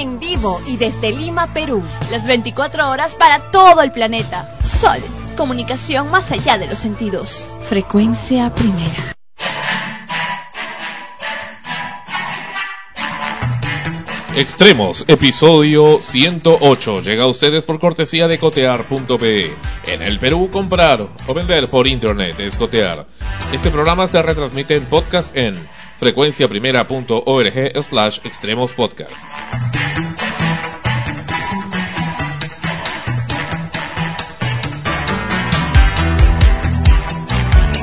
En vivo y desde Lima, Perú. Las 24 horas para todo el planeta. Sol, comunicación más allá de los sentidos. Frecuencia primera. Extremos, episodio 108. Llega a ustedes por cortesía de cotear.pe. En el Perú, comprar o vender por internet es cotear. Este programa se retransmite en podcast en frecuenciaprimera.org slash extremos podcast.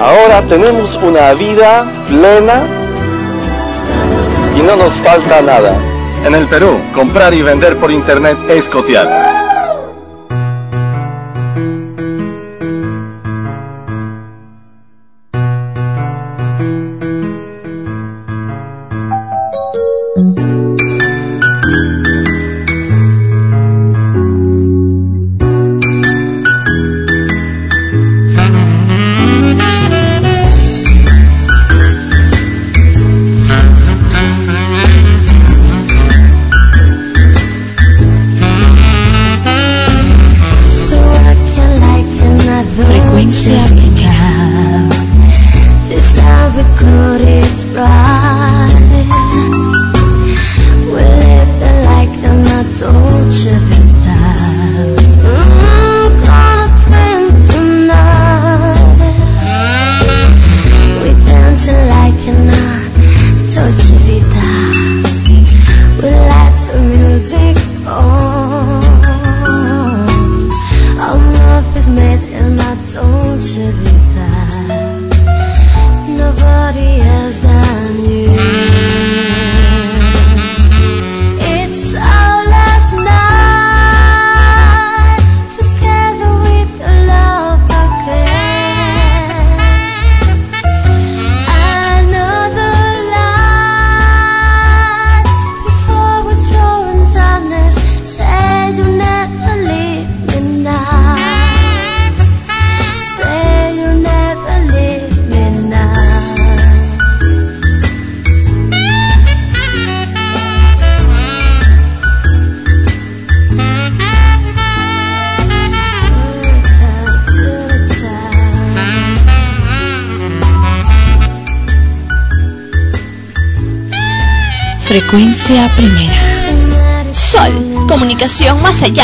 Ahora tenemos una vida plena y no nos falta nada. En el Perú, comprar y vender por internet es cotear.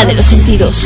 De los sentidos.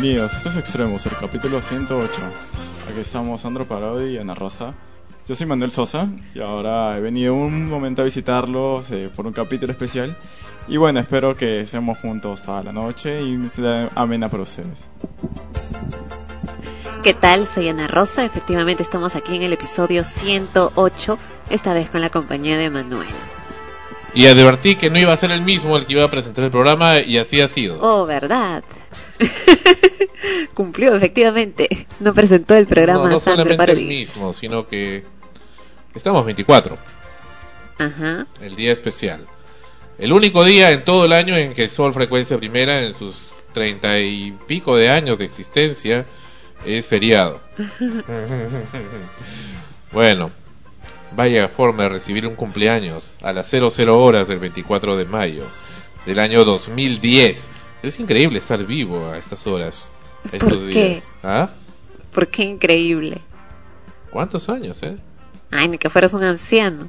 Bienvenidos, esto es Extremos, el capítulo 108. Aquí estamos Sandro Parodi y Ana Rosa. Yo soy Manuel Sosa y ahora he venido un momento a visitarlos eh, por un capítulo especial. Y bueno, espero que estemos juntos a la noche y esté amena para ustedes. ¿Qué tal? Soy Ana Rosa. Efectivamente estamos aquí en el episodio 108, esta vez con la compañía de Manuel. Y advertí que no iba a ser el mismo el que iba a presentar el programa y así ha sido. Oh, ¿verdad? Cumplió, efectivamente. No presentó el programa no, no solamente el mismo, sino que estamos 24, Ajá. el día especial. El único día en todo el año en que Sol Frecuencia Primera, en sus treinta y pico de años de existencia, es feriado. bueno, vaya forma de recibir un cumpleaños a las 00 horas del 24 de mayo del año 2010. Es increíble estar vivo a estas horas, a estos ¿Por días. qué? ¿Ah? ¿Por qué increíble? ¿Cuántos años, eh? Ay, ni que fueras un anciano.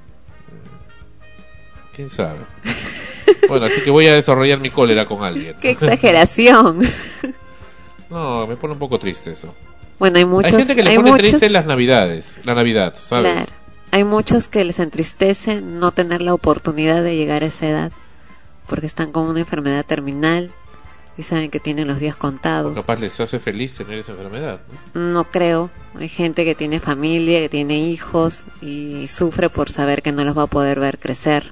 ¿Quién sabe? bueno, así que voy a desarrollar mi cólera con alguien. ¡Qué exageración! No, me pone un poco triste eso. bueno, hay muchos... Hay gente que le pone muchos, triste las navidades, la Navidad, ¿sabes? Claro. Hay muchos que les entristece no tener la oportunidad de llegar a esa edad porque están con una enfermedad terminal y saben que tienen los días contados. Capaz les hace feliz tener esa enfermedad. ¿no? No creo. Hay gente que tiene familia, que tiene hijos y sufre por saber que no los va a poder ver crecer,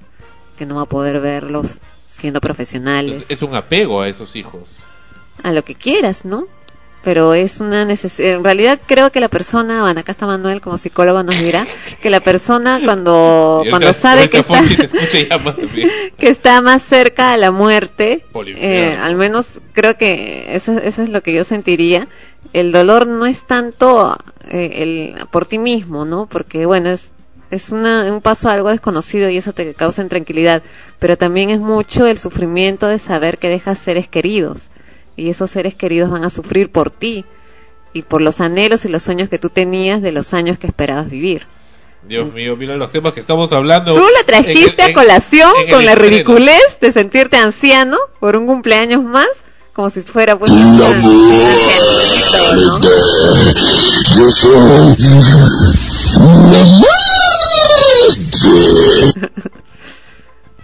que no va a poder verlos siendo profesionales, Es, es un apego a esos hijos. a lo que quieras, ¿no? Pero es una necesidad. En realidad creo que la persona, bueno, acá está Manuel como psicólogo nos dirá, que la persona cuando, cuando ahorita- sabe que está, que está más cerca a la muerte, eh, al menos creo que eso, eso es lo que yo sentiría. El dolor no es tanto eh, el, por ti mismo, ¿no? Porque, bueno, es, es una, un paso a algo desconocido y eso te causa intranquilidad, pero también es mucho el sufrimiento de saber que dejas seres queridos y esos seres queridos van a sufrir por ti y por los anhelos y los sueños que tú tenías de los años que esperabas vivir. Dios mío, mira los temas que estamos hablando. Tú la trajiste en- a colación en con la estreno. ridiculez de sentirte anciano por un cumpleaños más, como si fuera pues.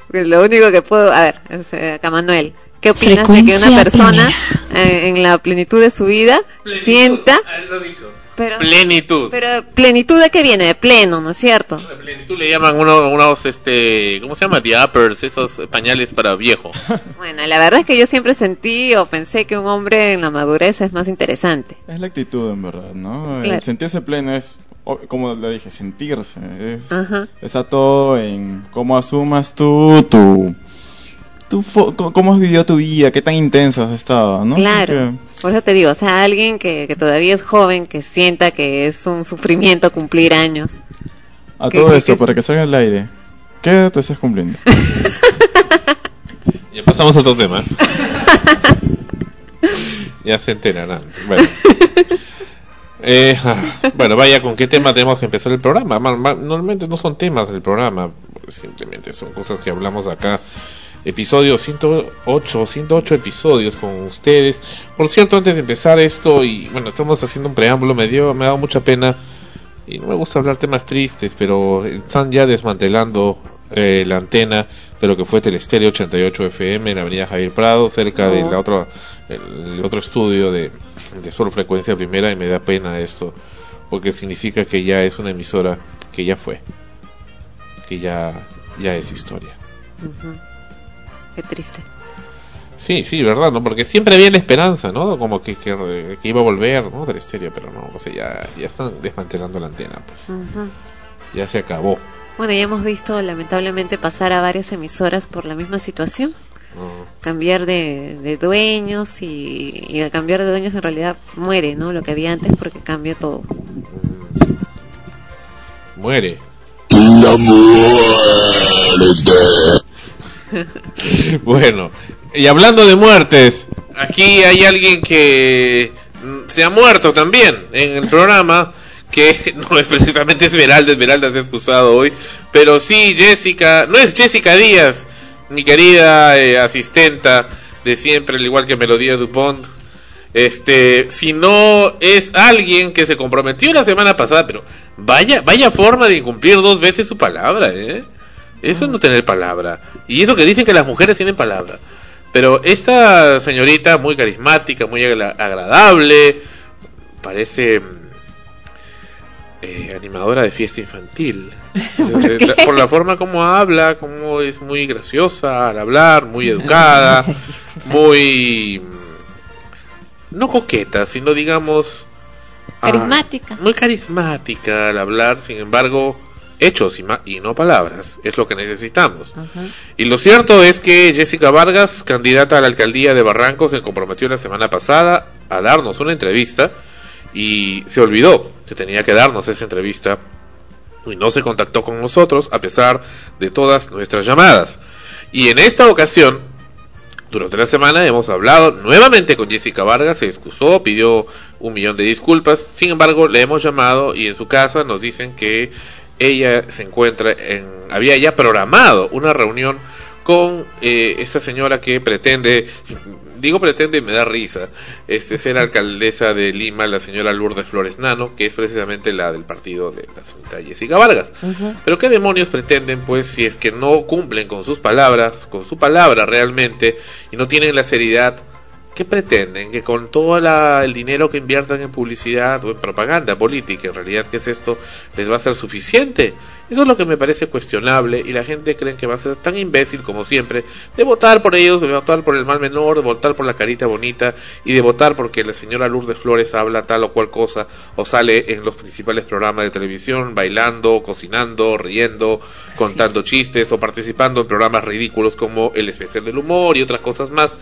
Pues Lo único que puedo, a ver, es, eh, acá Manuel, ¿qué opinas de que Frecuencia una persona eh, en la plenitud de su vida sienta, Ah, lo dicho. pero, Plenitud. pero plenitud de qué viene, de pleno, ¿no es cierto? La plenitud le llaman uno, unos, este, ¿cómo se llama? Diapers, esos pañales para viejo. Bueno, la verdad es que yo siempre sentí o pensé que un hombre en la madurez es más interesante. Es la actitud, en verdad, ¿no? El Claro. sentirse pleno es, como le dije, sentirse. es- Ajá. Está todo en cómo asumas tú, tu, tu fo- co- cómo has vivido tu vida, qué tan intenso has estado, ¿no? Claro. Porque- Por eso te digo, o sea, alguien que, que todavía es joven, que sienta que es un sufrimiento cumplir años. a ¿Qué- todo qué- esto, qué- para que salga al aire, ¿qué edad te estás cumpliendo? Ya pasamos a otro tema. ya se enterarán. Bueno. Eh, ah, bueno, vaya, ¿con qué tema tenemos que empezar el programa? Ma- ma- Normalmente no son temas del programa, simplemente son cosas que hablamos acá. Episodio 108, 108 episodios con ustedes. Por cierto, antes de empezar esto, y bueno, estamos haciendo un preámbulo, me dio, me ha dado mucha pena, y no me gusta hablar temas tristes, pero están ya desmantelando eh, la antena de lo que fue Telestereo 88 FM en la avenida Javier Prado, cerca del Oh. otro, el, otro estudio de, de solo frecuencia primera, y me da pena esto, porque significa que ya es una emisora que ya fue, que ya, ya es historia. Ujú. Qué triste. Sí, sí, verdad, ¿no? Porque siempre había la esperanza, ¿no? Como que, que, que iba a volver, ¿no? Telestereo, pero no, o sea, ya, ya están desmantelando la antena, pues. Ya se acabó. Bueno, ya hemos visto lamentablemente pasar a varias emisoras por la misma situación. ¿no? Cambiar de, de dueños y, y al cambiar de dueños en realidad muere, ¿no? Lo que había antes porque cambia todo. Muere. Bueno, y hablando de muertes, aquí hay alguien que mm, se ha muerto también en el programa, que no es precisamente Esmeralda, Esmeralda se ha excusado hoy, pero sí Jessica, no es Jessica Díaz, mi querida eh, asistenta de siempre, al igual que Melodía Dupont, Este, si no es alguien que se comprometió la semana pasada, pero vaya, vaya forma de incumplir dos veces su palabra, ¿eh? Eso es no tener palabra. Y eso que dicen que las mujeres tienen palabra. Pero esta señorita, muy carismática, muy agra- agradable, parece mm, eh, animadora de fiesta infantil. Por la forma como habla, como es muy graciosa al hablar, muy educada, muy... mm, No coqueta, sino digamos... ah, Carismática. muy carismática al hablar, sin embargo, hechos y, ma- y no palabras, es lo que necesitamos. Y lo cierto es que Jessica Vargas, candidata a la alcaldía de Barranco, se comprometió la semana pasada a darnos una entrevista y se olvidó que tenía que darnos esa entrevista y no se contactó con nosotros a pesar de todas nuestras llamadas. Y en esta ocasión, durante la semana hemos hablado nuevamente con Jessica Vargas, se excusó, pidió un millón de disculpas, sin embargo le hemos llamado y en su casa nos dicen que ella se encuentra en, había ya programado una reunión con eh, esta señora que pretende, digo pretende y me da risa, este ser alcaldesa de Lima, la señora Lourdes Flores Nano, que es precisamente la del partido de la señorita Jessica Vargas. Pero qué demonios pretenden, pues, si es que no cumplen con sus palabras, con su palabra realmente, y no tienen la seriedad, ¿qué pretenden? Que con todo la- el dinero que inviertan en publicidad o en propaganda política, en realidad, ¿qué es esto? ¿Les va a ser suficiente? Eso es lo que me parece cuestionable y la gente cree que va a ser tan imbécil como siempre de votar por ellos, de votar por el mal menor, de votar por la carita bonita y de votar porque la señora Lourdes Flores habla tal o cual cosa o sale en los principales programas de televisión bailando, cocinando, riendo, contando chistes o participando en programas ridículos como el especial del humor y otras cosas más.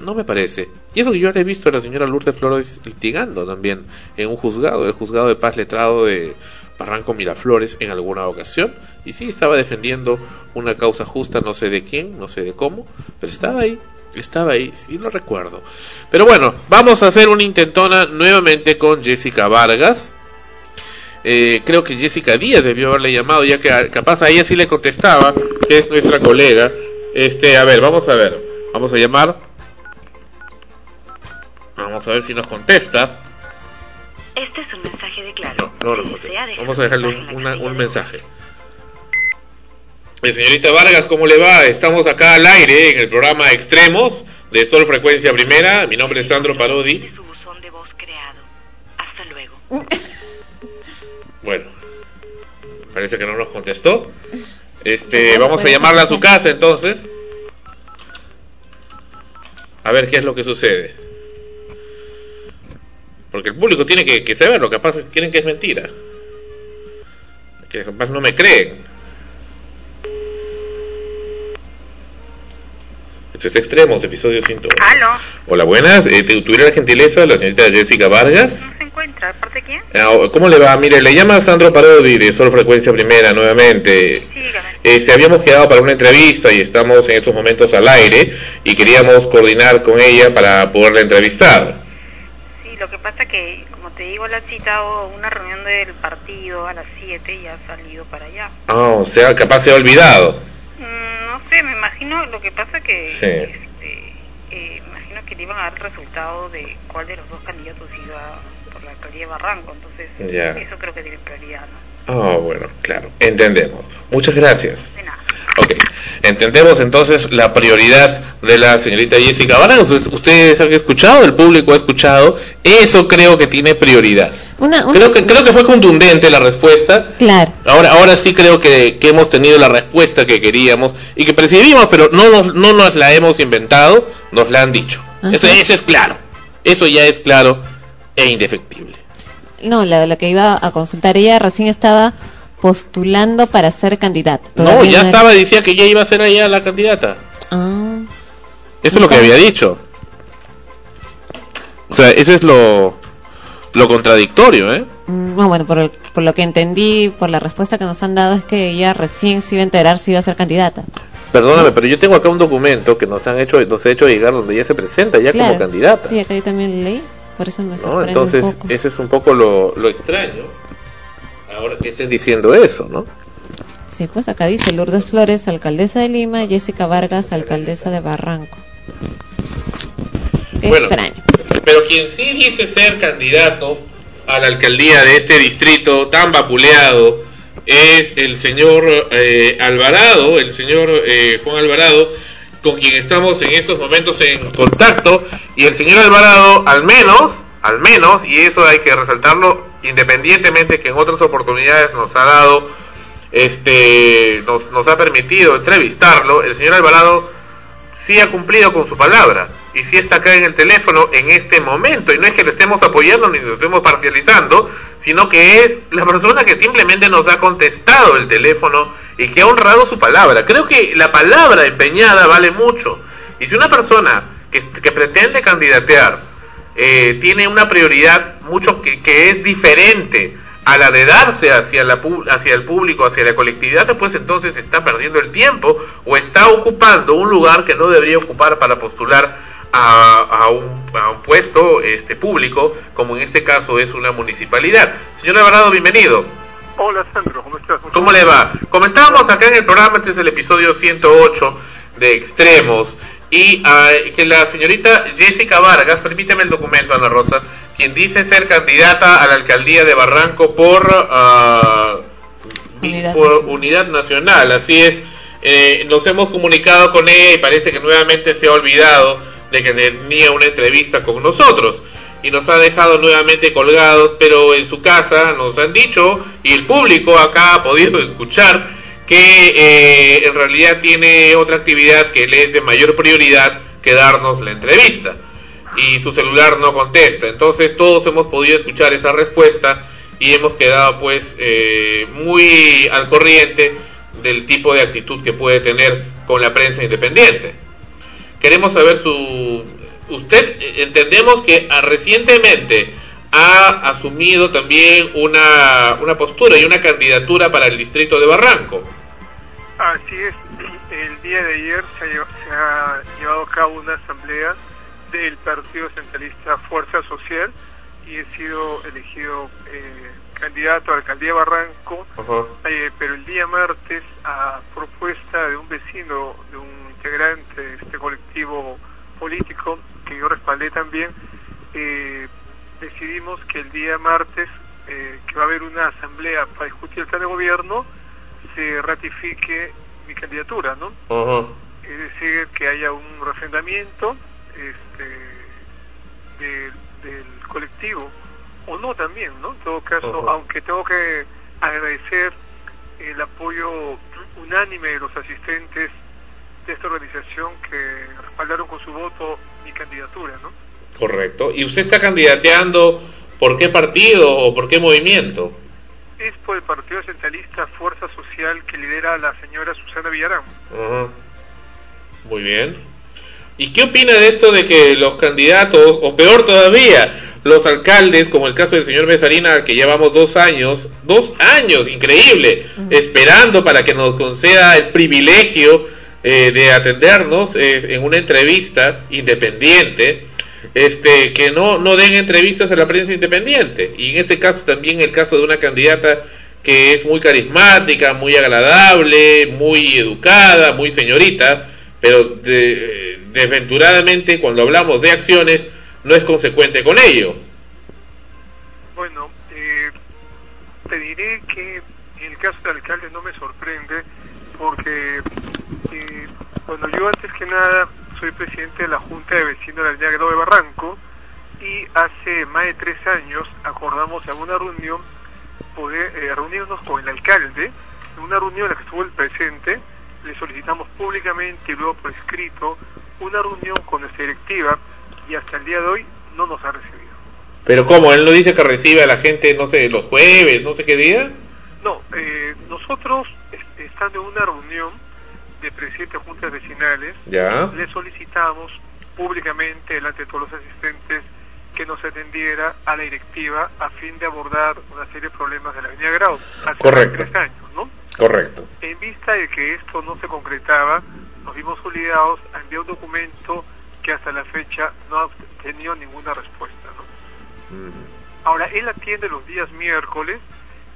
No me parece. Y eso que yo le he visto a la señora Lourdes Flores litigando también en un juzgado, el juzgado de paz letrado de Barranco Miraflores en alguna ocasión. Y sí, estaba defendiendo una causa justa, no sé de quién, no sé de cómo, pero estaba ahí, estaba ahí, sí lo recuerdo. Pero bueno, vamos a hacer una intentona nuevamente con Jessica Vargas. Eh, creo que Jessica Díaz debió haberle llamado, ya que capaz a ella sí le contestaba, que es nuestra colega. Este, a ver, vamos a ver, vamos a llamar. Vamos a ver si nos contesta. Este es un mensaje de Claro. No, no dejar Vamos a dejarle un, una- mensaje. Eh, señorita Vargas, ¿cómo le va? Estamos acá al aire en el programa Extremos de Sol Frecuencia Primera. Mi nombre es Sandro Parodi. de su buzón de voz creado. Hasta luego. Bueno, parece que no nos contestó. Este, vamos a llamarla a su casa entonces. A ver qué es lo que sucede. Porque el público tiene que, que saber, lo capaz quieren que es mentira. Que capaz no me creen. Esto es Extremos, episodio 100. ¿Aló? Hola, buenas. Eh, ¿te- ¿Tuviera la gentileza la señorita Jessica Vargas? ¿No se encuentra? ¿De parte de quién? Ah, ¿Cómo le va? Mire, le llama Sandro Parodi de Sol Frecuencia Primera nuevamente. Sí, dígame. Este, habíamos quedado para una entrevista y estamos en estos momentos al aire y queríamos coordinar con ella para poderla entrevistar. Lo que pasa que, como te digo, la ha citado una reunión del partido a las 7 y ha salido para allá. Ah, o sea, capaz se ha olvidado. Mm, no sé, me imagino, lo que pasa que... Sí. Este, eh, me imagino que le iban a dar el resultado de cuál de los dos candidatos iba por la alcaldía de Barranco, entonces eso creo que tiene prioridad, ¿no? Ah, bueno, claro, entendemos. Muchas gracias. De nada. Ok, entendemos entonces la prioridad de la señorita Jessica Vargas. Ustedes, ustedes han escuchado, el público ha escuchado. Eso creo que tiene prioridad. Una, una- Creo que, creo que fue contundente la respuesta. Claro. Ahora, ahora sí creo que, que hemos tenido la respuesta que queríamos y que percibimos, pero no nos, no nos la hemos inventado, nos la han dicho. Eso, eso es claro. Eso ya es claro e indefectible. No, la, la que iba a consultar, ella recién estaba postulando para ser candidata. No, ya estaba, decía que ya iba a ser allá la candidata. Ah, Eso es lo que había dicho. O sea, ese es lo, lo contradictorio, ¿eh? mm, no, bueno, por, el- por lo que entendí, por la respuesta que nos han dado, es que ella recién se iba a enterar si iba a ser candidata. Perdóname, pero yo tengo acá un documento que nos han hecho, nos ha hecho llegar donde ella se presenta ya Claro. como candidata. Sí, acá yo también leí, por eso me ¿no? sorprende Entonces, un poco. ese es un poco lo, lo extraño. Ahora que estén diciendo eso, ¿no? Sí, pues acá dice Lourdes Flores, alcaldesa de Lima, Jessica Vargas, alcaldesa de Barranco. Qué Bueno. extraño. pero quien sí dice ser candidato a la alcaldía de este distrito tan vapuleado es el señor eh, Alvarado, el señor eh, Juan Alvarado, con quien estamos en estos momentos en contacto. Y el señor Alvarado, al menos, al menos, y eso hay que resaltarlo, independientemente que en otras oportunidades nos ha dado, este, nos, ha permitido entrevistarlo, el señor Alvarado sí ha cumplido con su palabra y sí está acá en el teléfono en este momento. Y no es que lo estemos apoyando ni lo estemos parcializando sino que es la persona que simplemente nos ha contestado el teléfono y que ha honrado su palabra. Creo que la palabra empeñada vale mucho. Y si una persona que pretende candidatear eh, tiene una prioridad mucho que, que es diferente a la de darse hacia, la, hacia el público, hacia la colectividad, pues entonces está perdiendo el tiempo o está ocupando un lugar que no debería ocupar para postular a, a un, a un puesto este, público, como en este caso es una municipalidad. Señor Alvarado, bienvenido. Hola Sandro, ¿cómo estás? Mucho ¿Cómo le va? Comentábamos acá en el programa, este es el episodio 108 de Extremos, y ah, que la señorita Jessica Vargas, permíteme el documento, Ana Rosa, quien dice ser candidata a la alcaldía de Barranco por, ah, Unidad por Nacional. Unidad Nacional, así es. Eh, nos hemos comunicado con ella y parece que nuevamente se ha olvidado de que tenía una entrevista con nosotros y nos ha dejado nuevamente colgados, pero en su casa nos han dicho y el público acá ha podido escuchar que eh, en realidad tiene otra actividad que le es de mayor prioridad que darnos la entrevista y su celular no contesta. Entonces todos hemos podido escuchar esa respuesta y hemos quedado pues eh, muy al corriente del tipo de actitud que puede tener con la prensa independiente. Queremos saber su... Usted entendemos que ah, recientemente ha asumido también una, una postura y una candidatura para el distrito de Barranco. Así es, el día de ayer se ha, llevado a cabo una asamblea del Partido Centralista Fuerza Social y he sido elegido eh, candidato a la alcaldía Barranco, eh, pero el día martes, a propuesta de un vecino, de un integrante de este colectivo político que yo respaldé también, eh, decidimos que el día martes, eh, que va a haber una asamblea para discutir el plan de gobierno, se ratifique mi candidatura, ¿no? Es decir, que haya un refrendamiento este, de- del colectivo, o no también, ¿no? En todo caso, aunque tengo que agradecer el apoyo unánime de los asistentes de esta organización que respaldaron con su voto mi candidatura, ¿no? Correcto. ¿Y usted está candidateando por qué partido o por qué movimiento? Es por el Partido Centralista Fuerza Social que lidera la señora Susana Villarán. Muy bien. ¿Y qué opina de esto de que los candidatos, o peor todavía, los alcaldes, como el caso del señor Besarina, que llevamos dos años, dos años, increíble, esperando para que nos conceda el privilegio eh, de atendernos eh, en una entrevista independiente, este, que no, no den entrevistas a la prensa independiente. Y en ese caso también el caso de una candidata que es muy carismática, muy agradable, muy educada, muy señorita, pero de- desventuradamente cuando hablamos de acciones no es consecuente con ello. Bueno, eh, te diré que el caso del alcalde no me sorprende porque, eh, bueno, yo antes que nada soy presidente de la Junta de Vecinos de la Grado de Barranco y hace más de tres años acordamos en una reunión poder eh, reunirnos con el alcalde, en una reunión en la que estuvo el presente, le solicitamos públicamente y luego por escrito una reunión con nuestra directiva y hasta el día de hoy no nos ha recibido. Pero como él no dice que recibe a la gente, no sé, los jueves, no sé qué día. No, eh, nosotros, est- estando en una reunión de presidentes de juntas vecinales, Ya. le solicitamos públicamente delante de todos los asistentes que nos atendiera a la directiva a fin de abordar una serie de problemas de la Avenida Grau. Hace Correcto. tres años, ¿no? Correcto. En vista de que esto no se concretaba, nos vimos obligados a enviar un documento que hasta la fecha no ha tenido ninguna respuesta, ¿no? Ahora, él atiende los días miércoles,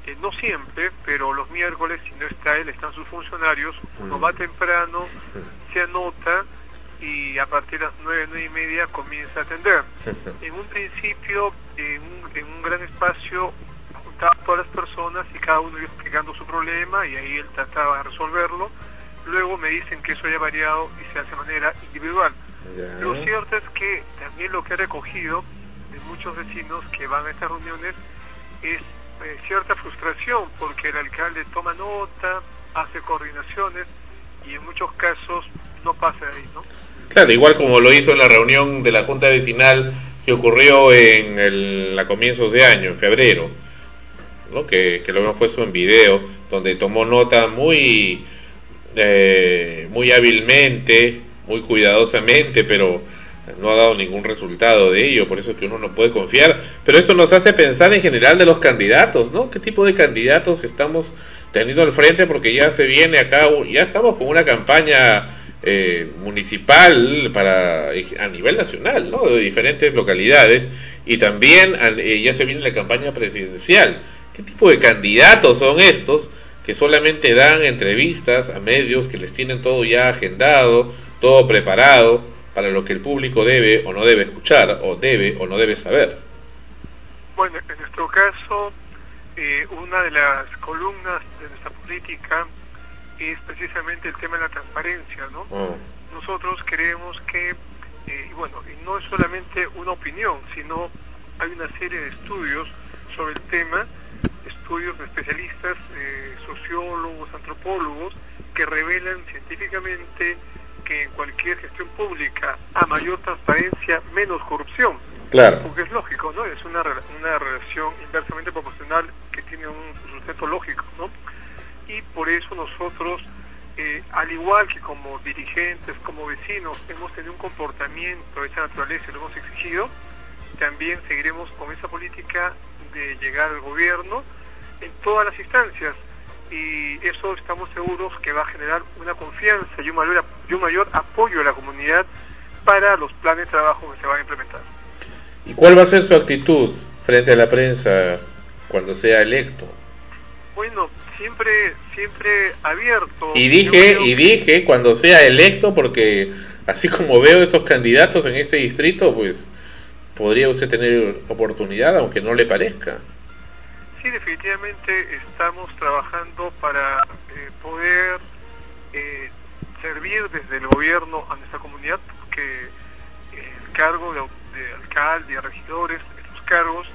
eh, no siempre, pero los miércoles, si no está él, están sus funcionarios, uno va temprano, se anota y a partir de las nueve, nueve y media comienza a atender. En un principio, en un, en un gran espacio, juntaba a todas las personas y cada uno iba explicando su problema y ahí él trataba de resolverlo. Luego me dicen que eso haya variado y se hace de manera individual. Lo cierto es que también lo que he recogido de muchos vecinos que van a estas reuniones es cierta frustración porque el alcalde toma nota, hace coordinaciones y en muchos casos no pasa ahí, ¿no? Claro, igual como lo hizo en la reunión de la Junta Vecinal que ocurrió en el, a comienzos de año, en febrero, ¿no? que, que lo hemos puesto en video, donde tomó nota muy, eh, muy hábilmente, muy cuidadosamente, pero no ha dado ningún resultado de ello, por eso es que uno no puede confiar. Pero esto nos hace pensar en general de los candidatos, ¿no? ¿Qué tipo de candidatos estamos teniendo al frente? Porque ya se viene acá, ya estamos con una campaña eh, municipal para a nivel nacional, ¿no? De diferentes localidades y también eh, ya se viene la campaña presidencial. ¿Qué tipo de candidatos son estos que solamente dan entrevistas a medios que les tienen todo ya agendado, todo preparado para lo que el público debe o no debe escuchar o debe o no debe saber? Bueno, en nuestro caso, eh, una de las columnas de nuestra política es precisamente el tema de la transparencia, ¿no? Mm. Nosotros creemos que, eh, y bueno, y no es solamente una opinión, sino hay una serie de estudios sobre el tema, estudios de especialistas, eh, sociólogos, antropólogos, que revelan científicamente que en cualquier gestión pública a mayor transparencia, menos corrupción. Claro. Porque es lógico, ¿no? Es una, una relación inversamente proporcional que tiene un sustento lógico, ¿no? Y por eso nosotros, eh, al igual que como dirigentes, como vecinos, hemos tenido un comportamiento de esa naturaleza y lo hemos exigido, también seguiremos con esa política de llegar al gobierno en todas las instancias y eso estamos seguros que va a generar una confianza y un mayor, y un mayor apoyo de la comunidad para los planes de trabajo que se van a implementar. ¿Y cuál va a ser su actitud frente a la prensa cuando sea electo? Bueno, siempre siempre abierto. Y dije, y dije cuando sea electo, porque así como veo estos candidatos en este distrito, pues podría usted tener oportunidad, aunque no le parezca. Sí, definitivamente estamos trabajando para eh, poder eh, servir desde el gobierno a nuestra comunidad, porque el cargo de, de alcalde y regidores, estos cargos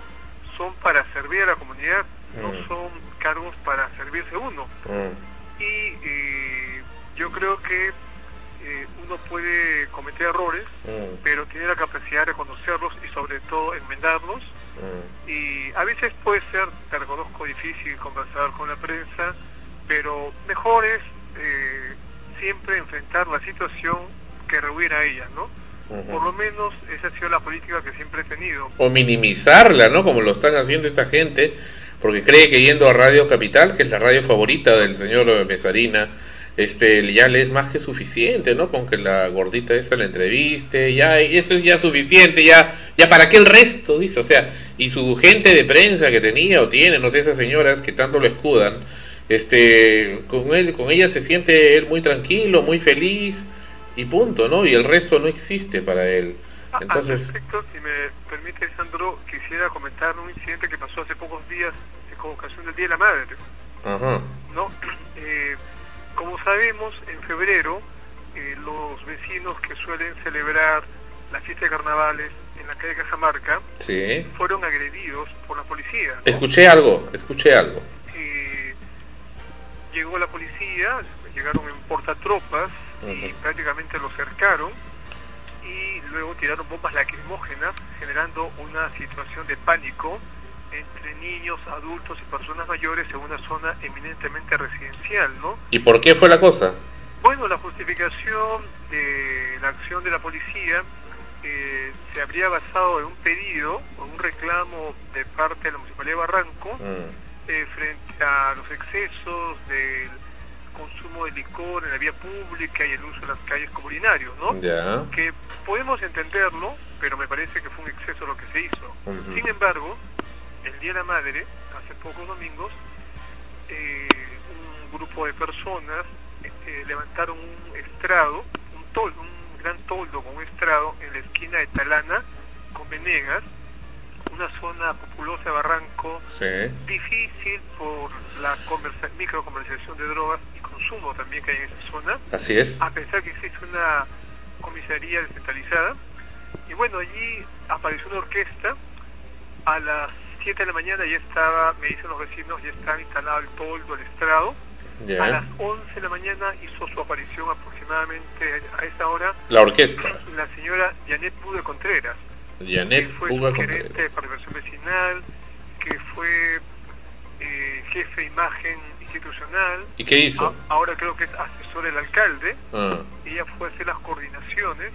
son para servir a la comunidad, no Mm. son cargos para servirse uno. Mm, Y eh, yo creo que eh, uno puede cometer errores, mm, pero tiene la capacidad de reconocerlos y sobre todo enmendarlos mm. y a veces puede ser, te reconozco, difícil conversar con la prensa, pero mejor es eh, siempre enfrentar la situación que rehuir a ella, ¿no? Por lo menos esa ha sido la política que siempre he tenido. o minimizarla, ¿no? Como lo están haciendo esta gente, porque cree que yendo a Radio Capital, que es la radio favorita del señor Mesarina, este, ya le es más que suficiente, ¿no? Con que la gordita esta la entreviste, ya, eso es ya suficiente, ya, ya para qué el resto, dice, o sea, y su gente de prensa que tenía o tiene, no sé, esas señoras que tanto lo escudan, este, con él, con ella se siente él muy tranquilo, muy feliz, y punto, ¿no? Y el resto no existe para él. A- Entonces, respecto, si me permite, Sandro, quisiera comentar un incidente que pasó hace pocos días en convocación del Día de la Madre. ajá. ¿no? Eh, como sabemos, en febrero eh, los vecinos que suelen celebrar la fiesta de carnavales en la calle Cajamarca Sí. fueron agredidos por la policía. Escuché algo, escuché algo. Eh, llegó la policía, llegaron en portatropas y Ujú. prácticamente los cercaron y luego tiraron bombas lacrimógenas generando una situación de pánico entre niños, adultos y personas mayores en una zona eminentemente residencial, ¿no? ¿Y por qué fue la cosa? Bueno, la justificación de la acción de la policía eh, se habría basado en un pedido o un reclamo de parte de la Municipalidad de Barranco Mm, eh, frente a los excesos del consumo de licor en la vía pública y el uso de las calles comunitarios, ¿no? Que podemos entenderlo, pero me parece que fue un exceso lo que se hizo. Sin embargo, el Día de la Madre, hace pocos domingos, eh, un grupo de personas eh, levantaron un estrado, un tol, un gran toldo con un estrado en la esquina de Talana con Venegas, una zona populosa de Barranco, Sí. difícil por la comercia- microcomercialización de drogas y consumo también que hay en esa zona, Así es. a pesar que existe una comisaría descentralizada. Y bueno, allí apareció una orquesta. A las 7 de la mañana ya estaba, me dicen los vecinos, ya estaba instalado el toldo, el estrado. A las 11 de la mañana hizo su aparición aproximadamente a esa hora La orquesta. la señora Janet Bude Contreras, Janet que fue Puga gerente Contreras. de participación vecinal, que fue eh, jefe de imagen institucional. ¿Y qué hizo? A- ahora creo que es asesor del alcalde. Ah, Ella fue a hacer las coordinaciones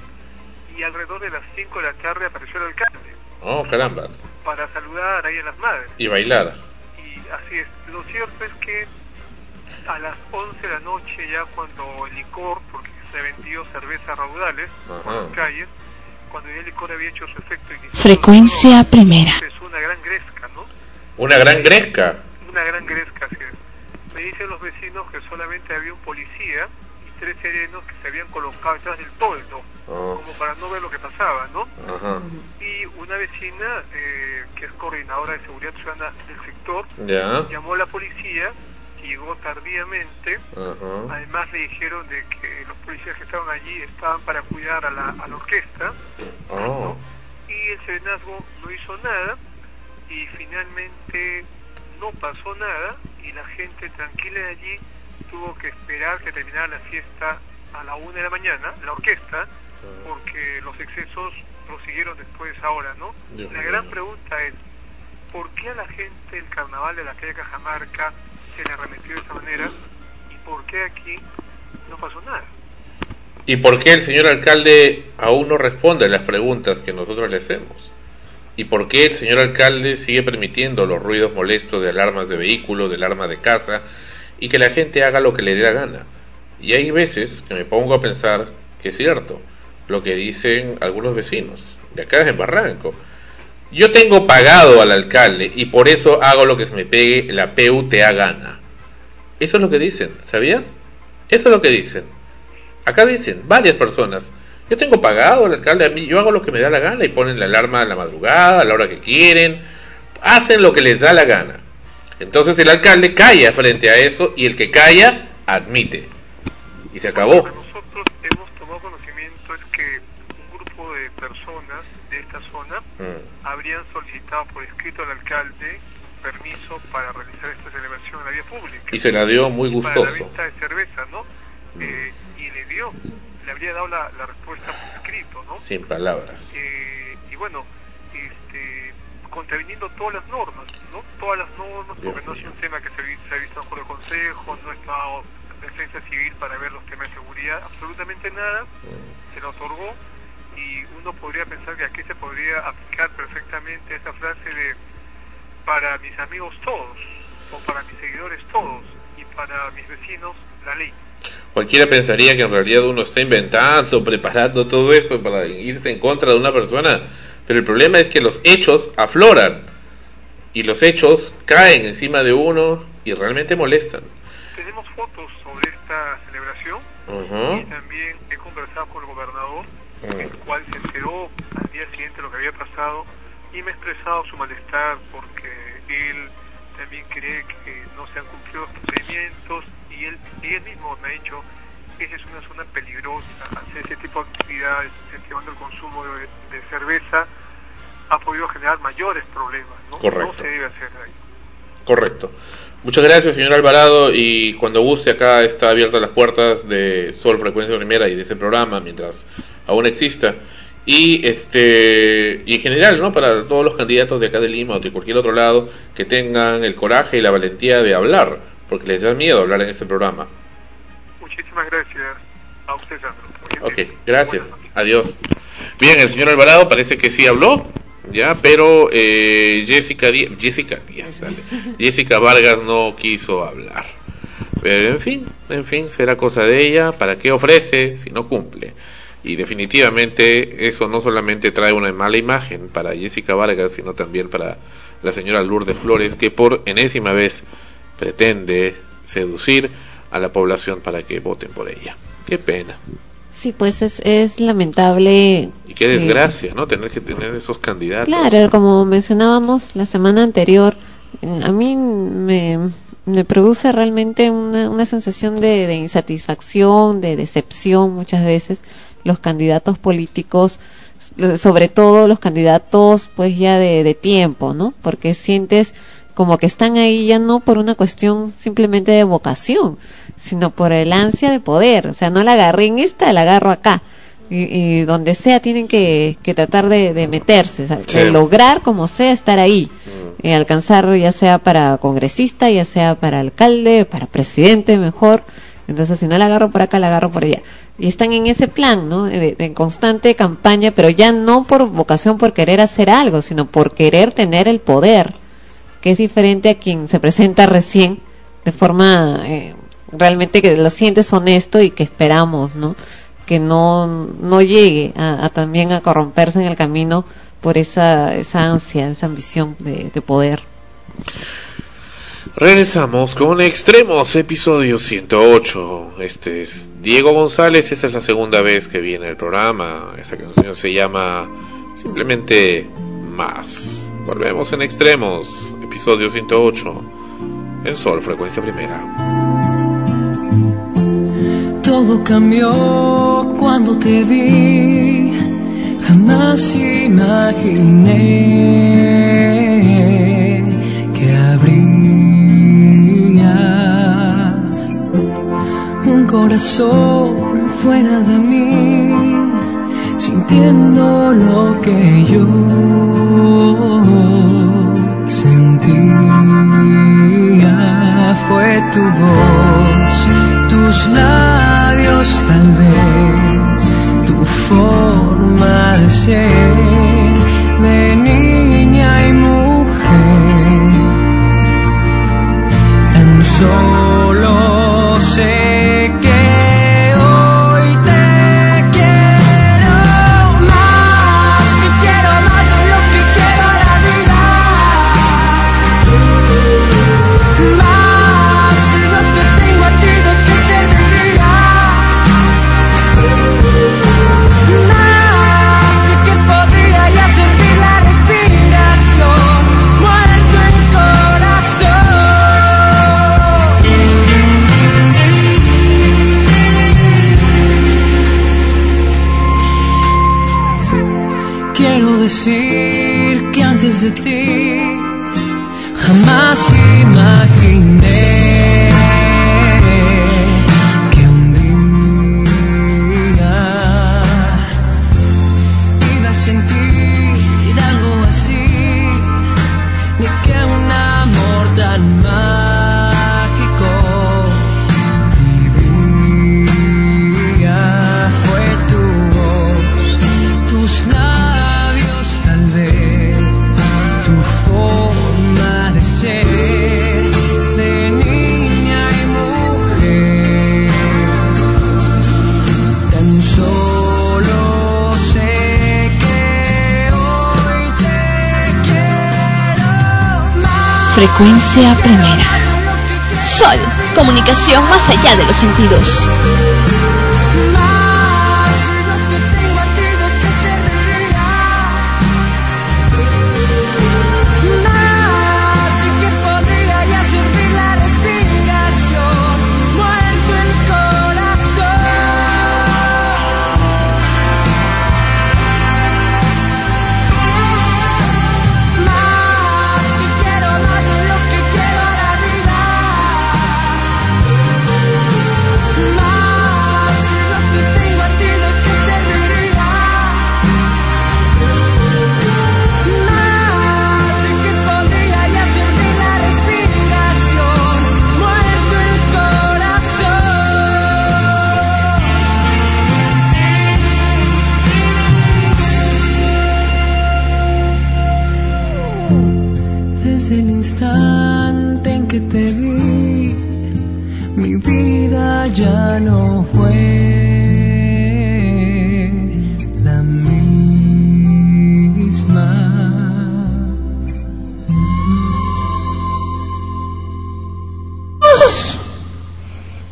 y alrededor de las 5 de la tarde apareció el alcalde Oh, caramba. para saludar ahí a las madres. Y bailar. Y así es. Lo cierto es que a las 11 de la noche, ya cuando el licor, porque se vendió cerveza raudales por las calles, cuando ya el licor había hecho su efecto inicial, Frecuencia primera. empezó una gran gresca, ¿no? Una gran gresca. Una gran gresca, así es. Me dicen los vecinos que solamente había un policía y tres serenos que se habían colocado detrás del toldo, Oh, como para no ver lo que pasaba, ¿no? ajá. Y una vecina, eh, que es coordinadora de seguridad ciudadana del sector, Ya. llamó a la policía, que llegó tardíamente. Ajá. Además le dijeron de que los policías que estaban allí estaban para cuidar a la, a la orquesta Oh, y el serenazgo no hizo nada y finalmente no pasó nada y la gente tranquila de allí tuvo que esperar que terminara la fiesta a la una de la mañana, la orquesta, porque los excesos prosiguieron después ahora, ¿no? Dios la gran pregunta es, ¿por qué a la gente el carnaval de la calle Cajamarca se le arremetió de esa manera y por qué aquí no pasó nada? ¿Y por qué el señor alcalde aún no responde a las preguntas que nosotros le hacemos? ¿Y por qué el señor alcalde sigue permitiendo los ruidos molestos de alarmas de vehículos, de alarmas de casa, y que la gente haga lo que le dé la gana? Y hay veces que me pongo a pensar que es cierto lo que dicen algunos vecinos de acá en Barranco. Yo tengo pagado al alcalde y por eso hago lo que se me pegue la PUTA gana. Eso es lo que dicen, ¿sabías? Eso es lo que dicen. Acá dicen varias personas. Yo tengo pagado al alcalde a mí, yo hago lo que me da la gana y ponen la alarma a la madrugada, a la hora que quieren, hacen lo que les da la gana. Entonces el alcalde calla frente a eso y el que calla admite. Y se acabó. Lo que nosotros hemos tomado conocimiento es que un grupo de personas de esta zona Mm, habrían solicitado por escrito al alcalde permiso para realizar esta celebración en la vía pública. Y se la dio muy Para la gustoso. venta de cerveza, ¿no? Eh, y le dio, le habría dado la, la respuesta por escrito, ¿no? Sin palabras. Eh, y bueno, este, contraviniendo todas las normas, ¿no? Todas las normas, porque Dios no es un tema que se, ha visto por el Consejo, no está defensa civil para ver los temas de seguridad, absolutamente nada, se le otorgó y uno podría pensar que aquí se podría aplicar perfectamente esa frase de para mis amigos todos, o para mis seguidores todos, y para mis vecinos la ley. Cualquiera pensaría que en realidad uno está inventando, preparando todo eso para irse en contra de una persona, pero el problema es que los hechos afloran y los hechos caen encima de uno y realmente molestan. Tenemos fotos sobre esta celebración Ujú. y también he conversado con el gobernador. El cual se enteró al día siguiente lo que había pasado y me ha expresado su malestar porque él también cree que no se han cumplido los procedimientos y él, y él mismo me ha dicho que esa es una zona peligrosa, hacer ese tipo de actividades, incentivando el consumo de, de cerveza, ha podido generar mayores problemas, ¿no? Correcto. No se debe hacer ahí. Correcto. Muchas gracias, señor Alvarado, y cuando guste acá está abiertas las puertas de Sol Frecuencia Primera y de ese programa mientras aún exista. Y este y en general, ¿no? Para todos los candidatos de acá de Lima o de cualquier otro lado que tengan el coraje y la valentía de hablar, porque les da miedo hablar en este programa. Muchísimas gracias a usted, Sandro. Ok, gracias. Adiós. Bien, el señor Alvarado parece que sí habló, ya, pero eh, Jessica Díaz, Jessica Díaz, dale. Jessica Vargas no quiso hablar. Pero en fin, en fin, será cosa de ella. ¿Para qué ofrece si no cumple? Y definitivamente eso no solamente trae una mala imagen para Jessica Vargas, sino también para la señora Lourdes Flores, que por enésima vez pretende seducir a la población para que voten por ella. Qué pena. Sí, pues es, es lamentable. Y qué eh, desgracia, ¿no? Tener que tener esos candidatos. Claro, como mencionábamos la semana anterior, eh, a mí me, me produce realmente una, una sensación de, de insatisfacción, de decepción muchas veces los candidatos políticos, sobre todo los candidatos pues ya de, de tiempo, ¿no? Porque sientes como que están ahí ya no por una cuestión simplemente de vocación, sino por el ansia de poder. O sea, no la agarré en esta, la agarro acá. Y, y donde sea tienen que, que tratar de, de meterse, o sea, Sí. de lograr como sea estar ahí, eh, alcanzar ya sea para congresista, ya sea para alcalde, para presidente mejor. Entonces, si no la agarro por acá, la agarro por allá. Y están en ese plan, ¿no? De, de constante campaña, pero ya no por vocación, por querer hacer algo, sino por querer tener el poder, que es diferente a quien se presenta recién de forma eh, realmente que lo sientes honesto y que esperamos, ¿no? Que no, no llegue a, también a corromperse en el camino por esa, esa ansia, esa ambición de poder. Regresamos con Extremos, episodio 108. Este es Diego González, esta es la segunda vez que viene el programa. Esta canción se llama simplemente Más. Volvemos en Extremos, episodio 108, en Sol, frecuencia primera. Todo cambió cuando te vi, jamás imaginé corazón fuera de mí, sintiendo lo que yo sentía. Fue tu voz, tus labios tal vez, tu forma de ser, de niña y mujer. Tan solo Frecuencia primera. Sol, comunicación más allá de los sentidos. Te vi, mi vida ya no fue la misma.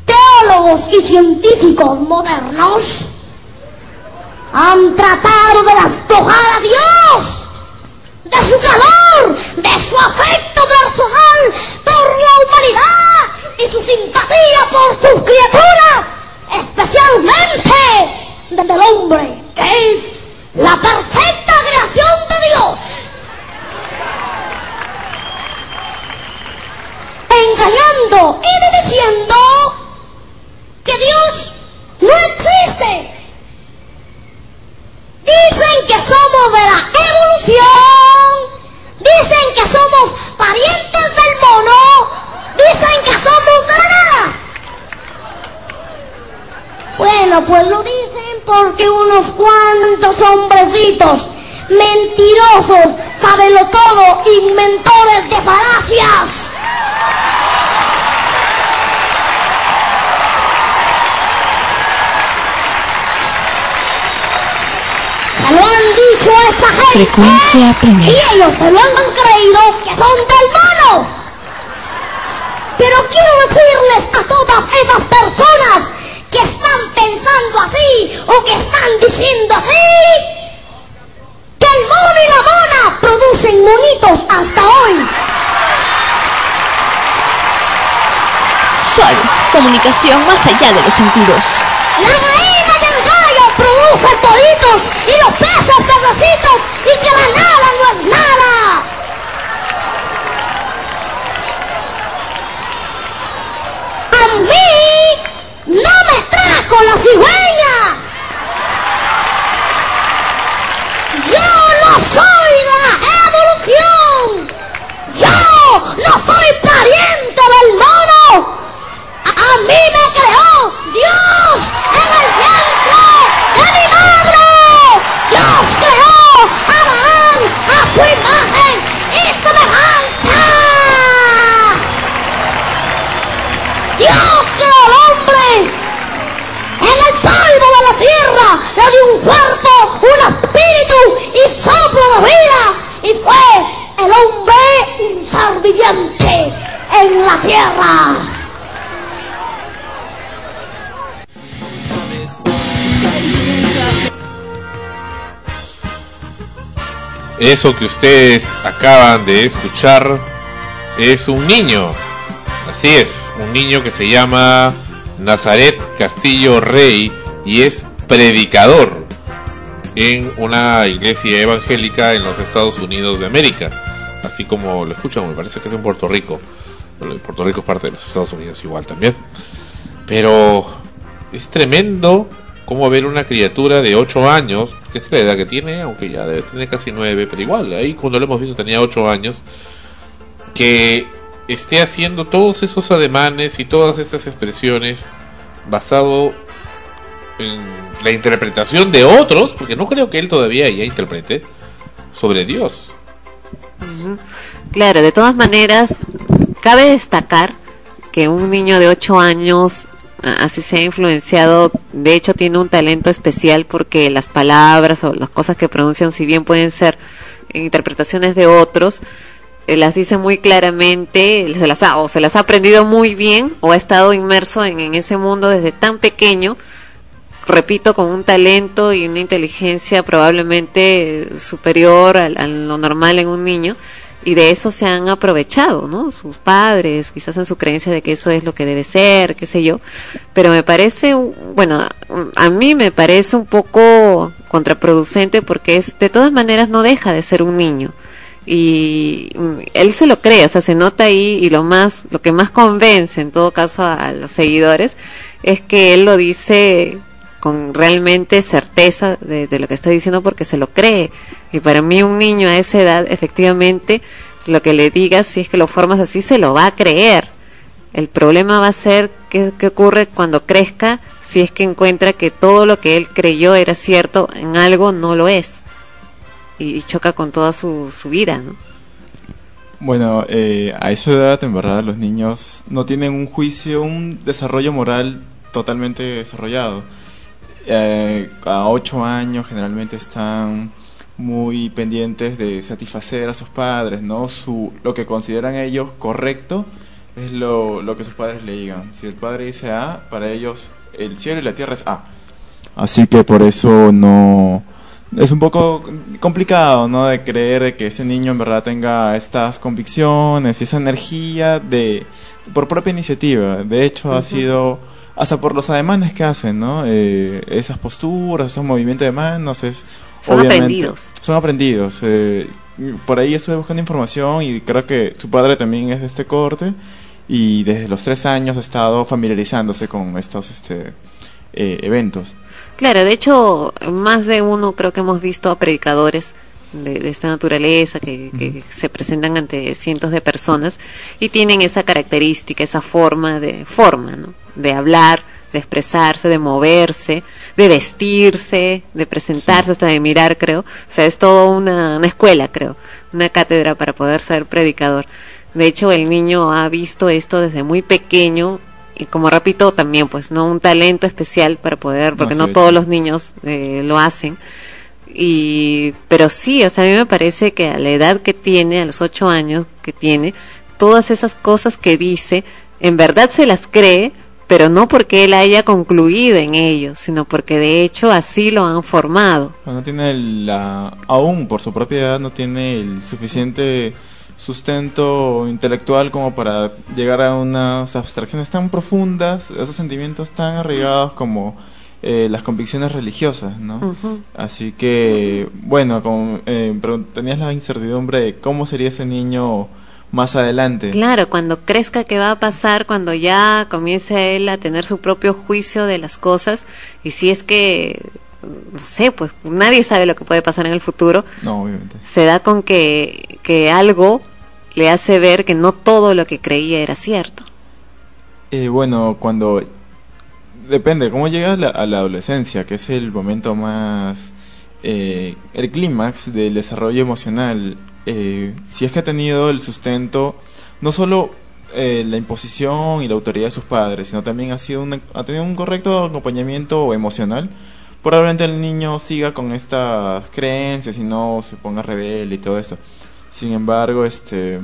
teólogos y científicos modernos han tratado de despojar a Dios de su calor, de su afecto personal por la humanidad y su simpatía por sus criaturas, especialmente del hombre, que es la perfecta creación de Dios. Engañando y diciendo que Dios no existe. Dicen que somos de la evolución. Dicen que somos parientes del mono. Dicen que somos nada. Bueno, pues lo dicen porque unos cuantos hombrecitos mentirosos, sábelo todo, inventores de falacias. Se lo han dicho a esa gente. Frecuencia primera. Y ellos se lo han creído que son del mono. Pero quiero decirles a todas esas personas que están pensando así o que están diciendo así que el mono y la mona producen monitos hasta hoy. Sol, comunicación más allá de los sentidos. La gallina y el gallo producen pollitos y los peces pececitos y que la nada no es nada. A mí no me trajo la cigüeña. Yo no soy la evolución. Yo no soy pariente del mono. A, a mí me creó Dios en el vientre de mi madre. Dios creó a a su imagen y semejanza. Dios creó al hombre en el polvo de la tierra, le dio un cuerpo, un espíritu y soplo de vida. Y fue el hombre un ser viviente en la tierra. Eso que ustedes acaban de escuchar es un niño. Así es, un niño que se llama Nazaret Castillo Rey y es predicador en una iglesia evangélica en los Estados Unidos de América. Así como lo escuchan, me parece que es en Puerto Rico. Puerto Rico es parte de los Estados Unidos igual también. Pero es tremendo cómo ver una criatura de 8 años, que es la edad que tiene, aunque ya debe tener casi 9, pero igual, ahí cuando lo hemos visto tenía 8 años, que esté haciendo todos esos ademanes y todas esas expresiones basado en la interpretación de otros, porque no creo que él todavía ya interprete, sobre Dios. Claro, de todas maneras, cabe destacar que un niño de 8 años así se ha influenciado, de hecho tiene un talento especial porque las palabras o las cosas que pronuncian, si bien pueden ser interpretaciones de otros, eh, las dice muy claramente, se las ha, o se las ha aprendido muy bien o ha estado inmerso en, en ese mundo desde tan pequeño, repito, con un talento y una inteligencia probablemente superior a, lo normal en un niño, y de eso se han aprovechado, ¿no? Sus padres, quizás en su creencia de que eso es lo que debe ser, qué sé yo, pero me parece, bueno, a mí me parece un poco contraproducente porque es, de todas maneras no deja de ser un niño y él se lo cree, o sea, se nota ahí y lo más, lo que más convence en todo caso a, los seguidores es que él lo dice con realmente certeza de lo que está diciendo porque se lo cree. Y para mí un niño a esa edad, efectivamente, lo que le digas, si es que lo formas así, se lo va a creer. El problema va a ser qué, qué ocurre cuando crezca si es que encuentra que todo lo que él creyó era cierto, en algo no lo es. Y, choca con toda su, su vida, ¿no? Bueno, eh, a esa edad, en verdad, los niños no tienen un juicio, un desarrollo moral totalmente desarrollado. Eh, a ocho años generalmente están muy pendientes de satisfacer a sus padres, ¿no? Su, lo que consideran ellos correcto es lo, lo que sus padres le digan. Si el padre dice A, para ellos el cielo y la tierra es A. Así que por eso no es un poco complicado, ¿no? De creer que ese niño en verdad tenga estas convicciones y esa energía de por propia iniciativa. De hecho, ha sido hasta por los ademanes que hacen, ¿no? Eh, esas posturas, esos movimientos de manos, es Son obviamente- aprendidos. Son aprendidos. eh, por ahí estuve buscando información y creo que su padre también es de este corte y desde los tres años ha estado familiarizándose con estos este, eh, eventos. Claro, de hecho, más de uno creo que hemos visto a predicadores de, de esta naturaleza que, que se presentan ante cientos de personas y tienen esa característica, esa forma de forma, ¿no? De hablar, de expresarse, de moverse, de vestirse, de presentarse, hasta de mirar, creo. O sea, es toda una, una escuela, creo, una cátedra para poder ser predicador. De hecho, el niño ha visto esto desde muy pequeño y como repito también pues no un talento especial para poder porque no todos los niños eh, lo hacen y pero sí o sea a mí me parece que a la edad que tiene a los ocho años que tiene todas esas cosas que dice en verdad se las cree pero no porque él haya concluido en ello sino porque de hecho así lo han formado No tiene la, aún por su propia edad no tiene el suficiente sustento intelectual como para llegar a unas abstracciones tan profundas, esos sentimientos tan arraigados como eh, las convicciones religiosas, ¿no? Así que, bueno, como, eh, pero tenías la incertidumbre de cómo sería ese niño más adelante. Claro, cuando crezca, ¿qué va a pasar cuando ya comience él a tener su propio juicio de las cosas? Y si es que, no sé, pues nadie sabe lo que puede pasar en el futuro, No, obviamente. se da con que, que algo le hace ver que no todo lo que creía era cierto. Eh, bueno, cuando depende cómo llegas la- a la adolescencia, que es el momento más eh, el clímax del desarrollo emocional. Eh, si es que ha tenido el sustento, no solo eh, la imposición y la autoridad de sus padres, sino también ha sido un, ha tenido un correcto acompañamiento emocional. Probablemente el niño siga con estas creencias y no se ponga rebelde y todo esto. Sin embargo, este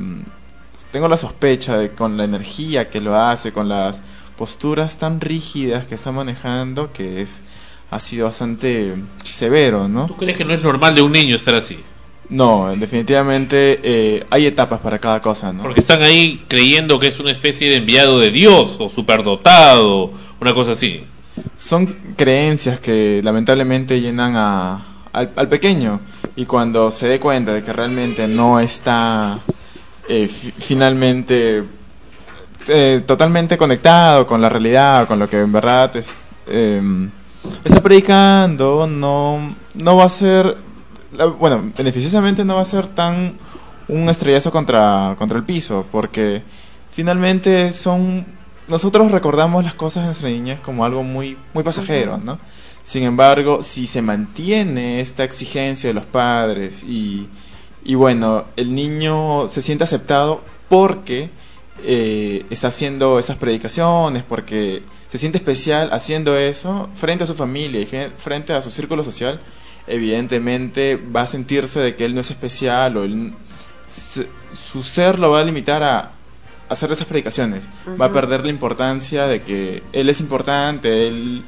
tengo la sospecha de con la energía que lo hace, con las posturas tan rígidas que está manejando, que es ha sido bastante severo, ¿no? ¿Tú crees que no es normal de un niño estar así? No, definitivamente eh, hay etapas para cada cosa, ¿no? Porque están ahí creyendo que es una especie de enviado de Dios o superdotado, una cosa así. Son creencias que lamentablemente llenan a, al, al pequeño y cuando se dé cuenta de que realmente no está eh, fi- finalmente eh, totalmente conectado con la realidad, con lo que en verdad es, eh, está predicando, no, no va a ser, la- bueno, beneficiosamente no va a ser tan un estrellazo contra, contra el piso, porque finalmente son, nosotros recordamos las cosas de nuestra niñez como algo muy, muy pasajero, ¿no? Sin embargo, si se mantiene esta exigencia de los padres y, y bueno, el niño se siente aceptado porque eh, está haciendo esas predicaciones, porque se siente especial haciendo eso frente a su familia y frente a su círculo social, evidentemente va a sentirse de que él no es especial o él- se- su ser lo va a limitar a hacer esas predicaciones. Va a perder la importancia de que él es importante, él,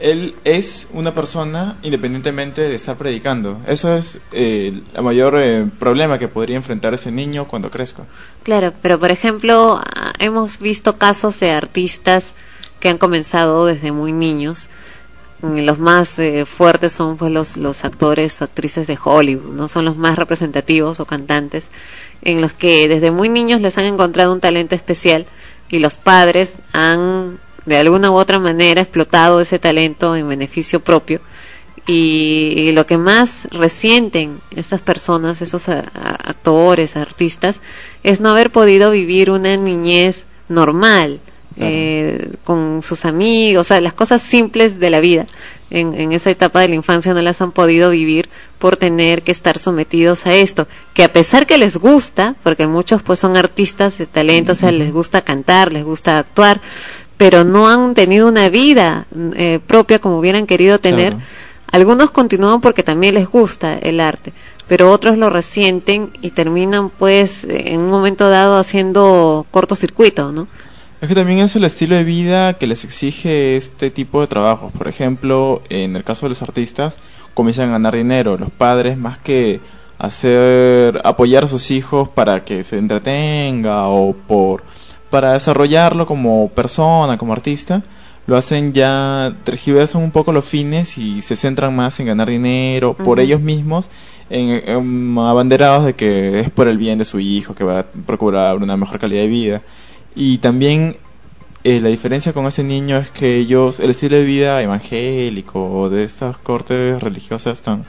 él es una persona independientemente de estar predicando. Eso es eh, el mayor eh, problema que podría enfrentar ese niño cuando crezca. Claro, pero por ejemplo, ah, hemos visto casos de artistas que han comenzado desde muy niños. Mm, Los más eh, fuertes son pues los, los actores o actrices de Hollywood, no son los más representativos o cantantes, en los que desde muy niños les han encontrado un talento especial y los padres han de alguna u otra manera explotado ese talento en beneficio propio. Y, lo que más resienten estas personas, esos actores, artistas, es no haber podido vivir una niñez normal, eh, con sus amigos, o sea, las cosas simples de la vida. En, en esa etapa de la infancia no las han podido vivir por tener que estar sometidos a esto, que a pesar que les gusta, porque muchos pues son artistas de talento, o sea, les gusta cantar, les gusta actuar, pero no han tenido una vida eh, propia como hubieran querido tener. Claro. Algunos continúan porque también les gusta el arte, pero otros lo resienten y terminan pues en un momento dado haciendo cortocircuito, ¿no? Es que también es el estilo de vida que les exige este tipo de trabajos. Por ejemplo, en el caso de los artistas, comienzan a ganar dinero. Los padres, más que hacer apoyar a sus hijos para que se entretenga o por para desarrollarlo como persona, como artista, lo hacen ya tergiversan un poco los fines y se centran más en ganar dinero por ellos mismos, en, en abanderados de que es por el bien de su hijo que va a procurar una mejor calidad de vida. Y también eh, la diferencia con ese niño es que ellos, el estilo de vida evangélico o de estas cortes religiosas tan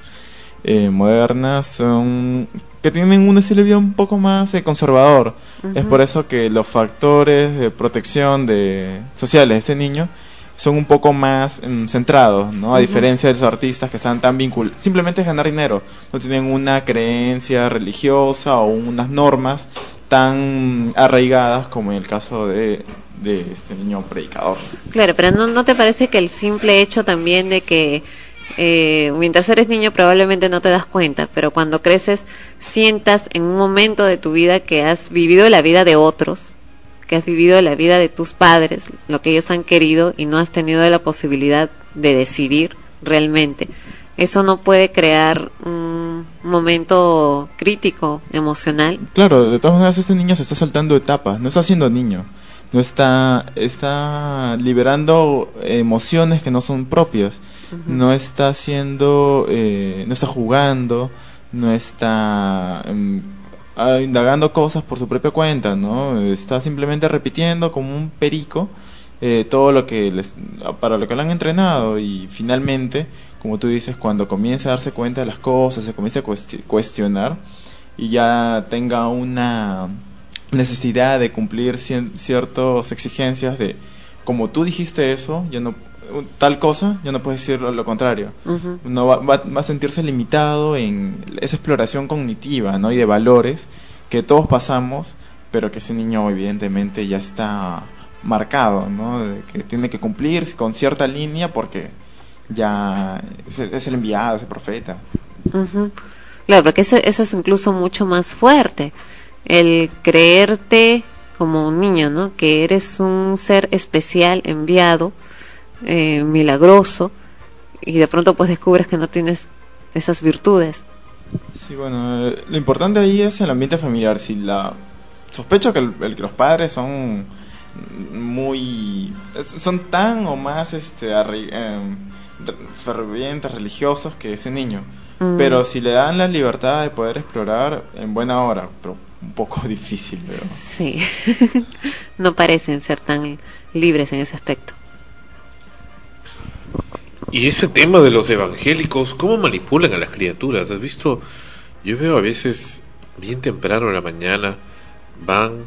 eh, modernas, son que tienen un estilo de vida un poco más eh, conservador. Es por eso que los factores de protección de sociales de este niño son un poco más mm, centrados, ¿no? A diferencia de los artistas que están tan vinculados, simplemente es ganar dinero, no tienen una creencia religiosa o unas normas tan arraigadas como en el caso de, de este niño predicador. Claro, pero ¿no, ¿no te parece que el simple hecho también de que eh, mientras eres niño probablemente no te das cuenta, pero cuando creces sientas en un momento de tu vida que has vivido la vida de otros, que has vivido la vida de tus padres, lo que ellos han querido y no has tenido la posibilidad de decidir realmente? Eso no puede crear un momento crítico, emocional. Claro, de todas maneras este niño se está saltando etapas, no está siendo niño, no está, está liberando emociones que no son propias, no está haciendo, eh, no está jugando, no está em, ah, indagando cosas por su propia cuenta, ¿no? Está simplemente repitiendo como un perico eh, todo lo que les, para lo que lo han entrenado y finalmente, como tú dices, cuando comienza a darse cuenta de las cosas, se comienza a cuesti- cuestionar y ya tenga una necesidad de cumplir ciertas exigencias de como tú dijiste eso, yo no tal cosa, yo no puedo decir lo, lo contrario. No va, va- va a sentirse limitado en esa exploración cognitiva, ¿no? Y de valores que todos pasamos, pero que ese niño evidentemente ya está marcado, ¿no? De que tiene que cumplir con cierta línea porque ya es, es el enviado, es el profeta. Ujú. Claro, porque eso, eso es incluso mucho más fuerte. El creerte como un niño, ¿no? Que eres un ser especial, enviado, eh, milagroso, y de pronto pues descubres que no tienes esas virtudes. Sí, bueno, eh, lo importante ahí es el ambiente familiar. Si la sospecho que, el- el- que los padres son muy son tan o más este arri- em, re- fervientes religiosos que ese niño. Mm. Pero si le dan la libertad de poder explorar en buena hora, pero un poco difícil, pero Sí. no parecen ser tan libres en ese aspecto. Y ese tema de los evangélicos, ¿cómo manipulan a las criaturas? ¿Has visto? Yo veo a veces, bien temprano en la mañana, van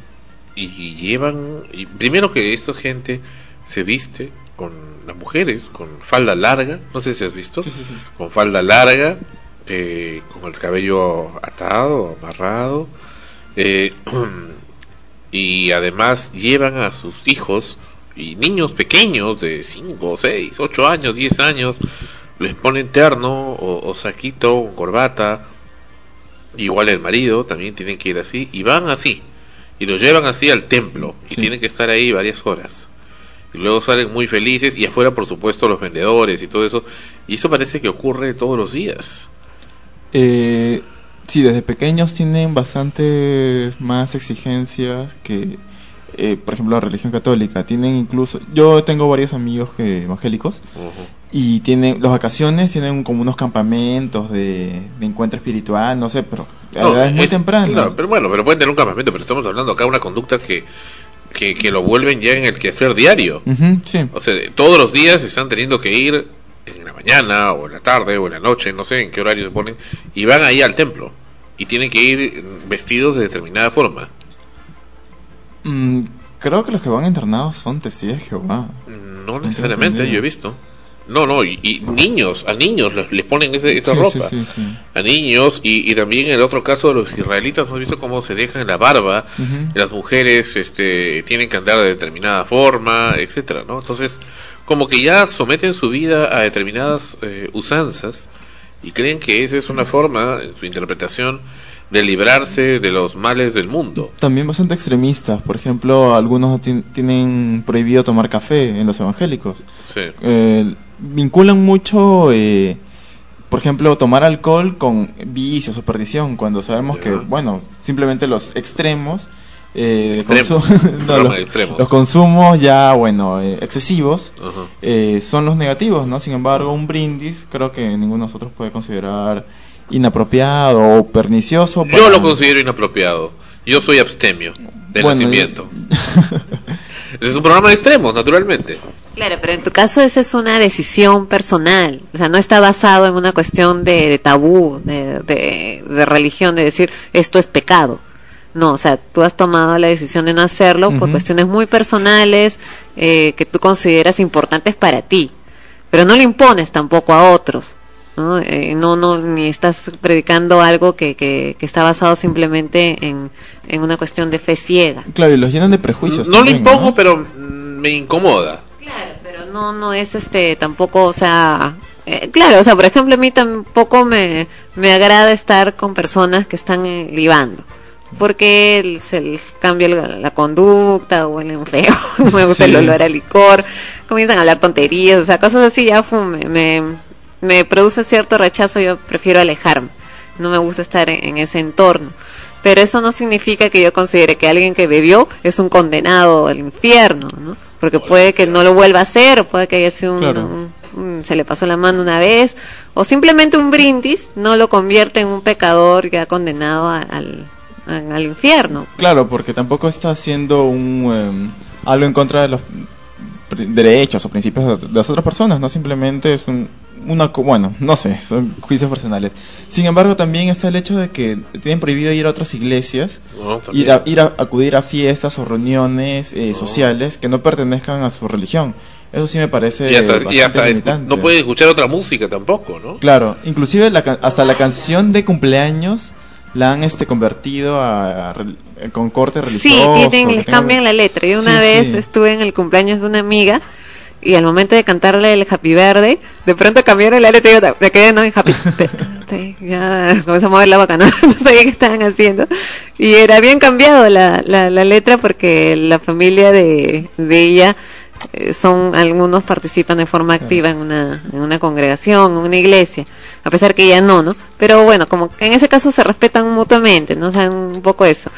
y llevan, y primero que esta gente se viste con las mujeres, con falda larga, no sé si has visto, con falda larga, eh, con el cabello atado, amarrado, eh, y además llevan a sus hijos y niños pequeños de 5, 6, 8 años, 10 años, les ponen terno o, o saquito o corbata, igual el marido también tienen que ir así, y van así, y los llevan así al templo, y tienen que estar ahí varias horas. Y luego salen muy felices, y afuera por supuesto los vendedores y todo eso, y eso parece que ocurre todos los días. Eh, sí, desde pequeños tienen bastante más exigencias que, eh, por ejemplo, la religión católica. Tienen incluso, yo tengo varios amigos que, evangélicos y tienen, las vacaciones tienen como unos campamentos de, de encuentro espiritual, no sé, pero No, muy es- tempranas. claro, pero bueno, pero pueden tener un campamento, pero estamos hablando acá de una conducta que, que, que lo vuelven ya en el quehacer diario. Sí. O sea, todos los días están teniendo que ir en la mañana o en la tarde o en la noche, no sé en qué horario se ponen, y van ahí al templo. Y tienen que ir vestidos de determinada forma. Mm, creo que los que van internados son testigos de Jehová. No necesariamente, yo he visto. No, no, y, y niños, a niños les, les ponen ese- esa Sí, ropa. sí, sí, sí. A niños, y, y también en el otro caso de los israelitas, hemos visto cómo se dejan la barba, las mujeres este, tienen que andar de determinada forma, etcétera, ¿no? Entonces, como que ya someten su vida a determinadas eh, usanzas y creen que esa es una forma, en su interpretación, de librarse de los males del mundo. También bastante extremistas. Por ejemplo, algunos ti- tienen prohibido tomar café en los evangélicos. Sí. Eh, vinculan mucho, eh, por ejemplo, tomar alcohol con vicios o perdición, cuando sabemos que, bueno, simplemente los extremos, eh, no, los, de extremos. los consumos ya, bueno, eh, excesivos, eh, son los negativos, ¿no? Sin embargo, un brindis creo que ninguno de nosotros puede considerar inapropiado o pernicioso. Yo lo considero inapropiado. Yo soy abstemio de Bueno, nacimiento. es un programa de extremos, naturalmente. Claro, pero en tu caso esa es una decisión personal, o sea, no está basado en una cuestión de, de tabú, de, de- de religión, de decir esto es pecado. No, o sea, tú has tomado la decisión de no hacerlo por cuestiones muy personales eh, que tú consideras importantes para ti, pero no le impones tampoco a otros. ¿no? Eh, no, no, ni estás predicando algo que, que, que está basado simplemente en, en una cuestión de fe ciega. Claro, y los llenan de prejuicios. No lo también, impongo, ¿no? pero me incomoda. Pero no no es este tampoco o sea eh, claro o sea por ejemplo a mí tampoco me, me agrada estar con personas que están eh, libando porque se les cambia la, conducta huelen feo no me gusta el olor a licor comienzan a hablar tonterías o sea cosas así ya me, me produce cierto rechazo yo prefiero alejarme no me gusta estar en, en ese entorno pero eso no significa que yo considere que alguien que bebió es un condenado al infierno, ¿no? Porque puede que no lo vuelva a hacer, o puede que haya sido un, Claro. un- un- se le pasó la mano una vez, o simplemente un brindis no lo convierte en un pecador ya condenado a- al, a- al infierno. Claro, porque tampoco está haciendo un em, algo en contra de los derechos o principios de las otras personas, no simplemente es un una co- bueno, no sé, son juicios personales. Sin embargo, también está el hecho de que tienen prohibido ir a otras iglesias, No, también. ir a, ir a acudir a fiestas o reuniones eh, sociales que no pertenezcan a su religión. Eso sí me parece Y hasta, y bastante hasta escu- limitante. no puede escuchar otra música tampoco, ¿no? Claro, inclusive la hasta la canción de cumpleaños la han este convertido a, a eh, con corte Sí, religioso. tienen, que les cambian la letra. Yo una Sí, vez sí. estuve en el cumpleaños de una amiga y al momento de cantarle el Happy Verde, de pronto cambiaron la letra y yo me quedé no en Happy Birthday. Ya comenzó a mover la boca, ¿no? no sabía qué estaban haciendo. Y era bien cambiado la, la, la letra porque la familia de, de ella eh, son algunos participan de forma activa en una, en una congregación, en una iglesia, a pesar que ella no, ¿no? Pero bueno, como en ese caso se respetan mutuamente, ¿no? O sea, un poco eso.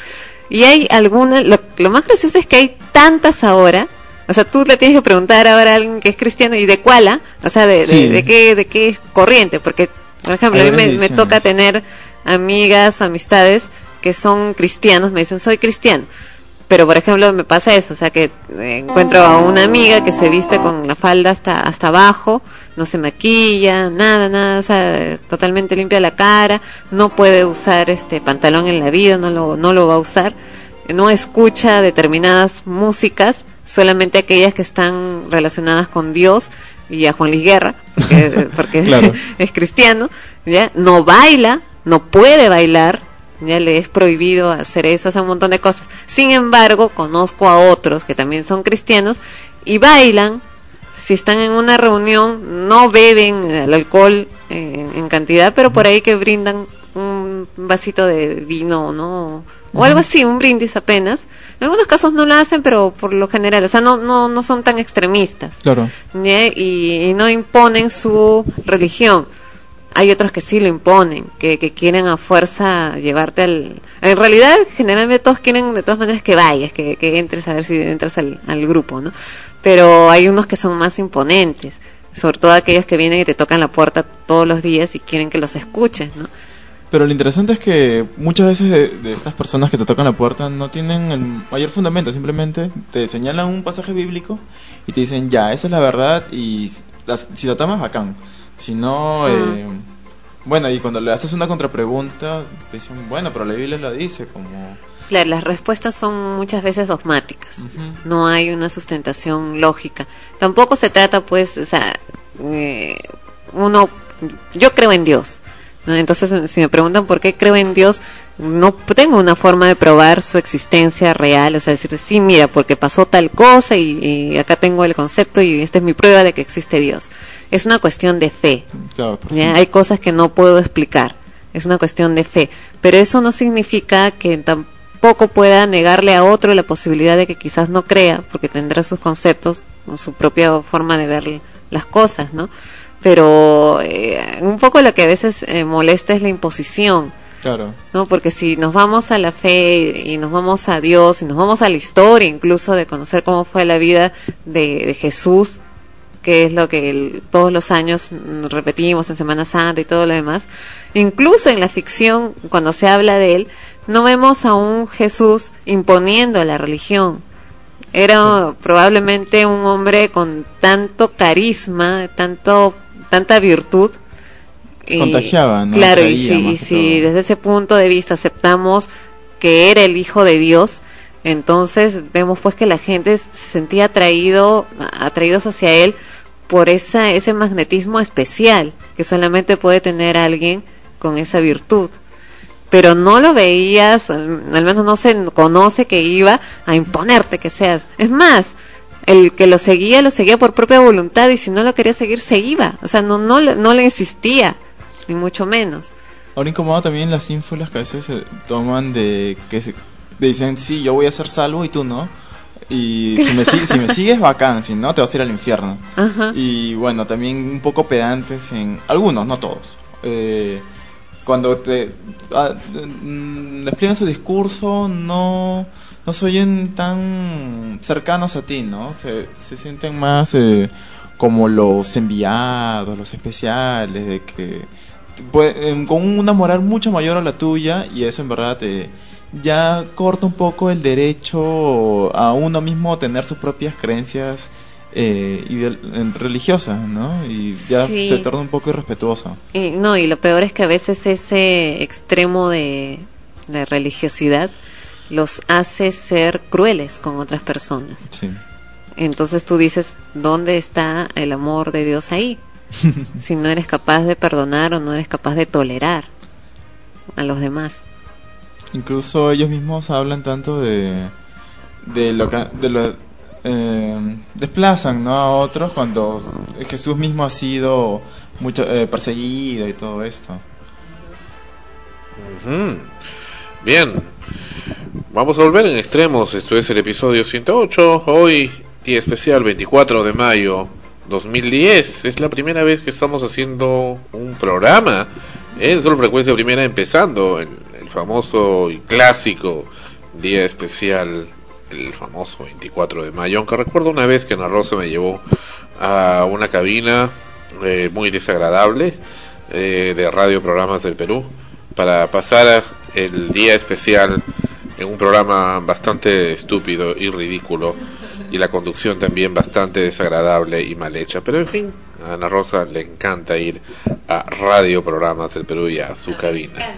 Y hay algunas, lo, lo más gracioso es que hay tantas ahora, o sea, tú le tienes que preguntar ahora a alguien que es cristiano y de cuál, ah? o sea, de, de, Sí. de qué, de qué corriente, porque, por ejemplo, a mí me, toca tener amigas, amistades que son cristianos, me dicen, soy cristiano. Pero, por ejemplo, me pasa eso, o sea, que eh, encuentro a una amiga que se viste con la falda hasta, hasta abajo, no se maquilla, nada, nada, o sea, totalmente limpia la cara, no puede usar este pantalón en la vida, no lo, no lo va a usar, no escucha determinadas músicas, solamente aquellas que están relacionadas con Dios y a Juan Luis Guerra, porque, porque Claro. es cristiano, ¿ya? No baila, no puede bailar, ya le es prohibido hacer eso, hace un montón de cosas. Sin embargo, conozco a otros que también son cristianos y bailan. Si están en una reunión, no beben el alcohol eh, en cantidad, pero por ahí que brindan un vasito de vino, ¿no? O algo así, un brindis apenas. En algunos casos no lo hacen, pero por lo general, o sea, no, no, no son tan extremistas. Claro. y no imponen su religión. Hay otros que sí lo imponen, que, que quieren a fuerza llevarte al... En realidad, generalmente todos quieren de todas maneras que vayas, que, que entres a ver si entras al, al grupo, ¿no? Pero hay unos que son más imponentes, sobre todo aquellos que vienen y te tocan la puerta todos los días y quieren que los escuches, ¿no? Pero lo interesante es que muchas veces de, de estas personas que te tocan la puerta no tienen el mayor fundamento, simplemente te señalan un pasaje bíblico y te dicen, ya, esa es la verdad y si las- si lo tomas, bacán. Si no, Ah. eh, bueno, y cuando le haces una contrapregunta, te dicen, bueno, pero la Biblia lo dice, como... Claro, las respuestas son muchas veces dogmáticas. No hay una sustentación lógica. Tampoco se trata, pues, o sea, eh, uno, yo creo en Dios. Entonces, si me preguntan por qué creo en Dios, no tengo una forma de probar su existencia real. O sea, decir, sí, mira, porque pasó tal cosa y, y acá tengo el concepto y esta es mi prueba de que existe Dios. Es una cuestión de fe. Hay cosas que no puedo explicar. es una cuestión de fe. Pero eso no significa que tampoco pueda negarle a otro la posibilidad de que quizás no crea, porque tendrá sus conceptos, o su propia forma de ver las cosas, ¿no? Pero eh, un poco lo que a veces eh, molesta es la imposición. Claro. ¿no? Porque si nos vamos a la fe y nos vamos a Dios y nos vamos a la historia incluso de conocer cómo fue la vida de, de Jesús, que es lo que el- todos los años repetimos en Semana Santa y todo lo demás, incluso en la ficción, cuando se habla de él, no vemos a un Jesús imponiendo la religión. Era probablemente un hombre con tanto carisma, tanto tanta virtud. y- Contagiaba, ¿no? Claro, y si, y desde ese punto de vista aceptamos que era el hijo de Dios, entonces vemos pues que la gente se sentía atraído, atraídos hacia él por esa, ese magnetismo especial que solamente puede tener alguien con esa virtud. Pero no lo veías, al menos no se conoce que iba a imponerte que seas. Es más, el que lo seguía, lo seguía por propia voluntad y si no lo quería seguir, se iba. O sea, no, no, le- no le insistía, ni mucho menos. Ahora incomoda también las ínfulas que a veces se toman de que se, de dicen, sí, yo voy a ser salvo y tú no. Y si me, si, me sigues, bacán, si no, te vas a ir al infierno. Ajá. Y bueno, también un poco pedantes en... Algunos, no todos. Eh, cuando te ah, mm, despliegan su discurso, no, no se oyen tan cercanos a ti, ¿no? Se, se sienten más eh, como los enviados, los especiales, de que em, con una moral mucho mayor a la tuya y eso en verdad te ya corta un poco el derecho a uno mismo tener sus propias creencias eh, ideal- ¿no? Y ya Sí. se torna un poco irrespetuoso. No, y lo peor es que a veces ese extremo de, de religiosidad los hace ser crueles con otras personas. Sí. Entonces tú dices, ¿dónde está el amor de Dios ahí? si no eres capaz de perdonar o no eres capaz de tolerar a los demás. Incluso ellos mismos hablan tanto de, de lo que de lo, eh, desplazan ¿no? a otros cuando Jesús mismo ha sido mucho eh, perseguido y todo esto. Bien, vamos a volver en extremos. Esto es el episodio 108. Hoy, día especial 24 de mayo 2010. Es la primera vez que estamos haciendo un programa en Solo Frecuencia Primera, empezando el, el famoso y clásico día especial, el famoso 24 de mayo. Aunque recuerdo una vez que Ana Rosa me llevó a una cabina eh, muy desagradable eh, de radio programas del Perú para pasar el día especial en un programa bastante estúpido y ridículo y la conducción también bastante desagradable y mal hecha. Pero en fin, a Ana Rosa le encanta ir a radio programas del Perú y a su cabina.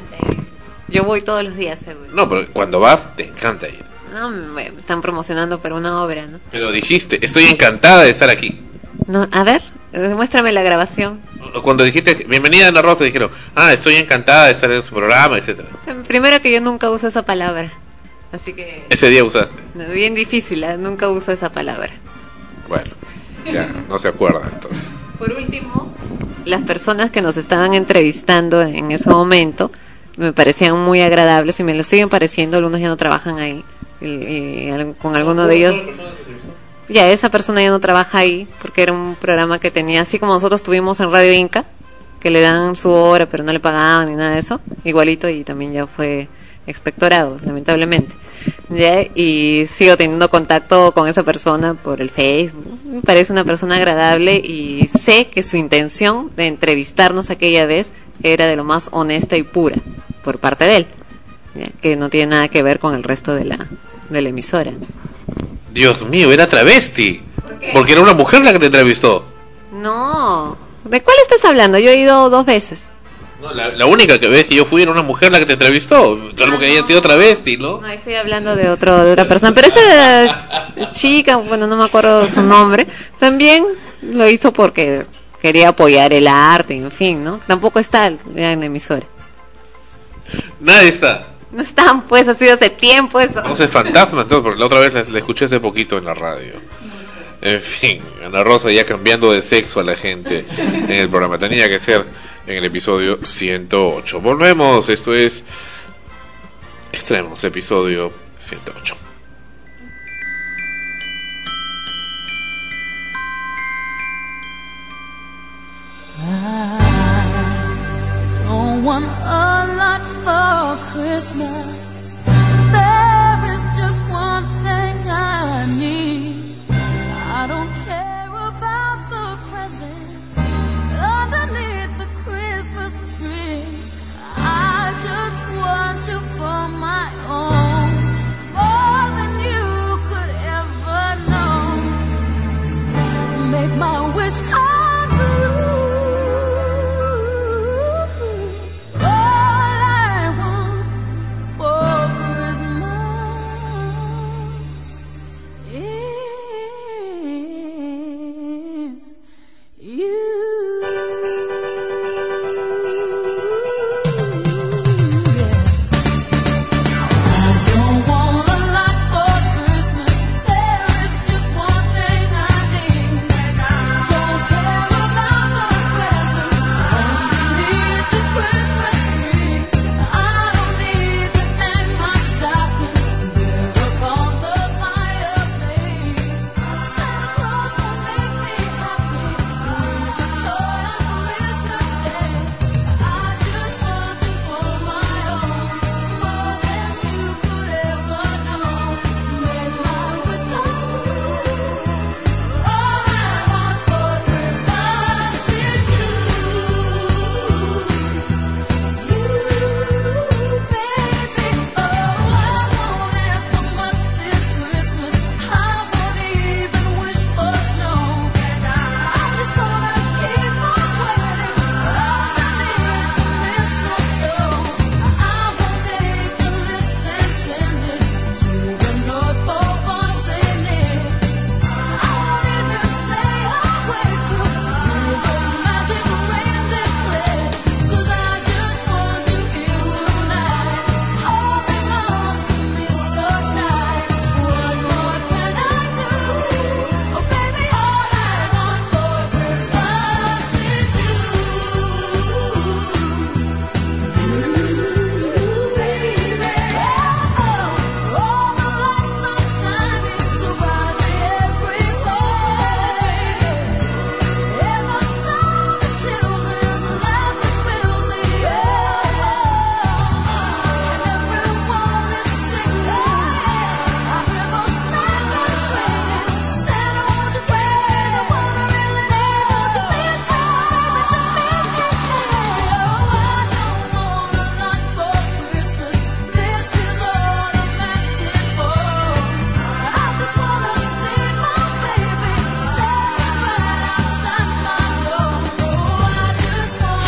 Yo voy todos los días, seguro. No, pero cuando vas te encanta ir. No, me están promocionando para una obra, ¿no? Pero dijiste, estoy encantada de estar aquí. no a ver, muéstrame la grabación. Cuando dijiste, bienvenida Ana Rosa, dijeron, ah, estoy encantada de estar en su programa, etcétera. Primero que yo nunca uso esa palabra. Así que Ese día usaste. bien difícil, ¿eh? nunca uso esa palabra. Bueno, ya, no se acuerda entonces. Por último, las personas que nos estaban entrevistando en ese momento me parecían muy agradables y me lo siguen pareciendo, algunos ya no trabajan ahí. Y, y con alguno de ellos ya esa persona ya no trabaja ahí porque era un programa que tenía así como nosotros tuvimos en Radio Inca que le dan su hora pero no le pagaban ni nada de eso igualito y también ya fue expectorado lamentablemente ya y sigo teniendo contacto con esa persona por el Facebook me parece una persona agradable y sé que su intención de entrevistarnos aquella vez era de lo más honesta y pura por parte de él ya, que no tiene nada que ver con el resto de la de la emisora Dios mío, era travesti. Porque era una mujer la que te entrevistó. No. ¿De cuál estás hablando? Yo he ido dos veces. No, la, la única que ves que yo fui era una mujer la que te entrevistó. Salvo que haya sido travesti, ¿no? No, estoy hablando de, otro, de otra persona. Pero esa chica, bueno, no me acuerdo su nombre, también lo hizo porque quería apoyar el arte, en fin, ¿no? Tampoco está en la emisora. Nadie está. No están, pues, ha sido hace tiempo eso. No sé, fantasma, entonces, porque la otra vez la escuché hace poquito en la radio. En fin, Ana Rosa ya cambiando de sexo a la gente en el programa. Tenía que ser en el episodio 108. Volvemos, esto es Extremos, episodio 108. I don't want a lot for Christmas.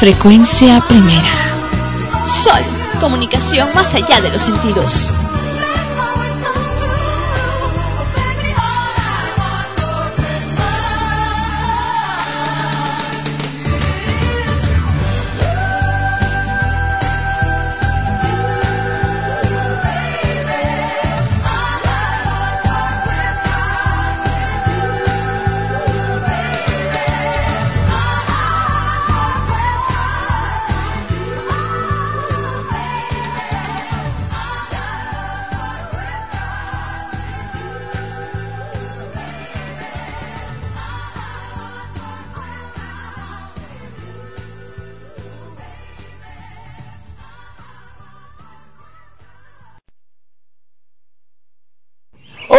Frecuencia primera. Sol, comunicación más allá de los sentidos.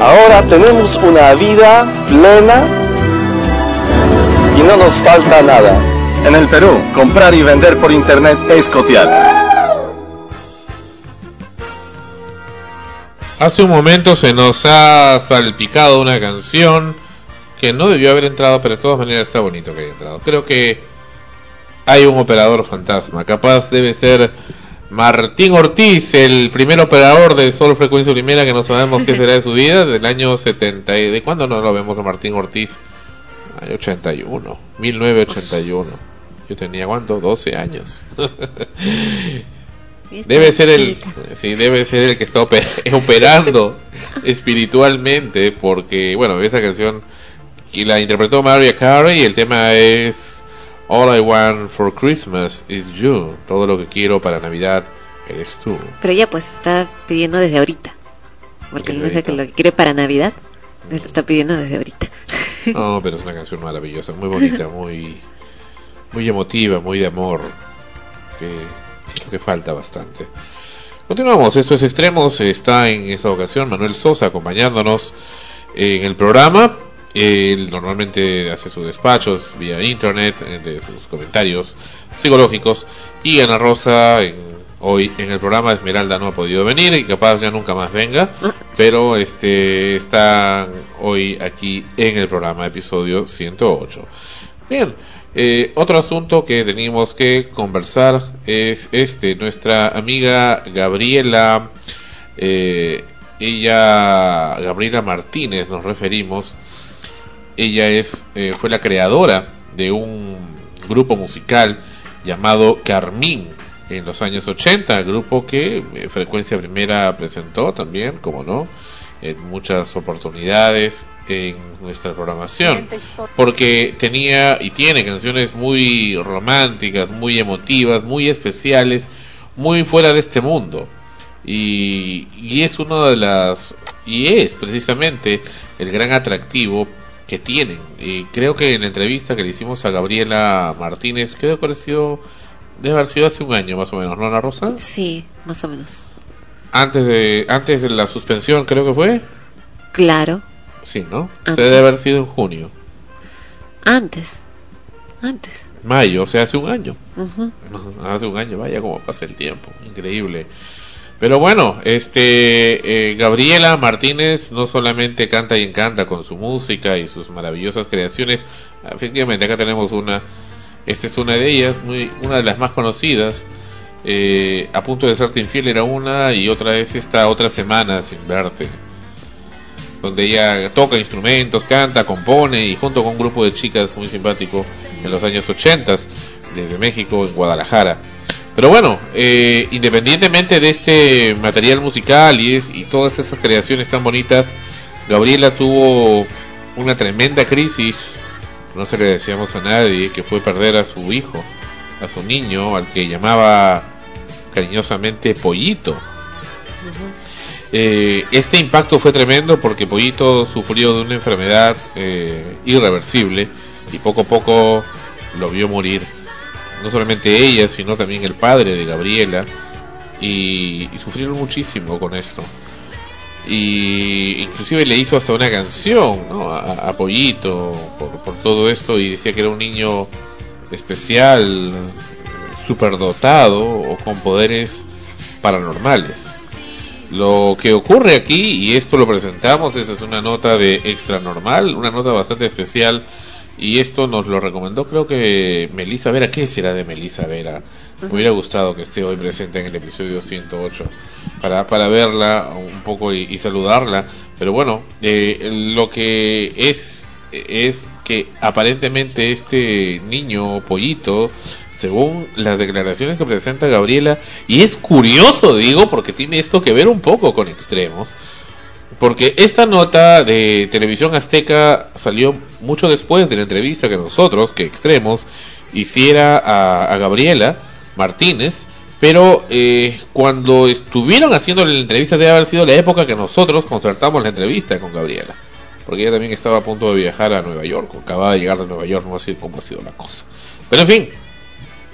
Ahora tenemos una vida plena y no nos falta nada. En el Perú, comprar y vender por internet es cotear. Hace un momento se nos ha salpicado una canción que no debió haber entrado, pero de todas maneras está bonito que haya entrado. Creo que hay un operador fantasma. Capaz debe ser Martín Ortiz, el primer operador de Sol Frecuencia Primera, que no sabemos qué será de su vida, del año 70. y- ¿De cuándo no lo vemos a Martín Ortiz? Año 81, 1981. Yo tenía, ¿cuánto? 12 años. Debe ser el, sí, debe ser el que está ope- operando espiritualmente, porque, bueno, esa canción y la interpretó Mariah Carey y el tema es All I Want for Christmas is You. Todo lo que quiero para Navidad eres tú. Pero ella pues está pidiendo desde ahorita. Porque él dice que lo que quiere para Navidad, lo está pidiendo desde ahorita. No, pero es una canción maravillosa, muy bonita, muy, muy emotiva, muy de amor, que, que falta bastante. Continuamos, esto es Extremos, está en esta ocasión Manuel Sosa acompañándonos en el programa. Él normalmente hace sus despachos vía internet, eh, de sus comentarios psicológicos. Y Ana Rosa, en- hoy en el programa Esmeralda no ha podido venir y capaz ya nunca más venga. Pero este está hoy aquí en el programa, episodio 108. Bien, eh, otro asunto que tenemos que conversar es este, nuestra amiga Gabriela, eh, ella, Gabriela Martínez nos referimos, ella es, eh, fue la creadora de un grupo musical llamado Carmín en los años 80, grupo que eh, Frecuencia Primera presentó también, como no, en muchas oportunidades en nuestra programación porque tenía y tiene canciones muy románticas, muy emotivas, muy especiales, muy fuera de este mundo. Y, y es una de las y es precisamente el gran atractivo que tienen. Y creo que en la entrevista que le hicimos a Gabriela Martínez, creo que ha sido debe haber sido hace un año más o menos, ¿no, Ana Rosa? Sí, más o menos. Antes de antes de la suspensión, creo que fue. Claro, Sí, ¿no? O sea, Antes. debe haber sido en junio, antes. Antes. mayo, o sea, hace un año. Ujú. Hace un año, vaya como pasa el tiempo, increíble. Pero bueno, este eh, Gabriela Martínez no solamente canta y encanta con su música y sus maravillosas creaciones, efectivamente acá tenemos una, esta es una de ellas, muy, una de las más conocidas. Eh, a punto de serte infiel era una y otra es esta otra semana sin verte, donde ella toca instrumentos, canta, compone y junto con un grupo de chicas muy simpático en los años 80 desde México en Guadalajara. Pero bueno, eh, independientemente de este material musical y, es- y todas esas creaciones tan bonitas, Gabriela tuvo una tremenda crisis, no se le decíamos a nadie, que fue perder a su hijo, a su niño, al que llamaba cariñosamente Pollito. Eh, este impacto fue tremendo porque Pollito sufrió de una enfermedad eh, irreversible y poco a poco lo vio morir. No solamente ella, sino también el padre de Gabriela. Y, y sufrieron muchísimo con esto. Y inclusive le hizo hasta una canción ¿no? a, Pollito por, por todo esto y decía que era un niño especial, superdotado o con poderes paranormales. Lo que ocurre aquí, y esto lo presentamos, esa es una nota de extra normal, una nota bastante especial, y esto nos lo recomendó creo que Melissa Vera, ¿qué será de Melissa Vera? Me hubiera gustado que esté hoy presente en el episodio 108 para, para verla un poco y, y saludarla, pero bueno, eh, lo que es es que aparentemente este niño pollito según las declaraciones que presenta Gabriela, y es curioso, digo, porque tiene esto que ver un poco con extremos, porque esta nota de televisión azteca salió mucho después de la entrevista que nosotros, que extremos, hiciera a, Gabriela Martínez, pero eh, cuando estuvieron haciendo la entrevista debe haber sido la época que nosotros concertamos la entrevista con Gabriela, porque ella también estaba a punto de viajar a Nueva York, o acababa de llegar de Nueva York, no sé cómo ha sido la cosa. Pero en fin,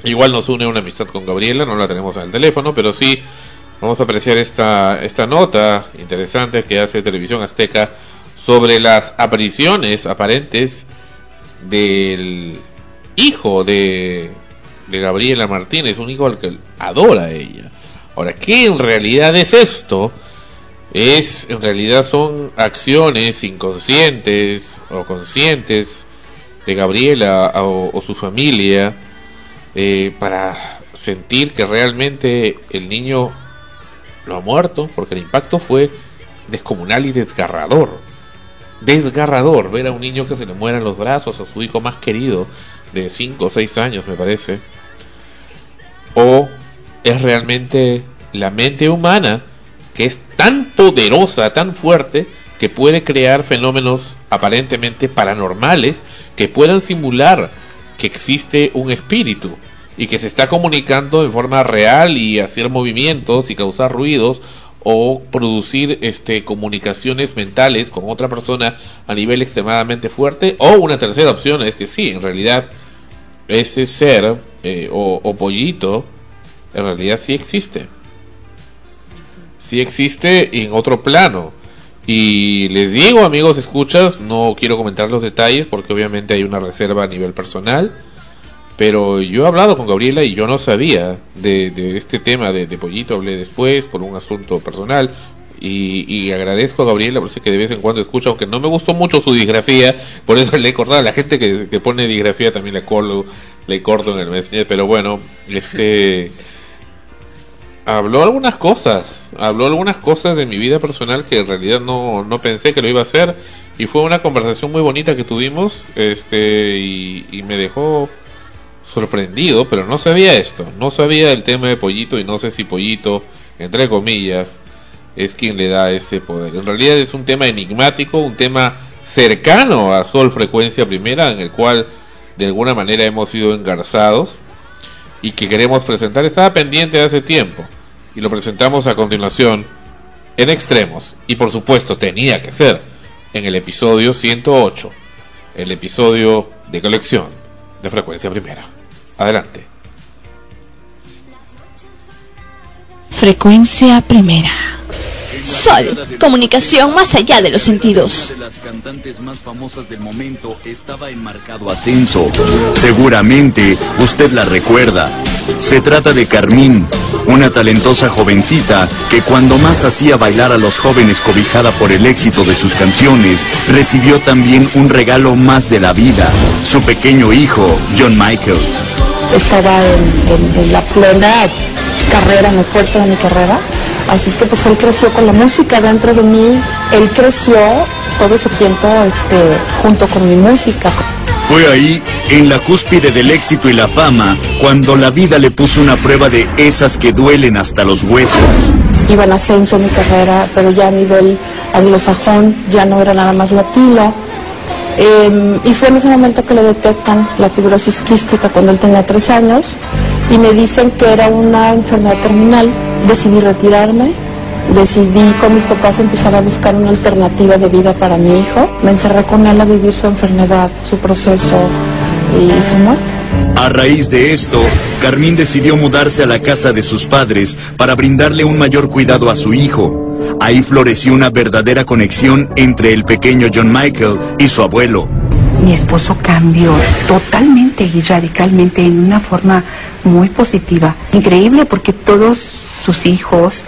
Igual nos une una amistad con Gabriela, no la tenemos en el teléfono, pero sí vamos a apreciar esta, esta nota interesante que hace Televisión Azteca sobre las apariciones aparentes del hijo de, Gabriela Martínez, un hijo al que adora ella. Ahora, ¿qué en realidad es esto? Es, en realidad son acciones inconscientes o conscientes de Gabriela o, o su familia eh, para sentir que realmente el niño lo ha muerto, porque el impacto fue descomunal y desgarrador. Desgarrador ver a un niño que se le muera en los brazos a su hijo más querido de 5 o 6 años, me parece. O es realmente la mente humana que es tan poderosa, tan fuerte, que puede crear fenómenos aparentemente paranormales que puedan simular que existe un espíritu y que se está comunicando de forma real y hacer movimientos y causar ruidos o producir este comunicaciones mentales con otra persona a nivel extremadamente fuerte o una tercera opción es que sí en realidad ese ser eh, o, o pollito en realidad sí existe. Sí existe en otro plano. Y les digo amigos escuchas no quiero comentar los detalles porque obviamente hay una reserva a nivel personal pero yo he hablado con Gabriela y yo no sabía de, este tema de, Pollito, hablé después por un asunto personal. Y, y agradezco a Gabriela, por eso que de vez en cuando escucho, aunque no me gustó mucho su disgrafía, por eso le he cortado a la gente que, que pone disgrafía también le corto, le corto en el Messenger, pero bueno, este habló algunas cosas, habló algunas cosas de mi vida personal que en realidad no, no pensé que lo iba a hacer y fue una conversación muy bonita que tuvimos, este y me dejó sorprendido, pero no sabía esto, no sabía el tema de Pollito y no sé si Pollito, entre comillas, es quien le da ese poder. En realidad es un tema enigmático, un tema cercano a Sol Frecuencia Primera, en el cual de alguna manera hemos sido engarzados y que queremos presentar. Estaba pendiente de hace tiempo y lo presentamos a continuación en extremos y por supuesto tenía que ser en el episodio 108, el episodio de colección de Frecuencia Primera. Adelante. Frecuencia primera. Sol, comunicación más allá de los sentidos. de las cantantes más famosas del momento estaba en marcado ascenso. Seguramente usted la recuerda. Se trata de Carmín, una talentosa jovencita que cuando más hacía bailar a los jóvenes cobijada por el éxito de sus canciones, recibió también un regalo más de la vida, su pequeño hijo, John Michael. Estaba en, en- en la plena carrera, en el fuerte de mi carrera. Así es que pues él creció con la música dentro de mí, él creció todo ese tiempo este, junto con mi música. Fue ahí, en la cúspide del éxito y la fama, cuando la vida le puso una prueba de esas que duelen hasta los huesos. Iba en ascenso mi carrera, pero ya a nivel anglosajón ya no era nada más latino. Eh, y fue en ese momento que le detectan la fibrosis quística cuando él tenía tres años y me dicen que era una enfermedad terminal. Decidí retirarme, decidí con mis papás empezar a buscar una alternativa de vida para mi hijo. Me encerré con él a vivir su enfermedad, su proceso y su muerte. A raíz de esto, Carmín decidió mudarse a la casa de sus padres para brindarle un mayor cuidado a su hijo. Ahí floreció una verdadera conexión entre el pequeño John Michael y su abuelo. Mi esposo cambió totalmente y radicalmente en una forma muy positiva. Increíble porque todos sus hijos,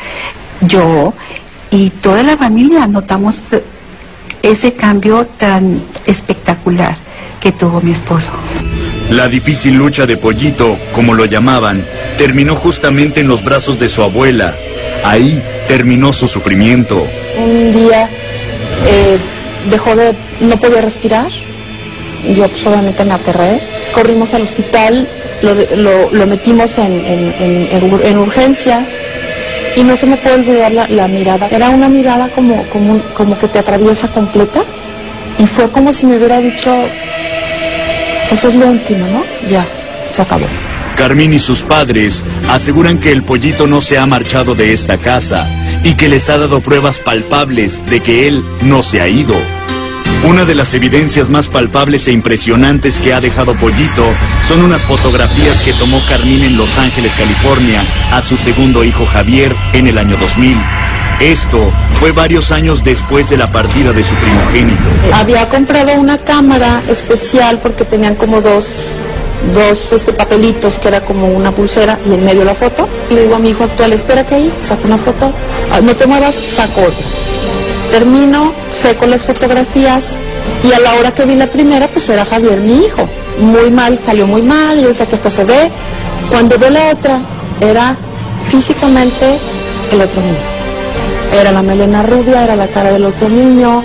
yo y toda la familia notamos ese cambio tan espectacular que tuvo mi esposo. La difícil lucha de Pollito, como lo llamaban, terminó justamente en los brazos de su abuela. Ahí terminó su sufrimiento. Un día eh, dejó de, no podía respirar, yo pues obviamente me aterré, corrimos al hospital, lo, metimos en, en- en- en ur- en urgencias. Y no se me puede olvidar la, la mirada, era una mirada como, como, como que te atraviesa completa. Y fue como si me hubiera dicho, pues es lo último, ¿no? Ya, se acabó. Carmín y sus padres aseguran que el pollito no se ha marchado de esta casa y que les ha dado pruebas palpables de que él no se ha ido. Una de las evidencias más palpables e impresionantes que ha dejado Pollito son unas fotografías que tomó Carmín en Los Ángeles, California, a su segundo hijo Javier en el año 2000. Esto fue varios años después de la partida de su primogénito. Había comprado una cámara especial porque tenían como dos, dos este, papelitos que era como una pulsera y en medio la foto. Le digo a mi hijo actual, espérate ahí, saco una foto, Ah, no te muevas, saco otra. Termino, seco las fotografías y a la hora que vi la primera, pues era Javier, mi hijo. Muy mal, salió muy mal, yo decía que esto se ve. Cuando veo la otra, era físicamente el otro niño. Era la melena rubia, era la cara del otro niño,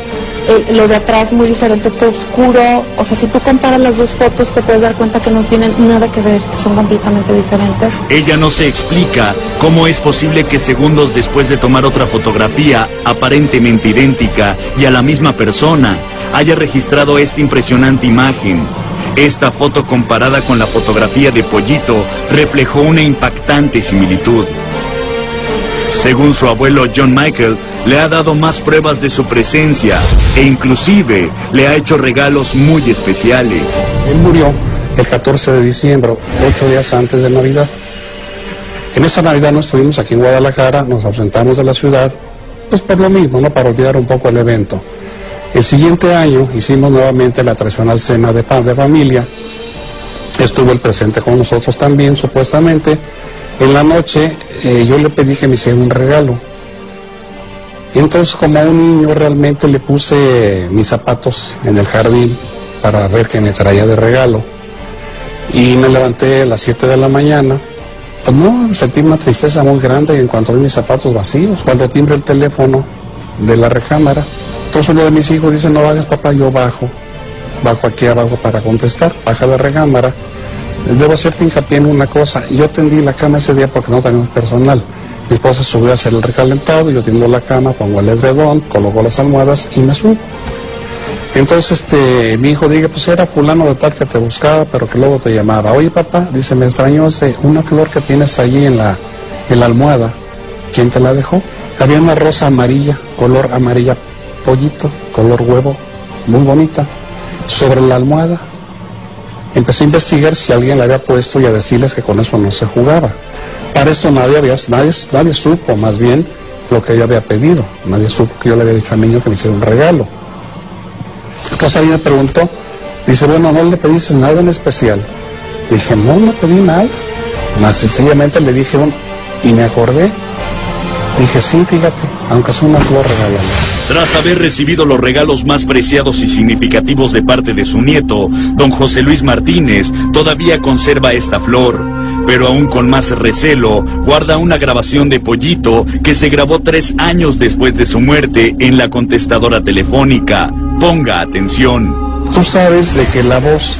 lo de atrás muy diferente, todo oscuro. O sea, si tú comparas las dos fotos te puedes dar cuenta que no tienen nada que ver, que son completamente diferentes. Ella no se explica cómo es posible que segundos después de tomar otra fotografía aparentemente idéntica y a la misma persona haya registrado esta impresionante imagen. Esta foto comparada con la fotografía de Pollito reflejó una impactante similitud. Según su abuelo John Michael, le ha dado más pruebas de su presencia e inclusive le ha hecho regalos muy especiales. Él murió el 14 de diciembre, ocho días antes de Navidad. En esa Navidad no estuvimos aquí en Guadalajara, nos ausentamos de la ciudad, pues por lo mismo, ¿no? Para olvidar un poco el evento. El siguiente año hicimos nuevamente la tradicional cena de, de familia. Estuvo el presente con nosotros también, supuestamente. En la noche eh, yo le pedí que me hiciera un regalo. Entonces como a un niño realmente le puse mis zapatos en el jardín para ver qué me traía de regalo. Y me levanté a las 7 de la mañana. Pues no, sentí una tristeza muy grande en cuanto vi mis zapatos vacíos. Cuando timbre el teléfono de la recámara. Entonces uno de mis hijos dice, no bajes papá, yo bajo. Bajo aquí abajo para contestar. Baja la recámara. Debo hacerte hincapié en una cosa. Yo tendí la cama ese día porque no teníamos personal. Mi esposa subió a hacer el recalentado, yo tiendo la cama, pongo el edredón, coloco las almohadas y me subo. Entonces este, mi hijo dice, pues era fulano de tal que te buscaba, pero que luego te llamaba. Oye papá, dice, me extrañó ese, una flor que tienes allí en la, en la almohada. ¿Quién te la dejó? Había una rosa amarilla, color amarilla pollito, color huevo, muy bonita, sobre la almohada. Empecé a investigar si alguien la había puesto y a decirles que con eso no se jugaba. Para esto nadie, había, nadie, nadie supo más bien lo que yo había pedido. Nadie supo que yo le había dicho al niño que me hiciera un regalo. Entonces alguien me preguntó, dice, bueno, no le pediste nada en especial. Dije, no, no pedí nada. Más sencillamente le dije, un, y me acordé. Dije, sí, fíjate, aunque sea una flor regalada. Tras haber recibido los regalos más preciados y significativos de parte de su nieto, don José Luis Martínez todavía conserva esta flor, pero aún con más recelo guarda una grabación de Pollito que se grabó tres años después de su muerte en la contestadora telefónica. Ponga atención. Tú sabes de que la voz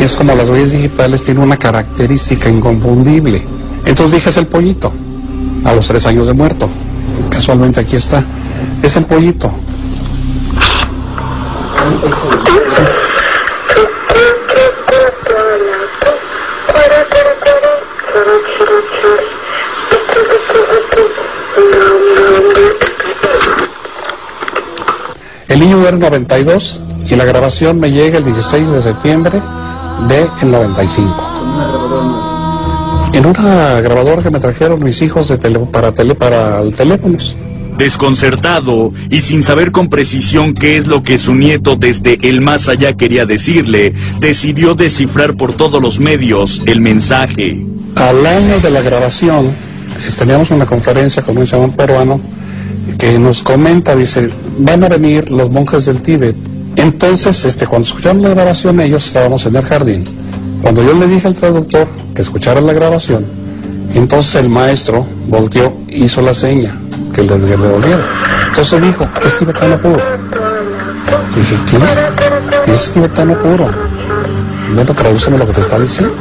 es como las huellas digitales, tiene una característica inconfundible. Entonces dije, es el pollito, a los tres años de muerto. Casualmente aquí está. Es el pollito. Sí. El niño era 92 y la grabación me llega el 16 de septiembre del 95. En una grabadora que me trajeron mis hijos de tele, para, tele, para teléfonos. Desconcertado y sin saber con precisión qué es lo que su nieto desde el más allá quería decirle, decidió descifrar por todos los medios el mensaje. Al año de la grabación, teníamos una conferencia con un chamán peruano que nos comenta, dice, van a venir los monjes del Tíbet. Entonces, este, cuando escuchamos la grabación, ellos estábamos en el jardín. Cuando yo le dije al traductor que escuchara la grabación, entonces el maestro volteó, hizo la seña que le, le. Entonces dijo, es tibetano puro. Dije, ¿qué? Es tibetano puro. Bueno, tradúceme lo que te está diciendo.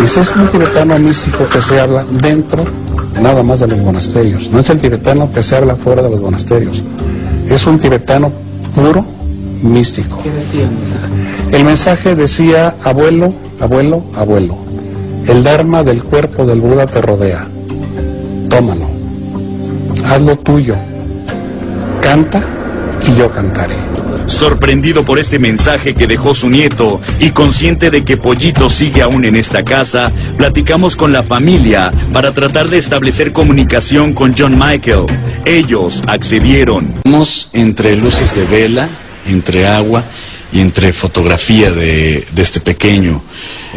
Dice, es un tibetano místico que se habla dentro nada más de los monasterios. No es el tibetano que se habla fuera de los monasterios. Es un tibetano puro místico. ¿Qué decía El mensaje decía, abuelo, abuelo, abuelo, el Dharma del cuerpo del Buda te rodea. Tómalo. Hazlo tuyo. Canta y yo cantaré. Sorprendido por este mensaje que dejó su nieto y consciente de que Pollito sigue aún en esta casa, platicamos con la familia para tratar de establecer comunicación con John Michael. Ellos accedieron. Estamos entre luces de vela, entre agua y entre fotografía de, este pequeño.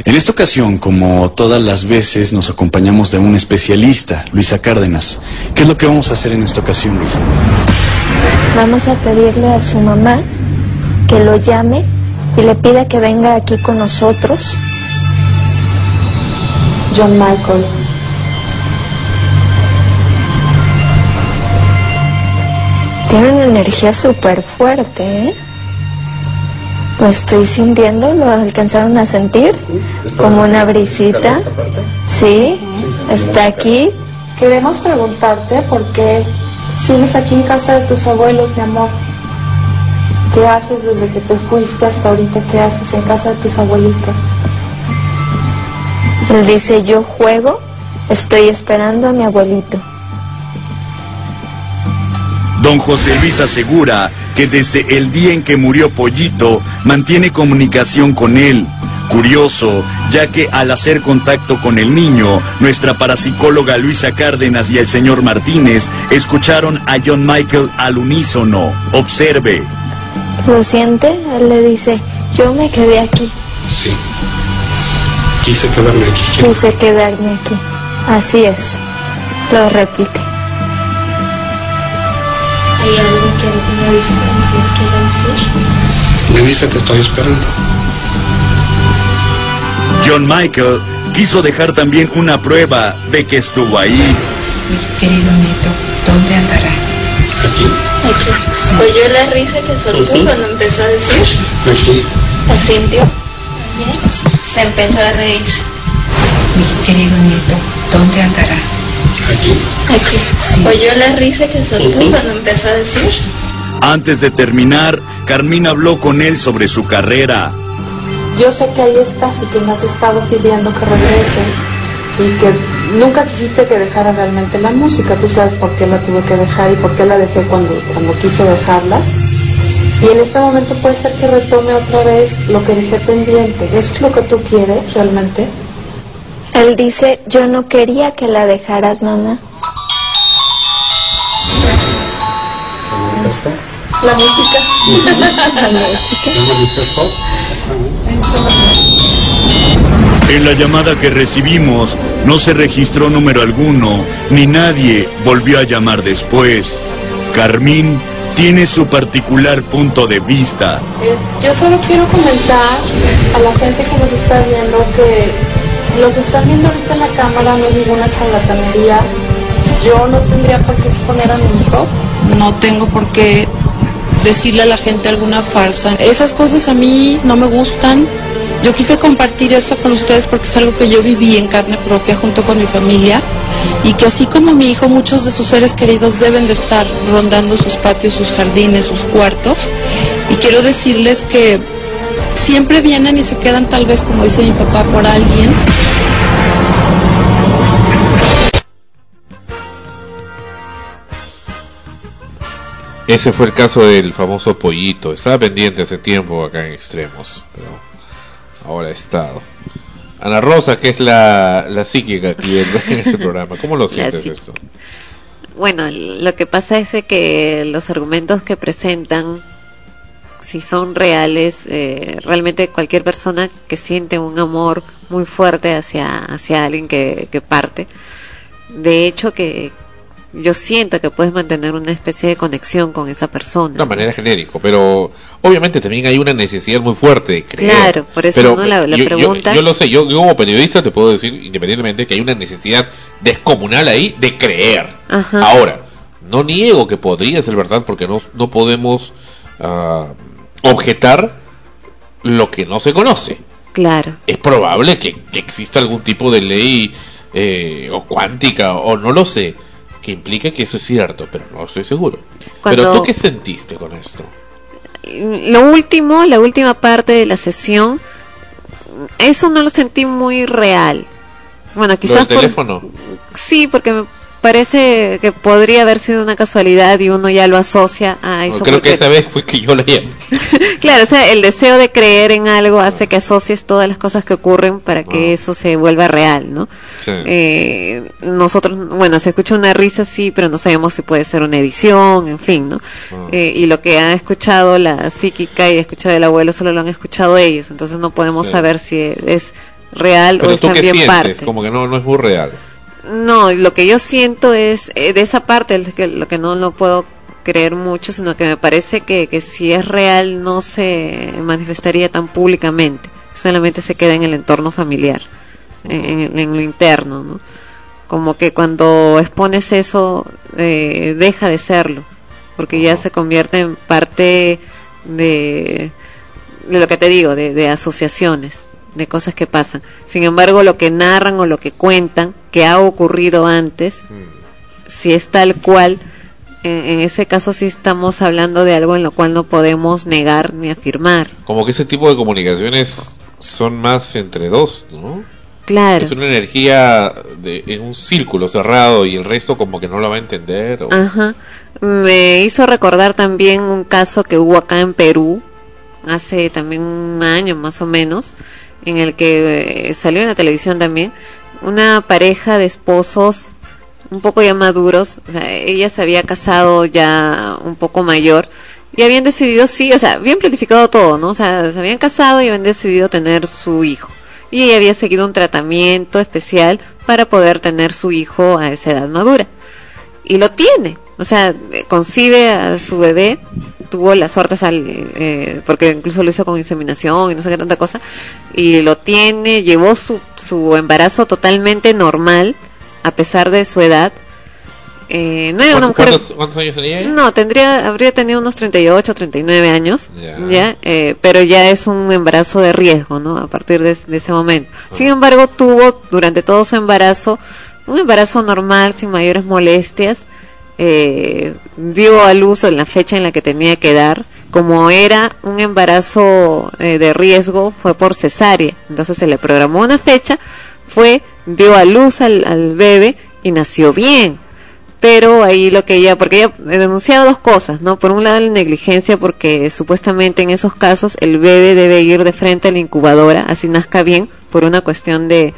En esta ocasión, como todas las veces, nos acompañamos de un especialista, Luisa Cárdenas. ¿Qué es lo que vamos a hacer en esta ocasión, Luisa? Vamos a pedirle a su mamá que lo llame y le pida que venga aquí con nosotros John Michael. Tiene una energía súper fuerte, ¿eh? Lo estoy sintiendo, lo alcanzaron a sentir, como una brisita. Sí, está aquí. Queremos preguntarte por qué sigues aquí en casa de tus abuelos, mi amor. ¿Qué haces desde que te fuiste hasta ahorita? ¿Qué haces en casa de tus abuelitos? Él dice, yo juego, estoy esperando a mi abuelito. Don José Luis asegura que desde el día en que murió Pollito mantiene comunicación con él. Curioso, ya que al hacer contacto con el niño, nuestra parapsicóloga Luisa Cárdenas y el señor Martínez escucharon a John Michael al unísono. Observe. ¿Lo siente? Él le dice, yo me quedé aquí, Sí. Quise quedarme aquí. quise quedarme aquí. Así es, lo repite. Que alguna distancia decir? Me dice te estoy esperando. John Michael quiso dejar también una prueba de que estuvo ahí. Querido nieto, ¿dónde andará? Aquí. Aquí. ¿Oyó la risa que soltó Ujú. cuando empezó a decir? Aquí. ¿La sintió? Se empezó a reír. Mi querido nieto, ¿dónde andará? Aquí. Aquí. ¿Oyó la risa que soltó Ujú. cuando empezó a decir? Antes de terminar, Carmín habló con él sobre su carrera. Yo sé que ahí estás y que me has estado pidiendo que regrese y que nunca quisiste que dejara realmente la música. Tú sabes por qué la tuve que dejar y por qué la dejé cuando, cuando quise dejarla. Y en este momento puede ser que retome otra vez lo que dejé pendiente. ¿Eso es lo que tú quieres realmente? Él dice, yo no quería que la dejaras, mamá. ¿Se? La música. La música. En la llamada que recibimos no se registró número alguno, ni nadie volvió a llamar después. Carmín tiene su particular punto de vista. Eh, yo solo quiero comentar a la gente que nos está viendo que lo que están viendo ahorita en la cámara no es ninguna charlatanería. Yo no tendría por qué exponer a mi hijo. no tengo por qué decirle a la gente alguna farsa. Esas cosas a mí no me gustan. Yo quise compartir esto con ustedes porque es algo que yo viví en carne propia junto con mi familia y que así como mi hijo, muchos de sus seres queridos deben de estar rondando sus patios, sus jardines, sus cuartos. Y quiero decirles que siempre vienen y se quedan tal vez, como dice mi papá, por alguien. Ese fue el caso del famoso pollito. Estaba pendiente hace tiempo acá en Extremos, pero ahora ha estado. Ana Rosa, que es la, la psíquica aquí en el programa, ¿cómo lo sientes esto? Bueno, lo que pasa es que los argumentos que presentan, si son reales, eh, realmente cualquier persona que siente un amor muy fuerte hacia, hacia alguien que, que parte, de hecho que yo siento que puedes mantener una especie de conexión con esa persona. De una manera genérico, pero obviamente también hay una necesidad muy fuerte de creer. Claro, por eso, Pero ¿no? La- la yo, pregunta- Yo, lo sé, yo, yo como periodista te puedo decir independientemente que hay una necesidad descomunal ahí de creer. Ajá. Ahora, no niego que podría ser verdad porque no, no podemos ah, objetar lo que no se conoce. Claro. Es probable que, que exista algún tipo de ley eh, o cuántica o no lo sé que implique que eso es cierto, pero no estoy seguro. Cuando- Pero tú qué sentiste con esto? lo último, la última parte de la sesión, eso no lo sentí muy real. Bueno, ¿Lo quizás del por- teléfono? sí, porque me parece que podría haber sido una casualidad y uno ya lo asocia a eso. Creo que esa vez fue que yo la llamé. claro, o sea, el deseo de creer en algo hace que asocies todas las cosas que ocurren para que eso se vuelva real, ¿no? Sí. Eh, nosotros, bueno, se escucha una risa, sí, pero no sabemos si puede ser una edición, en fin, ¿no? Ah. Eh, y lo que ha escuchado la psíquica y ha escuchado el abuelo solo lo han escuchado ellos, entonces no podemos Sí. saber si es real o es también sientes, parte. como que no, no es muy real. No, lo que yo siento es eh, de esa parte, que lo que no lo puedo creer mucho, sino que me parece que, que si es real no se manifestaría tan públicamente, solamente se queda en el entorno familiar. en, en- en lo interno, ¿no? Como que cuando expones eso, eh, deja de serlo, porque ya se convierte en parte de, de lo que te digo, de, de asociaciones, de cosas que pasan. Sin embargo, lo que narran o lo que cuentan, que ha ocurrido antes, si es tal cual, en, en ese caso sí estamos hablando de algo en lo cual no podemos negar ni afirmar. Como que ese tipo de comunicaciones son más entre dos, ¿no? Claro. Es una energía de, en un círculo cerrado y el resto como que no la va a entender. o- Ajá. Me hizo recordar también un caso que hubo acá en Perú, hace también un año más o menos, en el que eh, salió en la televisión también, una pareja de esposos un poco ya maduros, o sea, ella se había casado ya un poco mayor y habían decidido, sí, o sea, habían planificado todo, ¿no? O sea, se habían casado y habían decidido tener su hijo. Y ella había seguido un tratamiento especial para poder tener su hijo a esa edad madura y lo tiene. O sea, eh, concibe a su bebé, tuvo la suerte, sal- eh, porque incluso lo hizo con inseminación y no sé qué tanta cosa, y lo tiene, llevó su, su embarazo totalmente normal, a pesar de su edad. Eh, no era una ¿Cuántos, mujer... cuántos- cuántos años tenía? No, tendría, habría tenido unos 38, 39 años, Ya. ya, eh, pero ya es un embarazo de riesgo, ¿no? A partir de, de ese momento. Sin embargo, tuvo durante todo su embarazo un embarazo normal, sin mayores molestias, eh, dio a luz en la fecha en la que tenía que dar. Como era un embarazo eh, de riesgo, fue por cesárea. Entonces se le programó una fecha, fue, dio a luz al, al bebé y nació bien pero ahí lo que ella, porque ella denunciaba dos cosas, ¿no? Por un lado la negligencia, porque supuestamente en esos casos el bebé debe ir de frente a la incubadora, así nazca bien, por una cuestión de,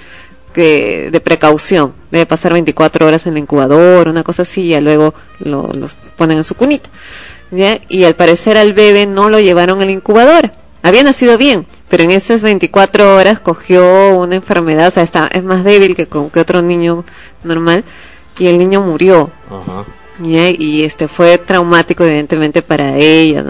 que- de precaución, debe pasar 24 horas en la incubadora, una cosa así, y ya luego lo, los ponen en su cunita, ¿ya? Y al parecer al bebé no lo llevaron a la incubadora, había nacido bien, pero en esas 24 horas cogió una enfermedad, o sea, está, es más débil que, que otro niño normal, y el niño murió. Ajá. Ya, y este fue traumático evidentemente para ella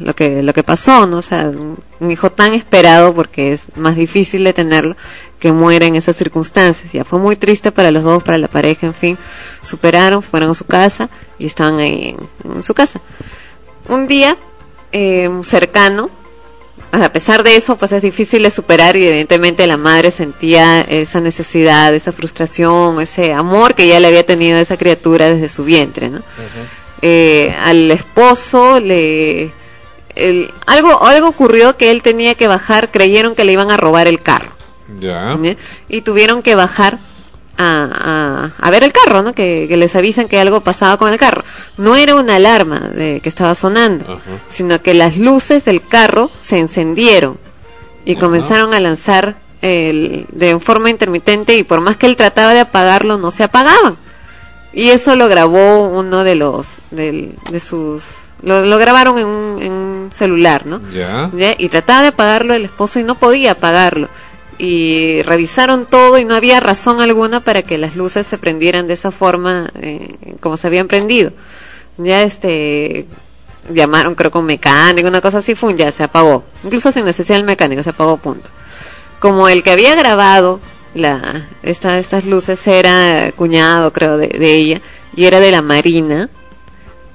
lo que lo que pasó no o sea un, hijo tan esperado porque es más difícil de tenerlo que muera en esas circunstancias. Ya fue muy triste para los dos para la pareja en fin. Superaron fueron a su casa y estaban ahí en, en su casa. Un día eh, cercano a pesar de eso, pues es difícil de superar y evidentemente la madre sentía esa necesidad, esa frustración, ese amor que ya le había tenido a esa criatura desde su vientre, ¿no? Eh, al esposo le... el- algo, algo ocurrió que él tenía que bajar, creyeron que le iban a robar el carro. Ya. ¿ya? Y tuvieron que bajar a, a, a ver el carro, ¿no? Que, que les avisan que algo pasaba con el carro. No era una alarma de, que estaba sonando, sino que las luces del carro se encendieron y comenzaron a lanzar el- de forma intermitente y por más que él trataba de apagarlo, no se apagaban. Y eso lo grabó uno de los, del- de sus, lo, lo grabaron en un, en un celular, ¿no? Y trataba de apagarlo el esposo y no podía apagarlo. Y revisaron todo y no había razón alguna para que las luces se prendieran de esa forma eh, como se habían prendido. Ya este llamaron creo con mecánico, una cosa así, fue, ya se apagó. Incluso sin necesidad del mecánico, se apagó punto. Como el que había grabado la esta, estas luces era cuñado creo de, de ella y era de la Marina,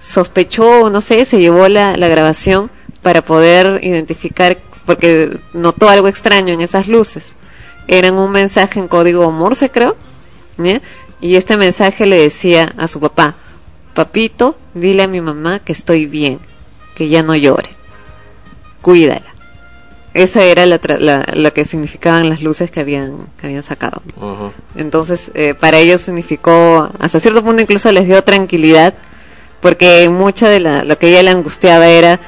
sospechó, no sé, se llevó la, la grabación para poder identificar, porque notó algo extraño en esas luces. Eran un mensaje en código Morse, creo, ¿ya? y este mensaje le decía a su papá, papito, dile a mi mamá que estoy bien, que ya no llore, cuídala. Esa era la, tra- la, lo que significaban las luces que habían, que habían sacado. Entonces, eh, para ellos significó, hasta cierto punto incluso les dio tranquilidad, porque mucha de la, lo que ella le angustiaba era,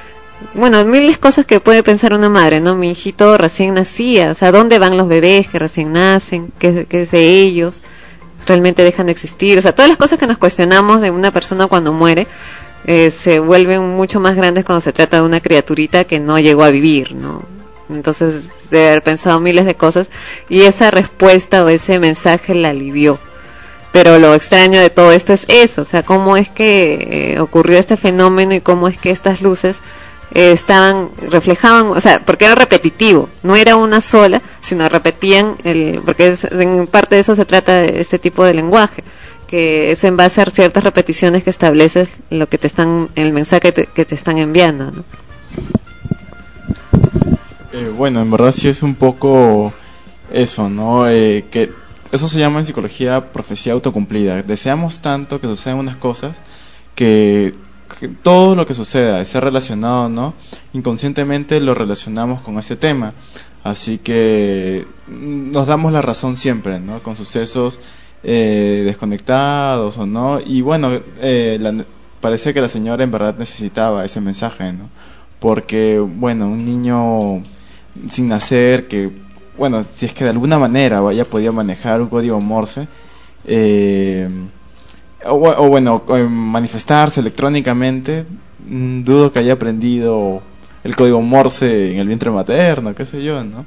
bueno, miles cosas que puede pensar una madre, ¿no? Mi hijito recién nacía, o sea, ¿dónde van los bebés que recién nacen? ¿Qué, qué es de ellos? ¿Realmente dejan de existir? O sea, todas las cosas que nos cuestionamos de una persona cuando muere, eh, se vuelven mucho más grandes cuando se trata de una criaturita que no llegó a vivir, ¿no? Entonces, de haber pensado miles de cosas y esa respuesta o ese mensaje la alivió. Pero lo extraño de todo esto es eso, o sea, cómo es que eh, ocurrió este fenómeno y cómo es que estas luces estaban, reflejaban, o sea, porque era repetitivo, no era una sola, sino repetían, el, porque es- en parte de eso se trata de este tipo de lenguaje, que es en base a ciertas repeticiones que estableces lo que te están, el mensaje que te, que te están enviando, ¿no? Eh, bueno, en verdad sí es un poco eso, ¿no? Eh, que eso se llama en psicología profecía autocumplida. Deseamos tanto que sucedan unas cosas que, todo lo que suceda esté relacionado, ¿no? Inconscientemente lo relacionamos con ese tema. Así que mm, nos damos la razón siempre, ¿no? Con sucesos eh, desconectados o no. Y bueno, eh, la- parece que la señora en verdad necesitaba ese mensaje, ¿no? Porque, bueno, un niño sin nacer que, bueno, si es que de alguna manera vaya podía manejar un código Morse, eh, o, bu- o bueno, eh, manifestarse electrónicamente, mm, dudo que haya aprendido el código Morse en el vientre materno, qué sé yo, ¿no?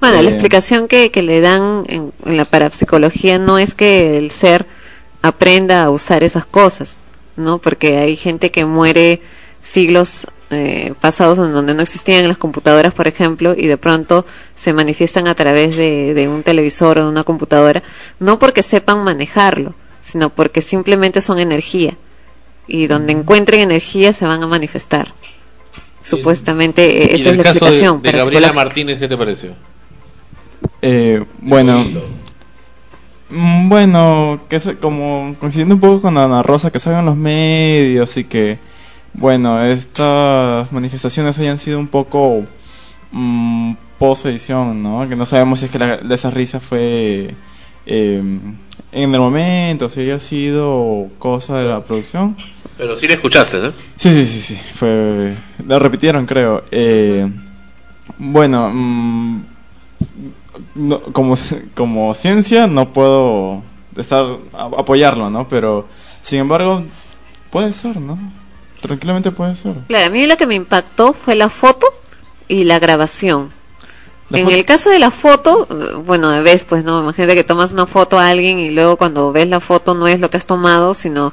Bueno, la Eh, explicación que, que le dan en, en la parapsicología no es que el ser aprenda a usar esas cosas, ¿no? Porque hay gente que muere siglos eh, pasados en donde no existían las computadoras, por ejemplo, y de pronto se manifiestan a través de, de un televisor o de una computadora, no porque sepan manejarlo, sino porque simplemente son energía. Y donde encuentren energía se van a manifestar. Supuestamente eh, esa es la caso explicación. de Gabriela. Martínez, ¿qué te pareció? Eh, bueno, mm, bueno, que se- como coincidiendo un poco con Ana Rosa, que salgan los medios y que, bueno, estas manifestaciones hayan sido un poco mm, post-edición, ¿no? Que no sabemos si es que la, de esa risa fue eh, en el momento, si haya sido cosa de la producción. Pero sí la escuchaste, ¿no? Sí, sí, sí, sí. Fue, lo repitieron, creo. Eh, bueno, mm, no- como, como ciencia no puedo estar a- apoyarlo, ¿no? Pero, sin embargo, puede ser, ¿no? Tranquilamente puede ser. Claro, a mí lo que me impactó fue la foto y la grabación. En el caso de la foto, bueno, ves, pues no, imagínate que tomas una foto a alguien y luego cuando ves la foto no es lo que has tomado, sino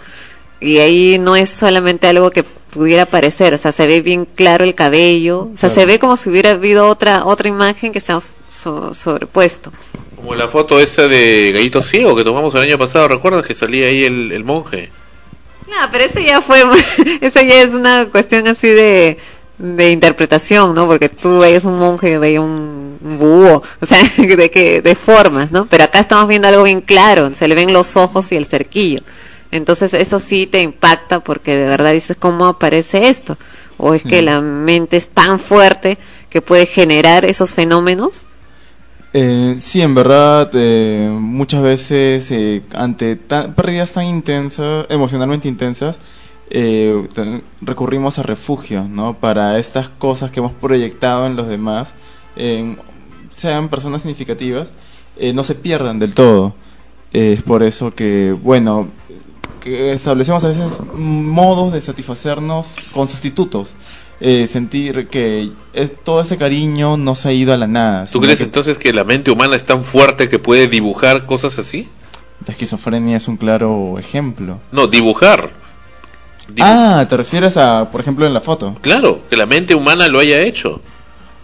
y ahí no es solamente algo que pudiera parecer, o sea, se ve bien claro el cabello, o sea, Claro. se ve como si hubiera habido otra otra imagen que se ha so- sobrepuesto. Como la foto esa de Gallito Ciego que tomamos el año pasado, ¿recuerdas que salía ahí el, el monje? No, pero eso ya fue, eso ya es una cuestión así de, de interpretación, ¿no? Porque tú veías un monje, veías un, un búho, o sea, de que, de formas, ¿no? Pero acá estamos viendo algo bien claro, se le ven los ojos y el cerquillo. Entonces eso sí te impacta porque de verdad dices, ¿cómo aparece esto? O es Sí. que la mente es tan fuerte que puede generar esos fenómenos. Eh, sí, en verdad, eh, muchas veces eh, ante pérdidas tan intensas, emocionalmente intensas, eh, recurrimos a refugio, ¿no? Para estas cosas que hemos proyectado en los demás, sean personas significativas, eh, no se pierdan del todo. Eh, es por eso que, bueno, que establecemos a veces modos de satisfacernos con sustitutos. Eh, sentir que es- todo ese cariño no se ha ido a la nada. ¿Tú crees que- entonces que la mente humana es tan fuerte que puede dibujar cosas así? La esquizofrenia es un claro ejemplo. No, dibujar. Ah, ¿te refieres a, por ejemplo, en la foto? Claro, que la mente humana lo haya hecho.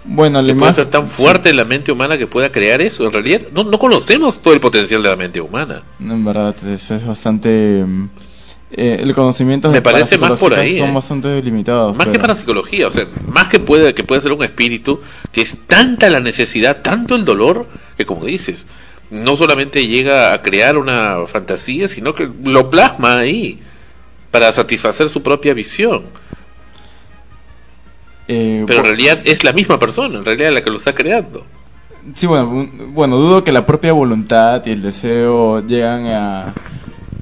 Bueno, la imagen... ser tan fuerte la mente humana que pueda crear eso. En realidad, no, no conocemos todo el potencial de la mente humana. En verdad, eso es bastante... mm, eh, el conocimiento Me parece más por ahí, son eh. bastante limitados. Más que para psicología, o sea, más que puede, que puede ser un espíritu, que es tanta la necesidad, tanto el dolor, que como dices, no solamente llega a crear una fantasía, sino que lo plasma ahí para satisfacer su propia visión. Eh, Pero en realidad es la misma persona, en realidad la que lo está creando. Sí, bueno, bueno, dudo que la propia voluntad y el deseo llegan a,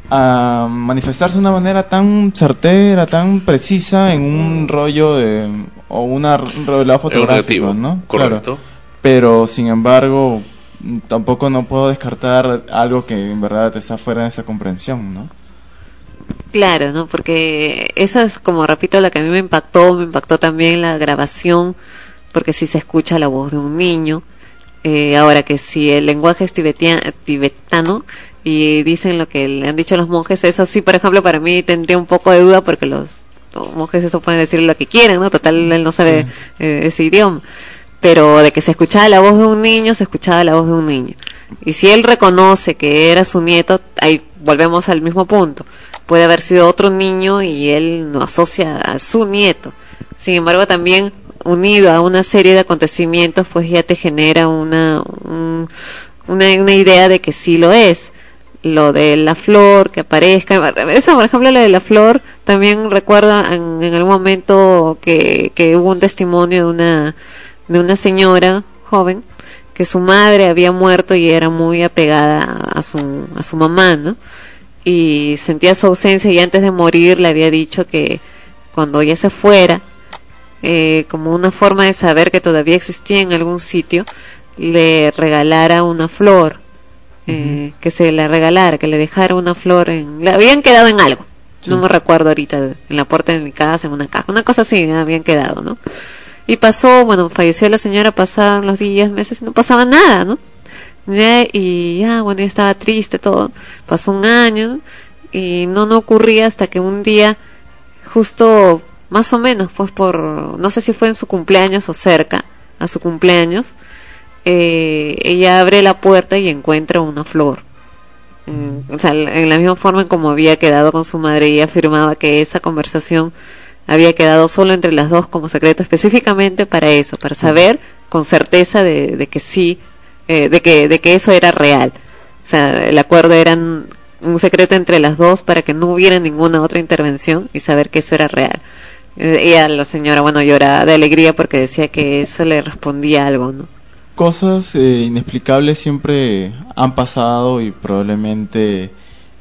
a manifestarse de una manera tan certera, tan precisa en un rollo de o una, un revelado fotográfico, ¿no? correcto. Claro. Pero sin embargo, tampoco no puedo descartar algo que en verdad está fuera de esa comprensión, ¿no? Claro, ¿no? Porque eso es como, repito, la que a mí me impactó, me impactó también la grabación, porque si se escucha la voz de un niño, eh, ahora que si el lenguaje es tibetia- tibetano y dicen lo que le han dicho los monjes, eso sí, por ejemplo, para mí tendría un poco de duda porque los monjes eso pueden decir lo que quieran, ¿no? Total, él no sabe eh, ese idioma. Pero de que se escuchaba la voz de un niño, se escuchaba la voz de un niño. Y si él reconoce que era su nieto, ahí volvemos al mismo punto. Puede haber sido otro niño y él no asocia a su nieto. Sin embargo, también unido a una serie de acontecimientos, pues ya te genera una, un- una, una idea de que sí lo es. Lo de la flor que aparezca. Esa, por ejemplo, la de la flor, también recuerda en, en algún momento que, que hubo un testimonio de una, de una señora joven que su madre había muerto y era muy apegada a su, a su mamá, ¿no? Y sentía su ausencia y antes de morir le había dicho que cuando ella se fuera, eh, como una forma de saber que todavía existía en algún sitio, le regalara una flor, eh, que se la regalara, que le dejara una flor en... Le habían quedado en algo, no me recuerdo ahorita, en la puerta de mi casa, en una caja, una cosa así, habían quedado, ¿no? Y pasó, bueno, falleció la señora, pasaron los días, meses, y no pasaba nada, ¿no? Y ya, bueno, ya estaba triste todo. Pasó un año y no, no ocurría hasta que un día, justo más o menos, pues por, no sé si fue en su cumpleaños o cerca a su cumpleaños, eh, ella abre la puerta y encuentra una flor. En la misma forma en como había quedado con su madre, ella afirmaba que esa conversación había quedado solo entre las dos como secreto específicamente para eso, para saber con certeza de, de que sí, eh, de que de que eso era real. O sea, el acuerdo era un secreto entre las dos para que no hubiera ninguna otra intervención y saber que eso era real. Eh, ella, la señora, bueno, lloraba de alegría porque decía que eso le respondía algo. Cosas eh, inexplicables siempre han pasado y probablemente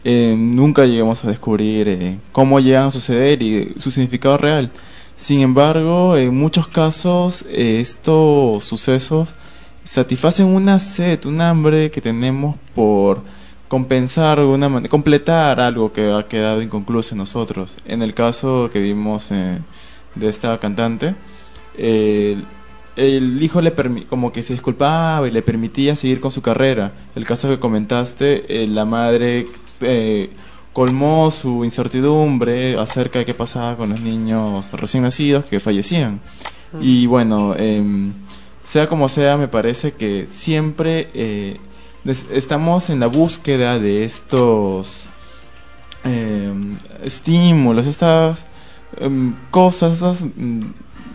eh, nunca lleguemos a descubrir eh, cómo llegan a suceder y su significado real. Sin embargo, en muchos casos eh, estos sucesos satisfacen una sed, un hambre que tenemos por compensar de alguna manera, completar algo que ha quedado inconcluso en nosotros. En el caso que vimos eh, de esta cantante, eh, el hijo le como que se disculpaba y le permitía seguir con su carrera. El caso que comentaste, eh, la madre eh, colmó su incertidumbre acerca de qué pasaba con los niños recién nacidos que fallecían. Y bueno, em, sea como sea, me parece que siempre eh, estamos en la búsqueda de estos em, estímulos, estas em, cosas, esos mm,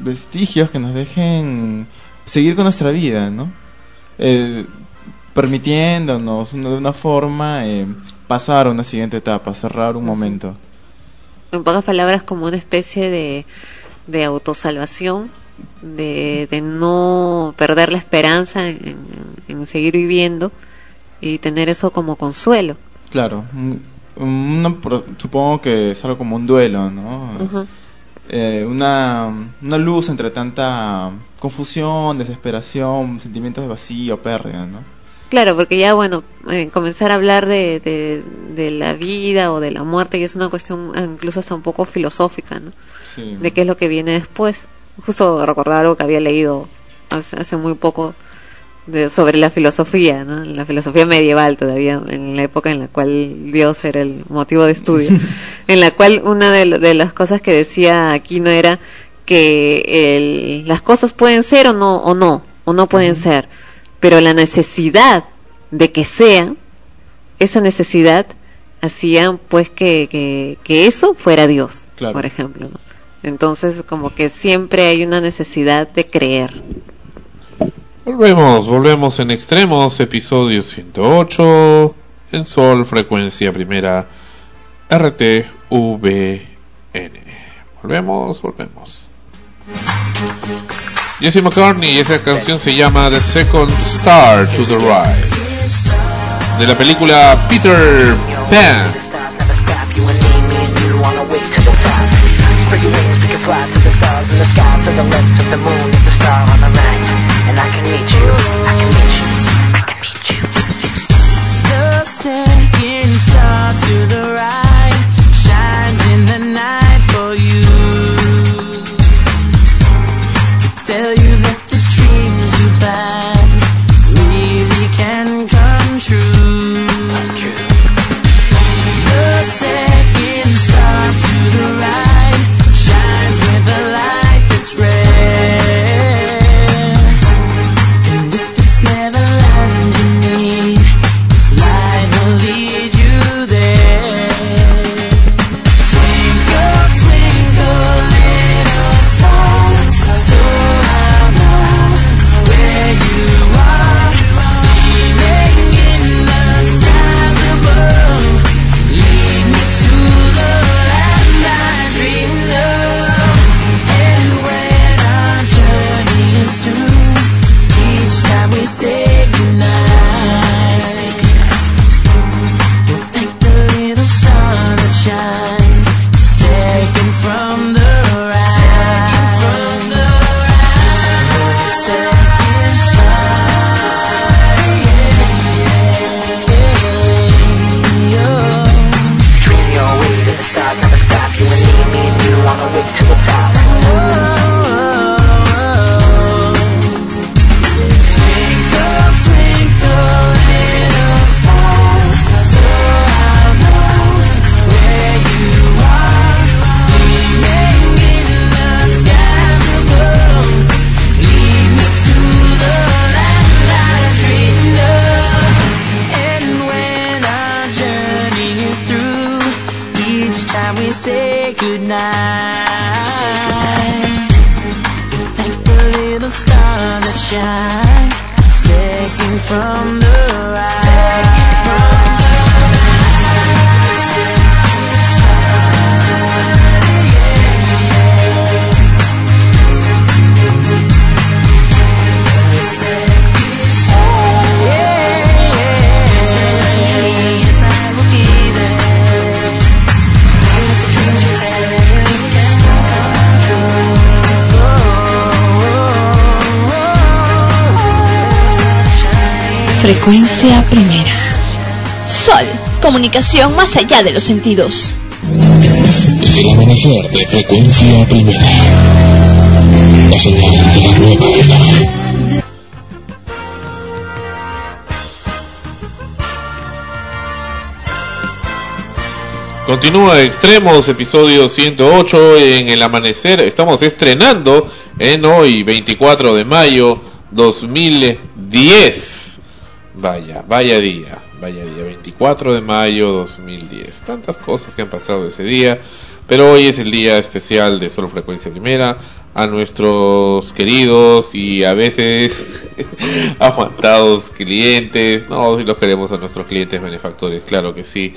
vestigios que nos dejen seguir con nuestra vida, ¿no? Eh, permitiéndonos de una forma em, pasar a una siguiente etapa, cerrar un momento. En pocas palabras, como una especie de, de autosalvación, de, de no perder la esperanza en, en seguir viviendo y tener eso como consuelo. Claro, una supongo que es algo como un duelo, ¿no? Eh, una, una luz entre tanta confusión, desesperación, sentimientos de vacío, pérdida, ¿no? Claro, porque ya, bueno, eh, comenzar a hablar de, de, de la vida o de la muerte y es una cuestión ah, incluso hasta un poco filosófica, ¿no? Sí. De qué es lo que viene después. Justo recordar algo que había leído hace, hace muy poco de, sobre la filosofía, ¿no? La filosofía medieval todavía, en la época en la cual Dios era el motivo de estudio, en la cual una de, las cosas que decía Aquino era que el- las cosas pueden ser o no, o no, o no pueden ser, pero la necesidad de que sean, esa necesidad hacía pues que, que, que eso fuera Dios, Claro. por ejemplo. ¿no? Entonces como que siempre hay una necesidad de creer. Volvemos, volvemos en extremos, episodio 108, en Sol, frecuencia primera, RTVN. Volvemos, volvemos. Jesse McCartney, y esa canción se llama The Second Star to the Right. De la película Peter Pan. Fly to the stars in the sky, to the left of the moon is a star on the right. And I can meet you, I can meet you, I can meet you. The second star to the right comunicación más allá de los sentidos. El amanecer de frecuencia primera. La señal de la nueva era. Continúa Extremos, episodio 108 en el amanecer. Estamos estrenando en hoy, 24 de mayo 2010. Vaya, vaya día, vaya día, 24 de mayo 2010. Tantas cosas que han pasado ese día, pero hoy es el día especial de Solo Frecuencia Primera. A nuestros queridos y a veces aguantados clientes, no, si los queremos a nuestros clientes benefactores, claro que sí,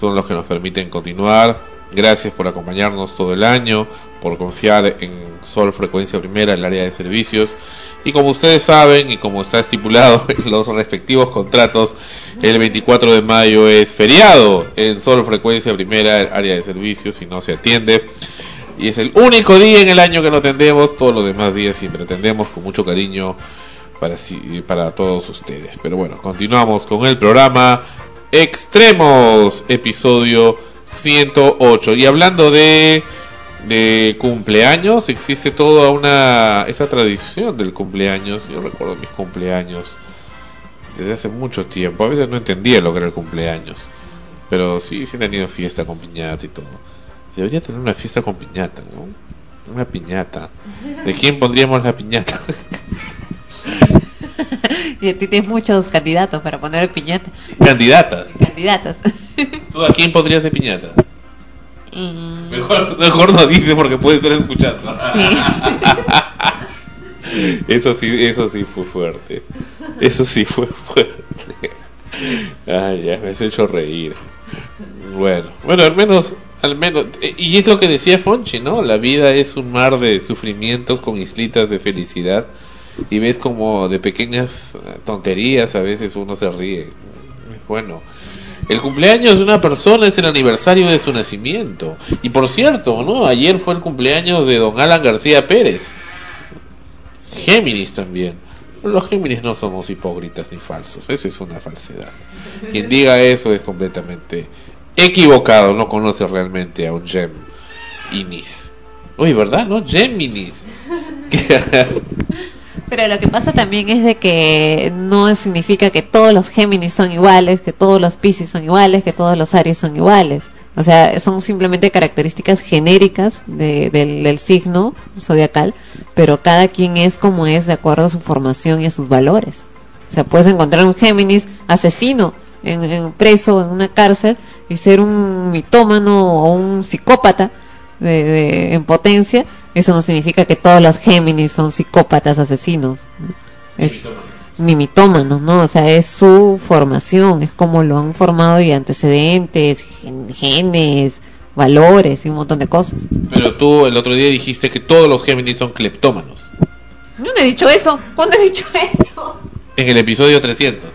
son los que nos permiten continuar. Gracias por acompañarnos todo el año, por confiar en Sol Frecuencia Primera, el área de servicios. Y como ustedes saben y como está estipulado en los respectivos contratos, el 24 de mayo es feriado en Sol Frecuencia Primera, área de servicios, y no se atiende. Y es el único día en el año que no atendemos, todos los demás días siempre atendemos con mucho cariño para, para todos ustedes. Pero bueno, continuamos con el programa Extremos, episodio 108. Y hablando de, de cumpleaños, existe toda una esa tradición del cumpleaños. Yo recuerdo mis cumpleaños desde hace mucho tiempo. A veces no entendía lo que era el cumpleaños. Pero sí, sí he tenido fiesta con piñata y todo. Debería tener una fiesta con piñata, ¿no? Una piñata. ¿De quién pondríamos la piñata? Y a ti tienes muchos candidatos para poner piñata. Candidatas. Candidatas. ¿Tú a quién pondrías de piñata? Mm, Mejor, mejor no dice porque puede estar escuchando. Eso sí, eso sí fue fuerte. Eso sí fue fuerte. Ay, ya me has hecho reír. Bueno, bueno, al menos, al menos, y es lo que decía Fonchi, ¿no? La vida es un mar de sufrimientos con islitas de felicidad. Y ves como de pequeñas tonterías a veces uno se ríe. Bueno, el cumpleaños de una persona es el aniversario de su nacimiento. Y por cierto, ¿no? Ayer fue el cumpleaños de don Alan García Pérez. Géminis también. Los Géminis no somos hipócritas ni falsos, eso es una falsedad. Quien diga eso es completamente equivocado, no conoce realmente a un Géminis. Uy, ¿verdad? ¿No? Géminis. Pero lo que pasa también es de que no significa que todos los Géminis son iguales, que todos los Pisces son iguales, que todos los Aries son iguales. O sea, son simplemente características genéricas de- del, del signo zodiacal, pero cada quien es como es de acuerdo a su formación y a sus valores. O sea, puedes encontrar un Géminis asesino en, preso en una cárcel y ser un mitómano o un psicópata de, de- en potencia. Eso no significa que todos los Géminis son psicópatas asesinos. ¿no? Es, ni mitómanos, ¿no? O sea, es su formación, es como lo han formado y antecedentes, gen- genes, valores y un montón de cosas. Pero tú el otro día dijiste que todos los Géminis son cleptómanos. Yo no he dicho eso. ¿Cuándo he dicho eso? En el episodio 300.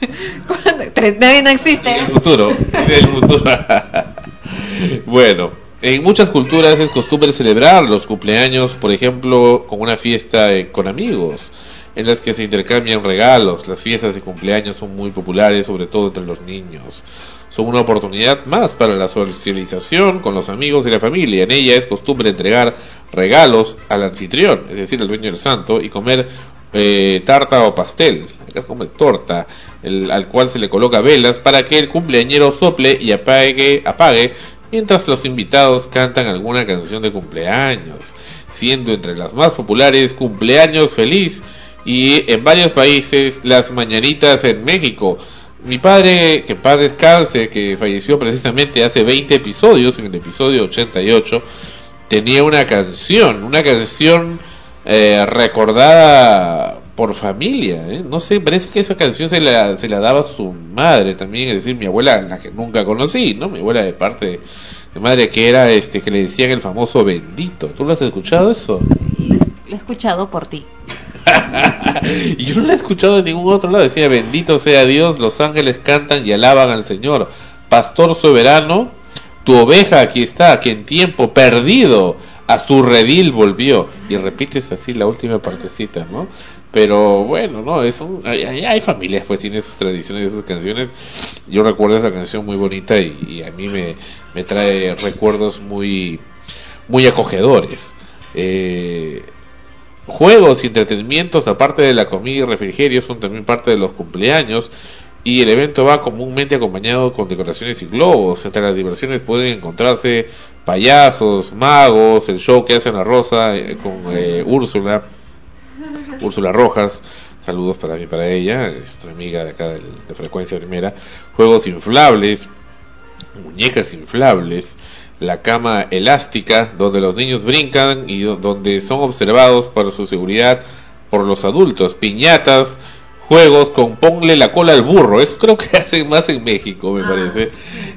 Tres- Nadie no existe. El futuro. El futuro. bueno, en muchas culturas es costumbre celebrar los cumpleaños, por ejemplo, con una fiesta eh, con amigos, en las que se intercambian regalos. Las fiestas de cumpleaños son muy populares, sobre todo entre los niños. Son una oportunidad más para la socialización con los amigos y la familia. En ella es costumbre entregar regalos al anfitrión, es decir, al dueño del santo, y comer eh, tarta o pastel. Acá come torta, el- al cual se le coloca velas para que el cumpleañero sople y apague, apague mientras los invitados cantan alguna canción de cumpleaños, siendo entre las más populares Cumpleaños Feliz y en varios países las mañanitas en México. Mi padre, que en paz descanse, que falleció precisamente hace 20 episodios, en el episodio 88, tenía una canción, una canción eh, recordada por familia. ¿eh? No sé, parece que esa canción se la, se la daba su madre también, es decir, mi abuela, la que nunca conocí, ¿no? Mi abuela de parte de madre que era este que le decían el famoso bendito. ¿Tú lo has escuchado eso? Lo he escuchado por ti. Y yo no la he escuchado en ningún otro lado. Decía, bendito sea Dios, los ángeles cantan y alaban al Señor. Pastor soberano, tu oveja aquí está, que en tiempo perdido a su redil volvió. Y repites así la última partecita, ¿no? Pero bueno, no, es un, hay, hay- familias pues tiene sus tradiciones y sus canciones. Yo recuerdo esa canción muy bonita y, y a mí me, me trae recuerdos muy, muy acogedores. Eh, Juegos y entretenimientos, aparte de la comida y refrigerio, son también parte de los cumpleaños y el evento va comúnmente acompañado con decoraciones y globos. Entre las diversiones pueden encontrarse payasos, magos, el show que hacen la Rosa eh, con eh, Úrsula, Úrsula Rojas. Saludos para mí, para ella, es nuestra amiga de acá de Frecuencia Primera. Juegos inflables, muñecas inflables, la cama elástica donde los niños brincan y do- donde son observados para su seguridad por los adultos, piñatas, juegos con ponle la cola al burro, eso creo que hacen más en México me parece.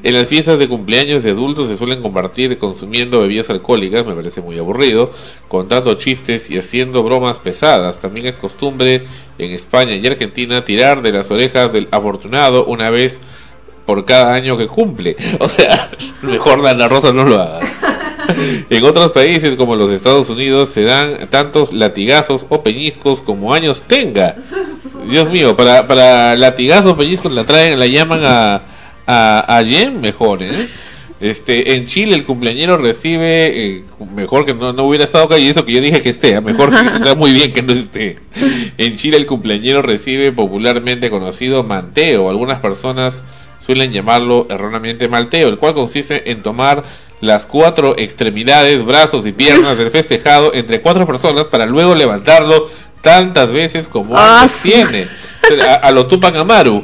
En las fiestas de cumpleaños de adultos se suelen compartir consumiendo bebidas alcohólicas, me parece muy aburrido, contando chistes y haciendo bromas pesadas. También es costumbre en España y Argentina tirar de las orejas del afortunado una vez por cada año que cumple. O sea, mejor Dana Rosa no lo haga. En otros países como los Estados Unidos se dan tantos latigazos o peñiscos como años tenga. Dios mío, para, para latigazos o peñiscos la traen, la llaman a, a, a Jen mejor, ¿eh? Este, en Chile el cumpleañero recibe, eh, mejor que no, no hubiera estado acá y eso que yo dije que esté, ¿eh? mejor que está muy bien que no esté. En Chile el cumpleañero recibe popularmente conocido manteo, algunas personas suelen llamarlo erróneamente malteo, el cual consiste en tomar las cuatro extremidades, brazos y piernas del festejado entre cuatro personas para luego levantarlo tantas veces como Ah, sí. tiene. A, a lo Tupac Amaru.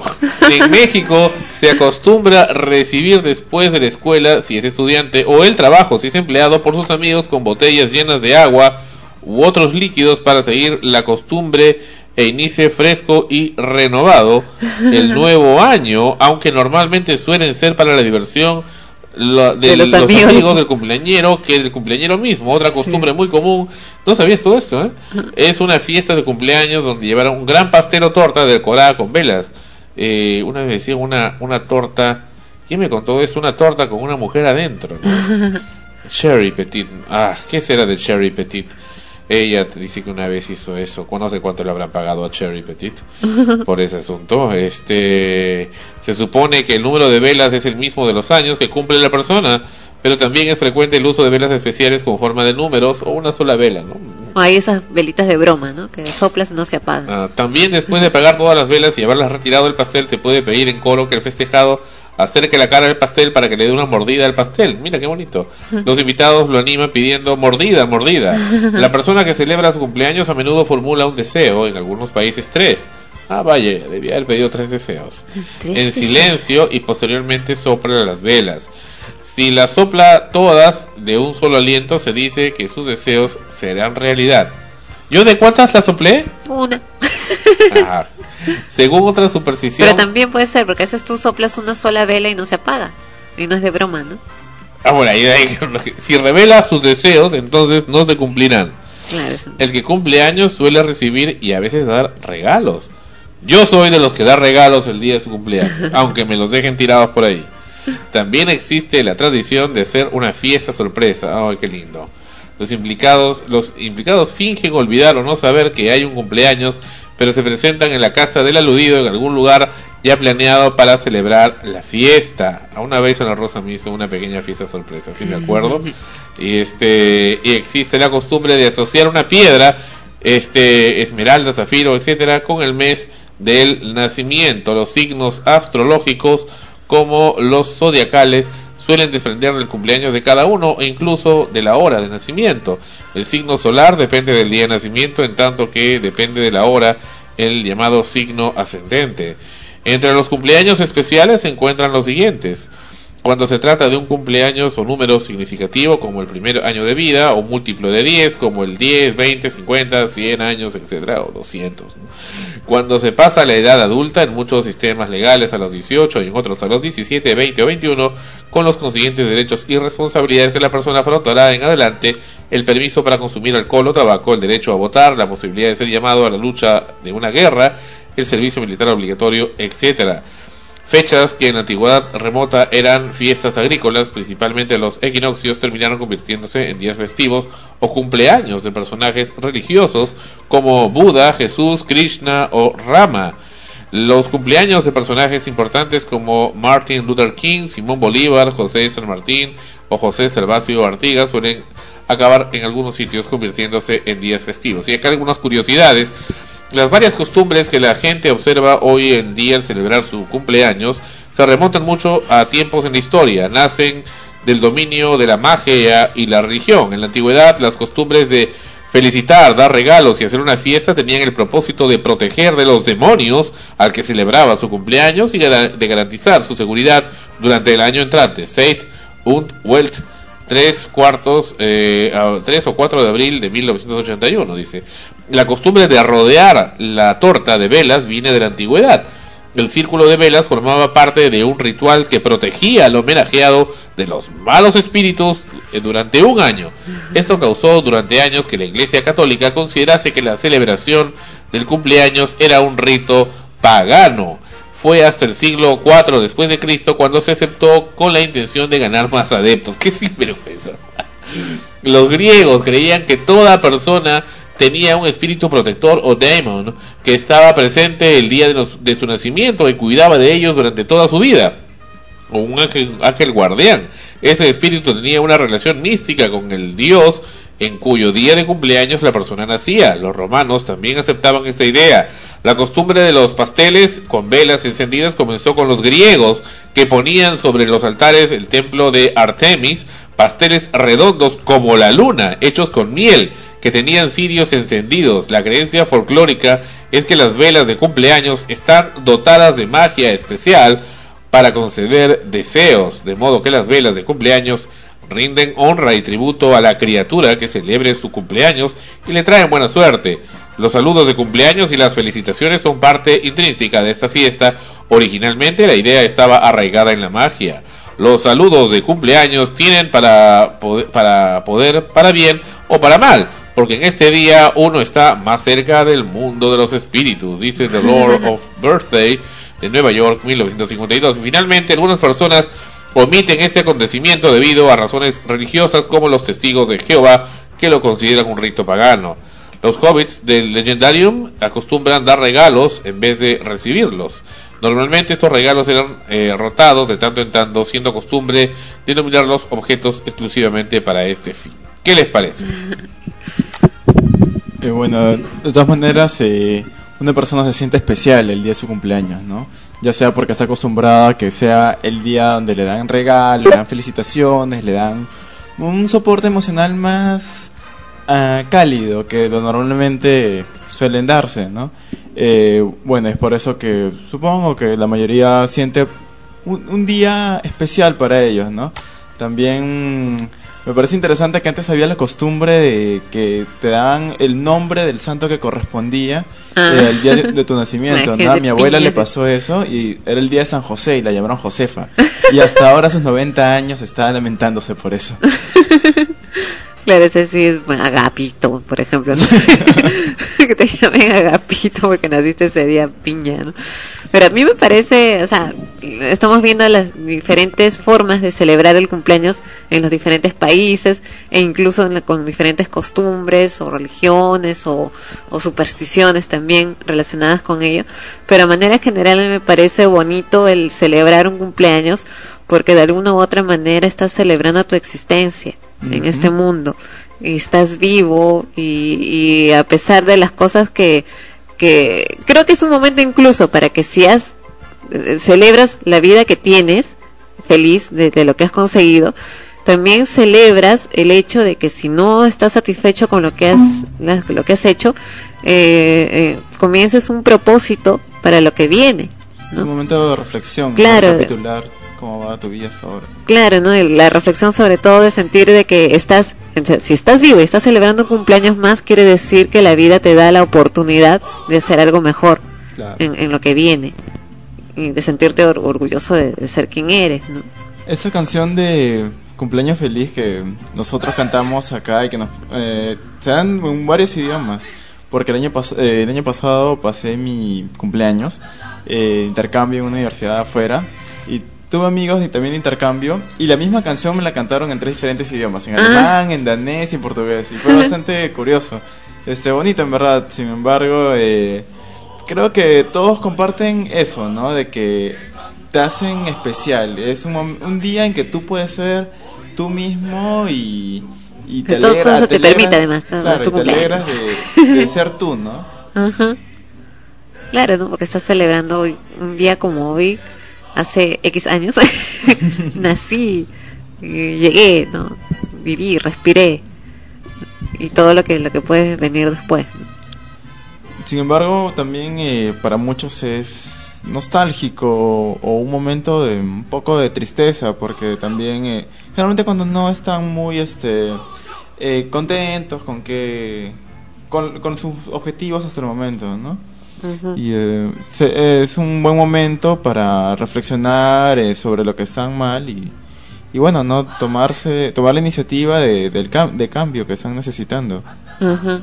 En México se acostumbra recibir después de la escuela, si es estudiante, o el trabajo, si es empleado, por sus amigos con botellas llenas de agua u otros líquidos para seguir la costumbre e inicie fresco y renovado el nuevo año, aunque normalmente suelen ser para la diversión de, De los los, amigos. amigos. del cumpleañero que del cumpleañero mismo. Otra costumbre muy común, no sabías todo esto, ¿eh? Es una fiesta de cumpleaños donde llevaron un gran pastel o torta decorada con velas. Eh, una vez decían una, una torta, ¿quién me contó eso? Una torta con una mujer adentro. ¿no? Cherry Petit. Ah, ¿qué será de Cherry Petit? Ella dice que una vez hizo eso. No sé cuánto le habrán pagado a Cherry Petit por ese asunto. Este, se supone que el número de velas es el mismo de los años que cumple la persona, pero también es frecuente el uso de velas especiales con forma de números o una sola vela, ¿no? Hay esas velitas de broma, ¿no? Que soplas y no se apagan. Ah, también después de apagar todas las velas y haberlas retirado del pastel, se puede pedir en coro que el festejado acerque la cara del pastel para que le dé una mordida al pastel. Mira qué bonito. Los invitados lo animan pidiendo mordida, mordida. La persona que celebra su cumpleaños a menudo formula un deseo, en algunos países tres. Ah, vaya, debía haber pedido tres deseos. Tres en deseos. silencio y posteriormente sopla las velas. Si las sopla todas de un solo aliento, se dice que sus deseos serán realidad. ¿Yo de cuántas las soplé? Una. Según otra superstición, Pero también puede ser, porque a veces tú soplas una sola vela y no se apaga. Y no es de broma, ¿no? ah, bueno, ahí- ahí- si revela sus deseos, entonces no se cumplirán. Claro. El que cumple años suele recibir y a veces dar regalos. Yo soy de los que da regalos el día de su cumpleaños, aunque me los dejen tirados por ahí. También existe la tradición de hacer una fiesta sorpresa. ¡Ay, qué lindo! Los implicados, los implicados fingen olvidar o no saber que hay un cumpleaños, pero se presentan en la casa del aludido en algún lugar ya planeado para celebrar la fiesta. A una vez Ana Rosa me hizo una pequeña fiesta sorpresa, si me acuerdo. Y este y existe la costumbre de asociar una piedra, este esmeralda, zafiro, etcétera, con el mes del nacimiento. Los signos astrológicos como los zodiacales suelen desprender del cumpleaños de cada uno e incluso de la hora de nacimiento. El signo solar depende del día de nacimiento, en tanto que depende de la hora el llamado signo ascendente. Entre los cumpleaños especiales se encuentran los siguientes. Cuando se trata de un cumpleaños o número significativo como el primer año de vida o múltiplo de 10 como el 10, 20, 50, 100 años, etcétera, o 200. ¿no? Cuando se pasa a la edad adulta en muchos sistemas legales a los 18 y en otros a los 17, 20 o 21 con los consiguientes derechos y responsabilidades que la persona afrontará en adelante, el permiso para consumir alcohol o tabaco, el derecho a votar, la posibilidad de ser llamado a la lucha de una guerra, el servicio militar obligatorio, etcétera. Fechas que en la antigüedad remota eran fiestas agrícolas, principalmente los equinoccios, terminaron convirtiéndose en días festivos o cumpleaños de personajes religiosos como Buda, Jesús, Krishna o Rama. Los cumpleaños de personajes importantes como Martin Luther King, Simón Bolívar, José San Martín o José Servacio Artigas suelen acabar en algunos sitios convirtiéndose en días festivos. Y acá algunas curiosidades. Las varias costumbres que la gente observa hoy en día al celebrar su cumpleaños se remontan mucho a tiempos en la historia, nacen del dominio de la magia y la religión. En la antigüedad las costumbres de felicitar, dar regalos y hacer una fiesta tenían el propósito de proteger de los demonios al que celebraba su cumpleaños y de garantizar su seguridad durante el año entrante. Seid und Welt 3 cuartos, eh, a 3 o 4 de abril de 1981, dice. La costumbre de rodear la torta de velas viene de la antigüedad. El círculo de velas formaba parte de un ritual que protegía al homenajeado de los malos espíritus eh, durante un año. Esto causó durante años que la Iglesia Católica considerase que la celebración del cumpleaños era un rito pagano. Fue hasta el siglo IV después de Cristo cuando se aceptó con la intención de ganar más adeptos. ¡Qué sinvergüenza! Los griegos creían que toda persona tenía un espíritu protector o daemon que estaba presente el día de, su nacimiento y cuidaba de ellos durante toda su vida. O un ángel, ángel guardián. Ese espíritu tenía una relación mística con el dios en cuyo día de cumpleaños la persona nacía. Los romanos también aceptaban esta idea. La costumbre de los pasteles con velas encendidas comenzó con los griegos que ponían sobre los altares el templo de Artemis pasteles redondos como la luna, hechos con miel, que tenían cirios encendidos. La creencia folclórica es que las velas de cumpleaños están dotadas de magia especial para conceder deseos, de modo que las velas de cumpleaños rinden honra y tributo a la criatura que celebre su cumpleaños y le traen buena suerte. Los saludos de cumpleaños y las felicitaciones son parte intrínseca de esta fiesta. Originalmente la idea estaba arraigada en la magia. Los saludos de cumpleaños tienen para poder, para poder, para bien o para mal, porque en este día uno está más cerca del mundo de los espíritus, dice The Lord of Birthday de Nueva York 1952. Finalmente, algunas personas omiten este acontecimiento debido a razones religiosas como los testigos de Jehová que lo consideran un rito pagano. Los hobbits del Legendarium acostumbran dar regalos en vez de recibirlos. Normalmente estos regalos eran eh, rotados de tanto en tanto, siendo costumbre denominarlos objetos exclusivamente para este fin. ¿Qué les parece? Eh, bueno, de todas maneras, eh, una persona se siente especial el día de su cumpleaños, ¿no? Ya sea porque está acostumbrada a que sea el día donde le dan regalos, le dan felicitaciones, le dan un soporte emocional más ah, cálido que normalmente suelen darse, ¿no? Eh, bueno, es por eso que supongo que la mayoría siente un, un día especial para ellos, ¿no? También me parece interesante que antes había la costumbre de que te daban el nombre del santo que correspondía Ah. eh, al día de, de tu nacimiento, ¿no? Mi abuela le pasó eso y era el día de San José y la llamaron Josefa. Y hasta ahora, a sus 90 años, está lamentándose por eso. Claro, ese sí es bueno, Agapito, por ejemplo. ¿no? que te llamen Agapito porque naciste ese día piña, ¿no? Pero a mí me parece, o sea, estamos viendo las diferentes formas de celebrar el cumpleaños en los diferentes países e incluso en la- con diferentes costumbres o religiones o, o supersticiones también relacionadas con ello. Pero a manera general me parece bonito el celebrar un cumpleaños porque de alguna u otra manera estás celebrando tu existencia en este mundo y estás vivo y, y a pesar de las cosas que, que creo que es un momento incluso para que si has eh, celebras la vida que tienes feliz de, de lo que has conseguido. También celebras el hecho de que si no estás satisfecho con lo que has la- lo que has hecho eh, eh, comiences un propósito para lo que viene Es un momento de reflexión, Claro. recapitular cómo va tu vida hasta ahora. Claro, ¿no? Y La reflexión sobre todo de sentir de que estás, si estás vivo y estás celebrando un cumpleaños más, quiere decir que la vida te da la oportunidad de hacer algo mejor Claro. en, en lo que viene y de sentirte or- orgulloso de, de ser quien eres, ¿no? Esa canción de cumpleaños feliz que nosotros cantamos acá y que nos eh, se dan en varios idiomas. Porque el año, pas- eh, el año pasado pasé mi cumpleaños, eh, intercambio en una universidad afuera, y tuve amigos y también de intercambio, y la misma canción me la cantaron en tres diferentes idiomas, en Ah. alemán, en danés y en portugués, y fue bastante curioso. Este, bonito en verdad, sin embargo, eh, creo que todos comparten eso, ¿no? De que te hacen especial. Es un, un día en que tú puedes ser tú mismo y, y te todo- eso te alegra- permite, además, todo- claro, tu te alegras de, de ser tú, ¿no? Ajá. Claro, ¿no? Porque estás celebrando hoy, un día como hoy, hace X años, nací, y llegué, ¿no? Viví, respiré, y todo lo que, lo que puede venir después. Sin embargo, también eh, para muchos es nostálgico o un momento de un poco de tristeza, porque también eh, generalmente cuando no están muy este eh, contentos con que con, con sus objetivos hasta el momento, ¿no? Y eh, se- es un buen momento para reflexionar eh, sobre lo que están mal y, y bueno, no tomarse tomar la iniciativa de, del cam- de cambio que están necesitando. Ajá.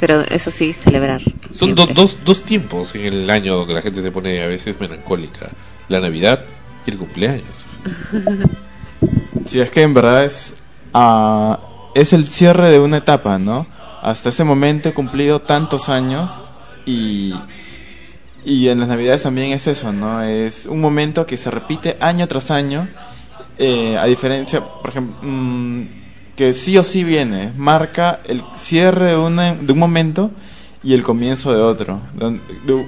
Pero eso sí, celebrar. Son do- dos, dos tiempos en el año donde la gente se pone a veces melancólica. La Navidad y el cumpleaños. Si es que en verdad es, ah, es el cierre de una etapa, ¿no? Hasta ese momento he cumplido tantos años y, y en las navidades también es eso, ¿no? Es un momento que se repite año tras año, eh, a diferencia, por ejemplo, mm, que sí o sí viene, marca el cierre de, una, de un momento y el comienzo de otro. De-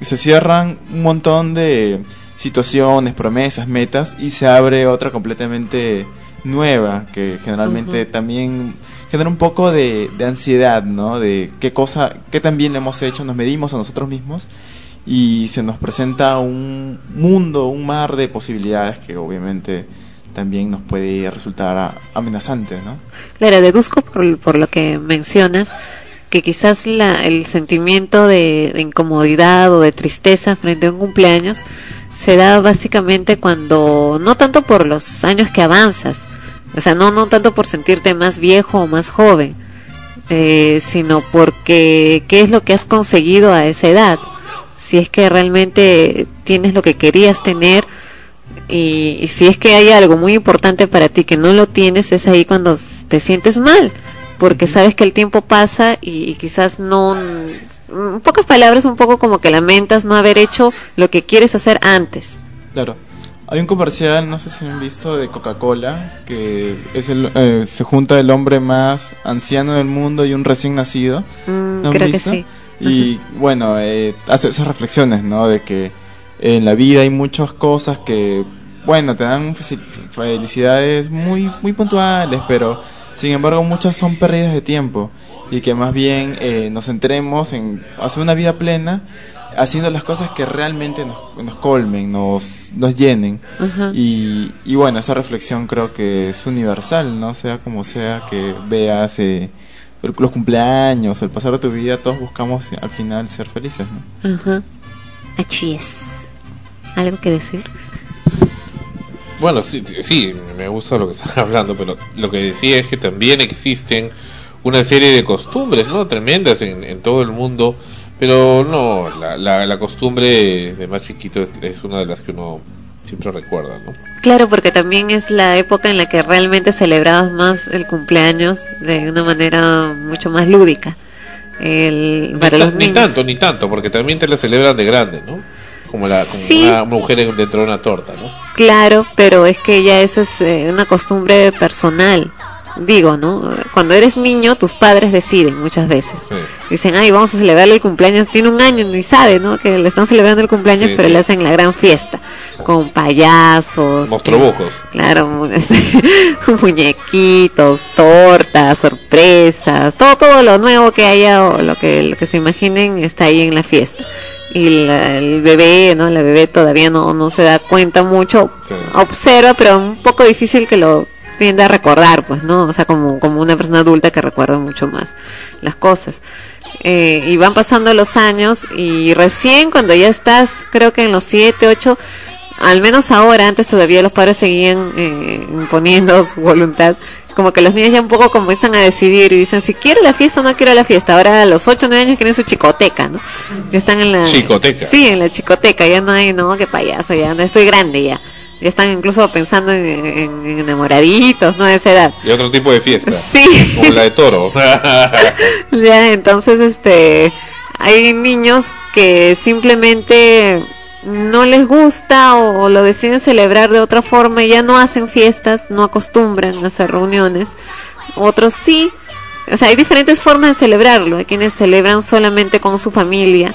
se cierran un montón de situaciones, promesas, metas y se abre otra completamente nueva que generalmente también genera un poco de, de ansiedad, ¿no? De qué cosa, qué tan bien hemos hecho, nos medimos a nosotros mismos y se nos presenta un mundo, un mar de posibilidades que obviamente también nos puede resultar amenazante, ¿no? Claro, deduzco por, por lo que mencionas que quizás la, el sentimiento de, de incomodidad o de tristeza frente a un cumpleaños se da básicamente cuando, no tanto por los años que avanzas, o sea, no, no tanto por sentirte más viejo o más joven, eh, sino porque qué es lo que has conseguido a esa edad, si es que realmente tienes lo que querías tener y, y si es que hay algo muy importante para ti que no lo tienes, es ahí cuando te sientes mal, porque sabes que el tiempo pasa y, y quizás no, en pocas palabras, un poco como que lamentas no haber hecho lo que quieres hacer antes. Claro. Hay un comercial, no sé si han visto, de Coca-Cola, que es el, eh, se junta el hombre más anciano del mundo y un recién nacido. Mm, ¿No que visto? sí. Y bueno, eh, hace esas reflexiones, ¿no? De que en la vida hay muchas cosas que, bueno, te dan felicidades muy, muy puntuales, pero sin embargo muchas son pérdidas de tiempo. Y que más bien eh, nos centremos en hacer una vida plena haciendo las cosas que realmente nos, nos colmen, nos, nos llenen. Y, y bueno, esa reflexión creo que es universal, ¿no? Sea como sea que veas eh, los cumpleaños, el pasar de tu vida, todos buscamos al final ser felices, ¿no? Ajá. Así es. ¿Algo que decir? Bueno, sí, sí, me gusta lo que están hablando, pero lo que decía es que también existen una serie de costumbres, ¿no? Tremendas en, en todo el mundo, pero no, la, la, la costumbre de más chiquito es, es una de las que uno siempre recuerda, ¿no? Claro, porque también es la época en la que realmente celebrabas más el cumpleaños de una manera mucho más lúdica. El, Ni, para ta- los ni niños. tanto, ni tanto, porque también te la celebran de grande, ¿no? Como, la, como Sí. una mujer en- dentro de una torta, ¿no? Claro, pero es que ya eso es eh, una costumbre personal. Digo, ¿no? Cuando eres niño, tus padres deciden muchas veces. Sí. Dicen, ay, vamos a celebrarle el cumpleaños. Tiene un año, ni sabe, ¿no? Que le están celebrando el cumpleaños, Sí, pero sí. le hacen la gran fiesta. Con payasos. Monstruojos. Claro, mu- este, muñequitos, tortas, sorpresas, todo, todo lo nuevo que haya o lo que, lo que se imaginen está ahí en la fiesta. y la- el bebé, ¿no? La bebé todavía no, no se da cuenta mucho, observa, pero un poco difícil que lo tiende a recordar, pues, ¿no? O sea, como, como una persona adulta que recuerda mucho más las cosas. Eh, y van pasando los años y recién cuando ya estás, creo que en los 7, 8, al menos ahora, antes todavía los padres seguían eh, imponiendo su voluntad, como que los niños ya un poco comienzan a decidir y dicen si quiero la fiesta o no quiero la fiesta. Ahora a los 8 o 9 años quieren su chicoteca, ¿no? Ya están en la... Chicoteca. Sí, en la chicoteca, ya no hay, no, qué payaso, ya no estoy grande ya. Ya están incluso pensando en, en- en enamoraditos, ¿no? De esa edad. De otro tipo de fiesta. Sí. Como la de toro. Ya, entonces, este, hay niños que simplemente no les gusta o, o lo deciden celebrar de otra forma y ya no hacen fiestas, no acostumbran a hacer reuniones. Otros sí. O sea, hay diferentes formas de celebrarlo. Hay quienes celebran solamente con su familia.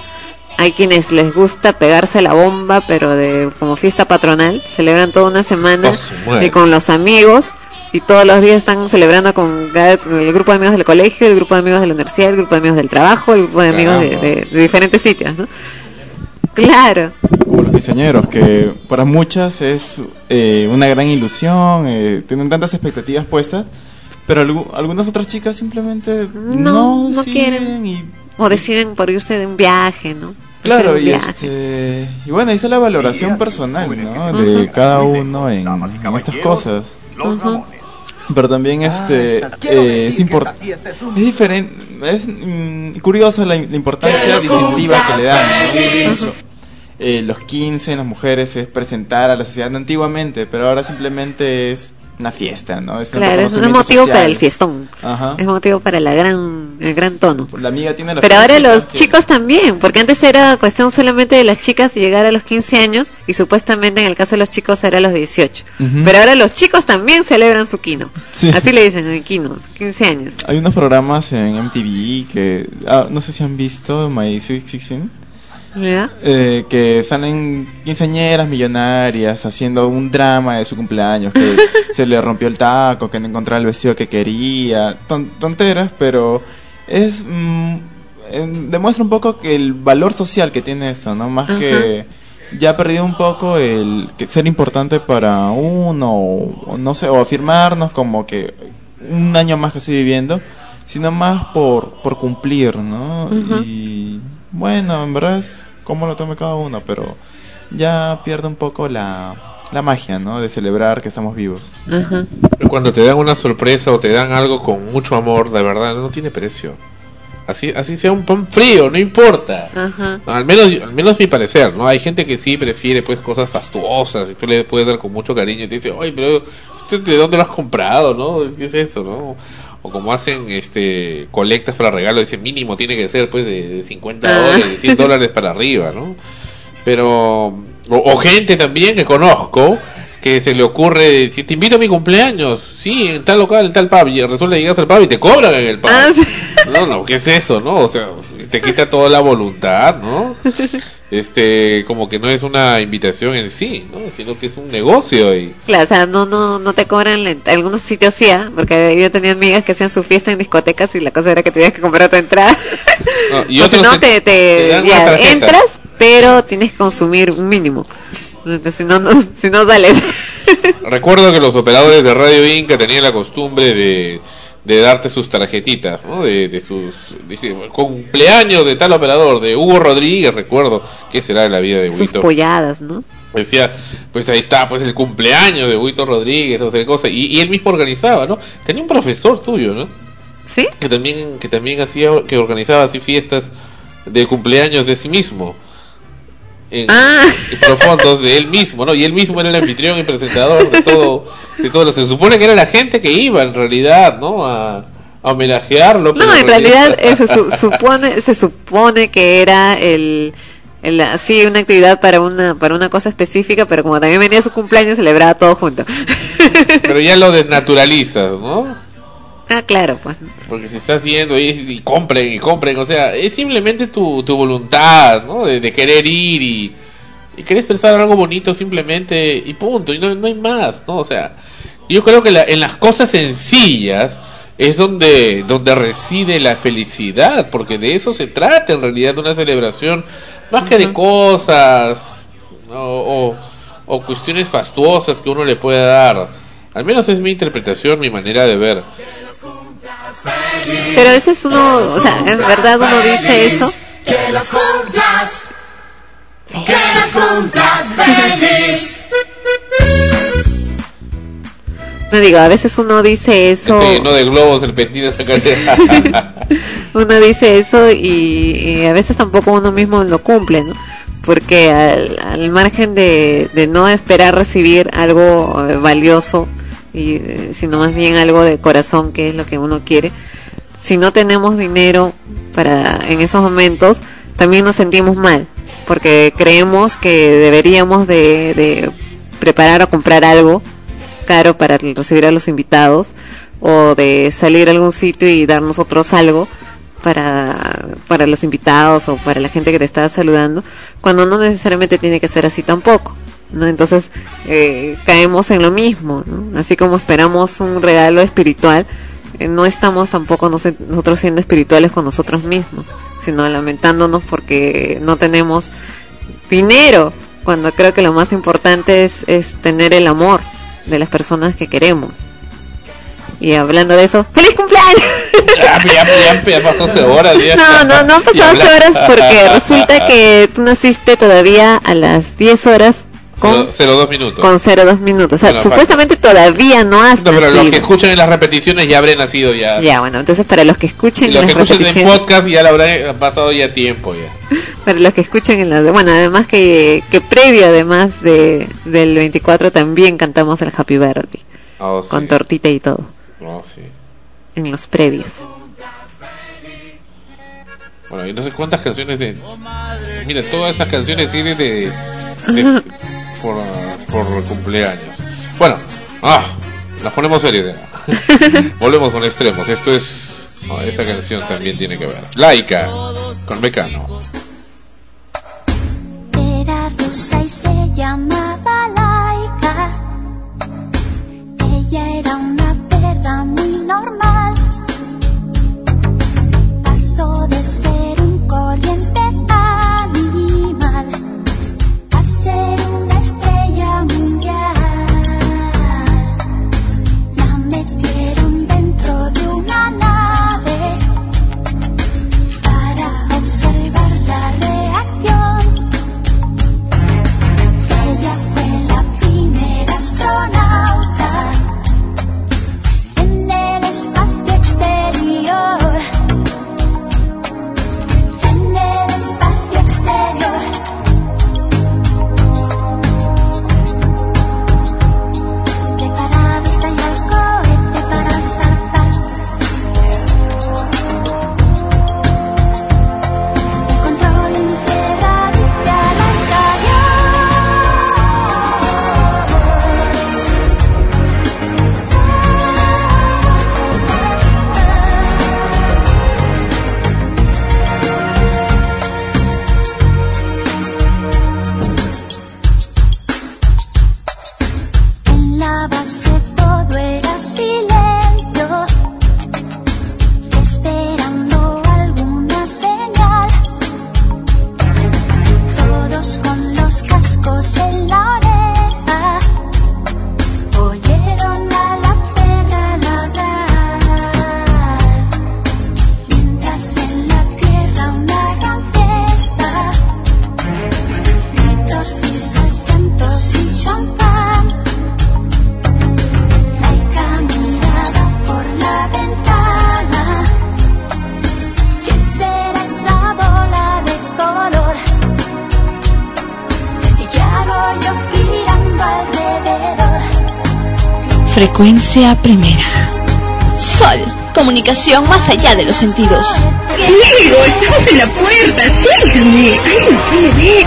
Hay quienes les gusta pegarse la bomba, pero de como fiesta patronal. Celebran toda una semana Oh, y con los amigos. Y todos los días están celebrando con cada- con el grupo de amigos del colegio, el grupo de amigos de la universidad, el grupo de amigos del trabajo, el grupo de amigos de, Caramba. de- de diferentes sitios, ¿no? Claro. Como los quinceañeros, que para muchas es eh, una gran ilusión, eh, tienen tantas expectativas puestas, pero algu- algunas otras chicas simplemente No, no, siguen quieren. y- O deciden por irse de un viaje, ¿no? Claro, y, este, y bueno, esa es la valoración personal, ¿no? De cada uno en, en estas cosas. Pero también este eh, es importante, es diferente, es mm, curiosa la, la importancia distintiva que le dan. ¿no? Eh, los 15 en las mujeres es presentar a la sociedad antiguamente, pero ahora simplemente es una fiesta, ¿no? Es Claro, es un motivo social. para el fiestón. Ajá. Es motivo para la gran, el gran tono. La amiga tiene la Pero ahora los que- chicos también, porque antes era cuestión solamente de las chicas llegar a los 15 años y supuestamente en el caso de los chicos era a los 18. Ujú. Pero ahora los chicos también celebran su quino. Sí. Así le dicen, el quino, 15 años. Hay unos programas en MTV que ah, no sé si han visto My Sweet Sixteen. ¿Ya? eh, que salen quinceañeras millonarias haciendo un drama de su cumpleaños, que se le rompió el taco, que no encontraba el vestido que quería, ton- tonteras, pero es mm, em, demuestra un poco que el valor social que tiene esto, ¿no? Más que ya ha perdido un poco el que ser importante para uno, o, no sé, o afirmarnos como que un año más que estoy viviendo, sino más por, por cumplir, ¿no? Y bueno, en verdad es como lo tome cada uno, pero ya pierde un poco la, la magia, ¿no? De celebrar que estamos vivos. Ajá. Pero cuando te dan una sorpresa o te dan algo con mucho amor, de verdad, no tiene precio. Así, así sea un pan frío, no importa. Ajá. No, al menos, al menos mi parecer, ¿no? Hay gente que sí prefiere pues cosas fastuosas y tú le puedes dar con mucho cariño y te dice, oye, pero ¿usted de dónde lo has comprado, no? ¿Qué es eso, no? O como hacen este colectas para regalos, dicen mínimo tiene que ser pues de, de 50 Ah. dólares, de 100 dólares para arriba, ¿no? Pero, o, o gente también que conozco que se le ocurre, si te invito a mi cumpleaños, sí, en tal local, en tal pub, y resulta que llegas al pub y te cobran en el pub. Ah, No, no, ¿qué es eso, no? O sea, te quita toda la voluntad, ¿no? Este, como que no es una invitación en sí, ¿no? Sino que es un negocio y... Claro, o sea, no, no, no te cobran, algunos sitios sí, ¿ah? porque yo tenía amigas que hacían su fiesta en discotecas y la cosa era que tenías que comprar tu entrada. no, y si no, te- ya, entras, pero tienes que consumir un mínimo. Si no, no, si no sales. Recuerdo que los operadores de Radio Inca tenían la costumbre de, de darte sus tarjetitas, ¿no? De, de sus dice, cumpleaños de tal operador, de Hugo Rodríguez, recuerdo, ¿qué será de la vida de Sus Huito? polladas, ¿no? Decía, pues ahí está, pues el cumpleaños de Huito Rodríguez, no sé cosa, y, y él mismo organizaba, ¿no? Tenía un profesor tuyo, ¿no? ¿Sí? Que también, que también hacía, que organizaba así fiestas de cumpleaños de sí mismo. En, Ah. en de él mismo, ¿no? Y él mismo era el anfitrión y presentador de todo, de todo. lo- Se supone que era la gente que iba en realidad, ¿no? A, a homenajearlo. No, en realidad eh, se su- supone, se supone que era el, así una actividad para una para una cosa específica, pero como también venía su cumpleaños, celebraba todo junto. Pero ya lo desnaturalizas, ¿no? Ah, claro, pues. Porque si estás viendo y, y compren y compren, o sea, es simplemente tu, tu voluntad, ¿no? De, de querer ir y, y querer expresar algo bonito simplemente y punto, y no, no hay más, ¿no? O sea, yo creo que la- en las cosas sencillas es donde, donde reside la felicidad, porque de eso se trata en realidad de una celebración más que de cosas o, o, o cuestiones fastuosas que uno le puede dar. Al menos es mi interpretación, mi manera de ver. Pero a veces uno, o sea, en verdad uno dice eso. Que los cumplas. Que los cumplas feliz. No digo, a veces uno dice eso. Estoy lleno de globos, serpentinas acá. uno dice eso y, y a veces tampoco uno mismo lo cumple, ¿no? Porque al, al margen de, de no esperar recibir algo eh, valioso, y, eh, sino más bien algo de corazón, que es lo que uno quiere, si no tenemos dinero para en esos momentos, también nos sentimos mal, porque creemos que deberíamos de, preparar o comprar algo caro para recibir a los invitados o de salir a algún sitio y dar nosotros algo para, para los invitados o para la gente que te está saludando, cuando no necesariamente tiene que ser así tampoco. ¿No? Entonces eh, caemos en lo mismo, ¿no? así como esperamos un regalo espiritual, eh, no estamos tampoco nos- nosotros siendo espirituales con nosotros mismos, sino lamentándonos porque no tenemos dinero, cuando creo que lo más importante es, es tener el amor de las personas que queremos. Y hablando de eso, ¡Feliz cumpleaños! Ya, ya, ya, pasó hace horas. ya. No, no, no han pasado 12 horas porque resulta que tú naciste todavía a las 10 horas con, Cero- 02 minutos. con 02 minutos. O sea, Bueno, supuestamente todavía no has No, pero los nacido. que escuchan en las repeticiones ya habrán nacido ya. Ya, bueno, entonces para los que Y escuchen los que las escuchan en podcast ya le habrán pasado ya tiempo ya. para los que escuchen en las, bueno, además que, que previo además de del 24 también cantamos el Happy Birthday Oh, sí. con tortita y todo No, sí. en los previos. Bueno, y no sé cuántas canciones de... Mira, todas esas canciones tienen de... de- por, por cumpleaños. Bueno, ah, las ponemos serias. ya. Volvemos con extremos. Esto es... no, esa canción también tiene que ver. Laika, con Mecano. Era rusa y se llamaba Laika. Ella era una perra muy normal. Pasó de ser un corriente Frecuencia primera. Sol, comunicación más allá de los sentidos. Diego, estamos en la puerta, suéltame. Ay,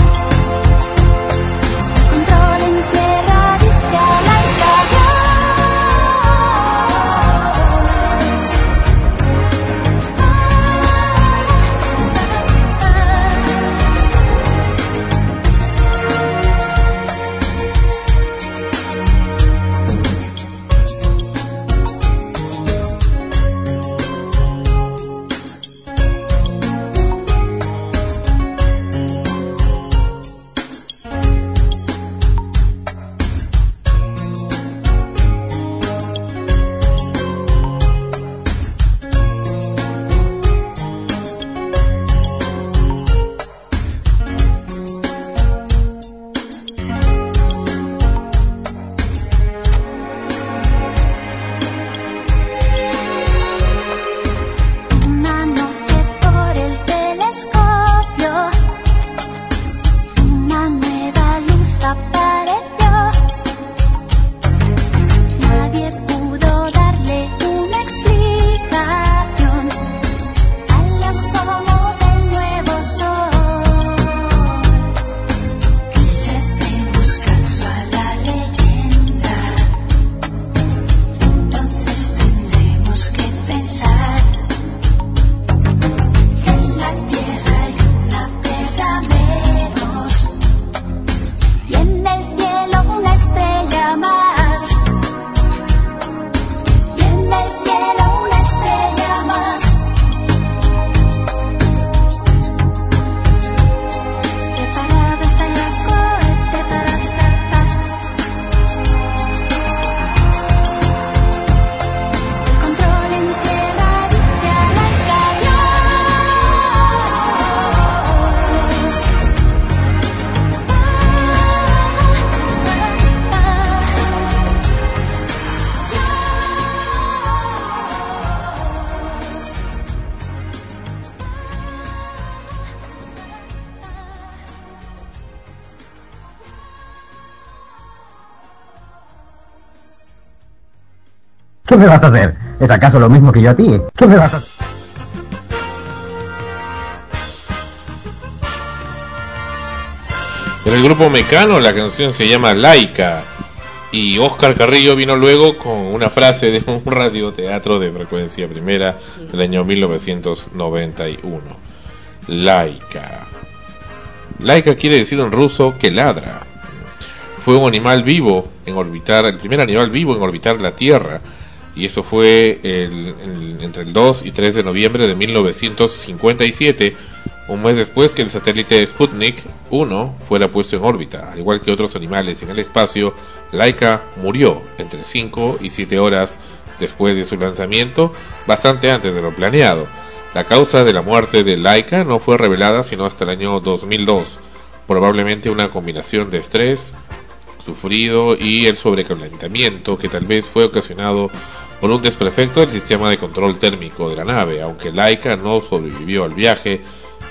¿Qué me vas a hacer? ¿Es acaso lo mismo que yo a ti? ¿Qué me vas a hacer? En el grupo Mecano la canción se llama Laica y Oscar Carrillo vino luego con una frase de un radioteatro de frecuencia primera del año 1991. Laica. Laica quiere decir en ruso que ladra. Fue un animal vivo en orbitar, el primer animal vivo en orbitar la Tierra. Y eso fue el- el- entre el 2 y 3 de noviembre de 1957, un mes después que el satélite Sputnik 1 fuera puesto en órbita. Al igual que otros animales en el espacio, Laika murió entre 5 y 7 horas después de su lanzamiento, bastante antes de lo planeado. La causa de la muerte de Laika no fue revelada sino hasta el año 2002, probablemente una combinación de estrés, sufrido y el sobrecalentamiento que tal vez fue ocasionado por un desperfecto del sistema de control térmico de la nave. Aunque Laika no sobrevivió al viaje,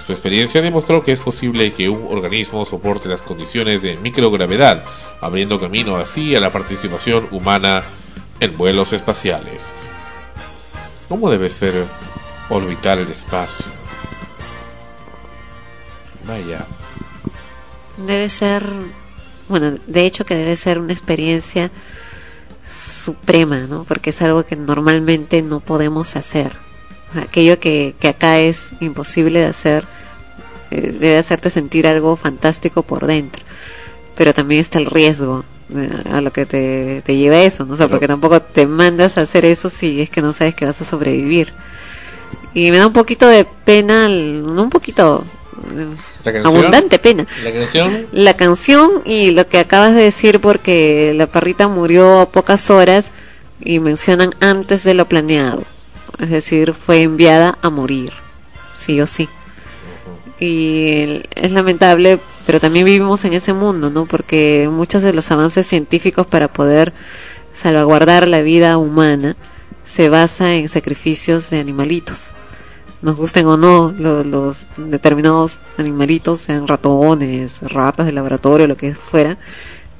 su experiencia demostró que es posible que un organismo soporte las condiciones de microgravedad, abriendo camino así a la participación humana en vuelos espaciales. ¿Cómo debe ser orbitar el espacio? Vaya, Debe ser, bueno, de hecho que debe ser una experiencia suprema, ¿no? Porque es algo que normalmente no podemos hacer. Aquello que, que acá es imposible de hacer, eh, debe hacerte sentir algo fantástico por dentro. Pero también está el riesgo eh, a lo que te, te lleva eso, ¿no? O sea, porque tampoco te mandas a hacer eso si es que no sabes que vas a sobrevivir. Y me da un poquito de pena, no un poquito, ¿La canción? abundante pena. ¿La canción? La canción y lo que acabas de decir porque la perrita murió a pocas horas y mencionan antes de lo planeado. Es decir, fue enviada a morir, sí o sí. Y es lamentable, pero también vivimos en ese mundo, ¿no? Porque muchos de los avances científicos para poder salvaguardar la vida humana se basa en sacrificios de animalitos nos gusten o no lo- los determinados animalitos, sean ratones, ratas de laboratorio, lo que fuera.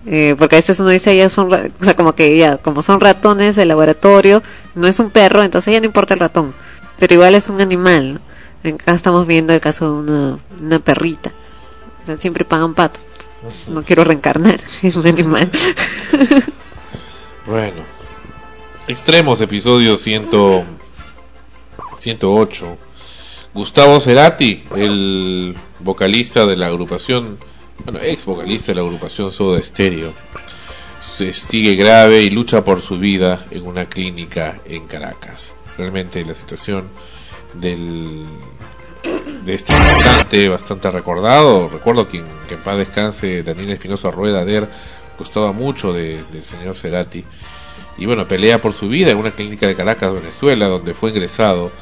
Eh, porque a veces uno dice, ya son, o sea, como que ya, como son ratones de laboratorio, no es un perro, entonces ya no importa el ratón, pero igual es un animal. Acá estamos viendo el caso de una, una perrita. O sea, siempre pagan pato. No quiero reencarnar, es un animal. Bueno. Extremos, episodio 100, 108. Gustavo Cerati, el vocalista de la agrupación, bueno, ex vocalista de la agrupación Soda Stereo, se sigue grave y lucha por su vida en una clínica en Caracas. Realmente la situación del de este cantante bastante recordado. Recuerdo que que en paz descanse Daniel Espinosa Rueda Der gustaba mucho de- del señor Cerati. Y bueno, pelea por su vida en una clínica de Caracas, Venezuela, donde fue ingresado.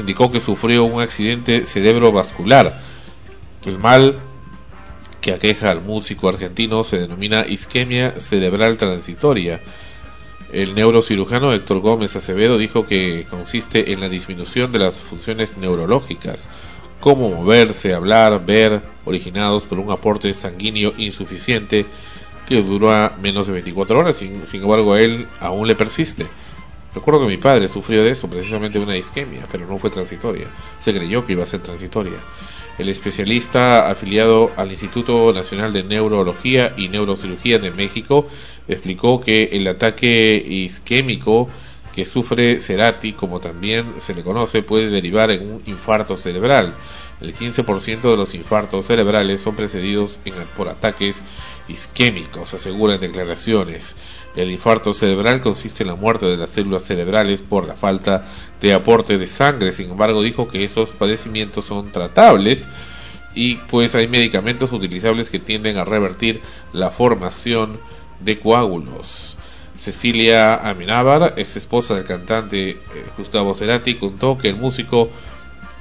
Indicó que sufrió un accidente cerebrovascular. El mal que aqueja al músico argentino se denomina isquemia cerebral transitoria. El neurocirujano Héctor Gómez Acevedo dijo que consiste en la disminución de las funciones neurológicas, como moverse, hablar, ver, originados por un aporte sanguíneo insuficiente que dura menos de 24 horas, sin, sin embargo a él aún le persiste. Recuerdo que mi padre sufrió de eso, precisamente una isquemia, pero no fue transitoria. Se creyó que iba a ser transitoria. El especialista afiliado al Instituto Nacional de Neurología y Neurocirugía de México explicó que el ataque isquémico que sufre Cerati, como también se le conoce, puede derivar en un infarto cerebral. El 15% de los infartos cerebrales son precedidos por ataques isquémicos, asegura en declaraciones. El infarto cerebral consiste en la muerte de las células cerebrales por la falta de aporte de sangre. Sin embargo, dijo que esos padecimientos son tratables y pues hay medicamentos utilizables que tienden a revertir la formación de coágulos. Cecilia Amenábar, ex esposa del cantante eh, Gustavo Cerati, contó que el músico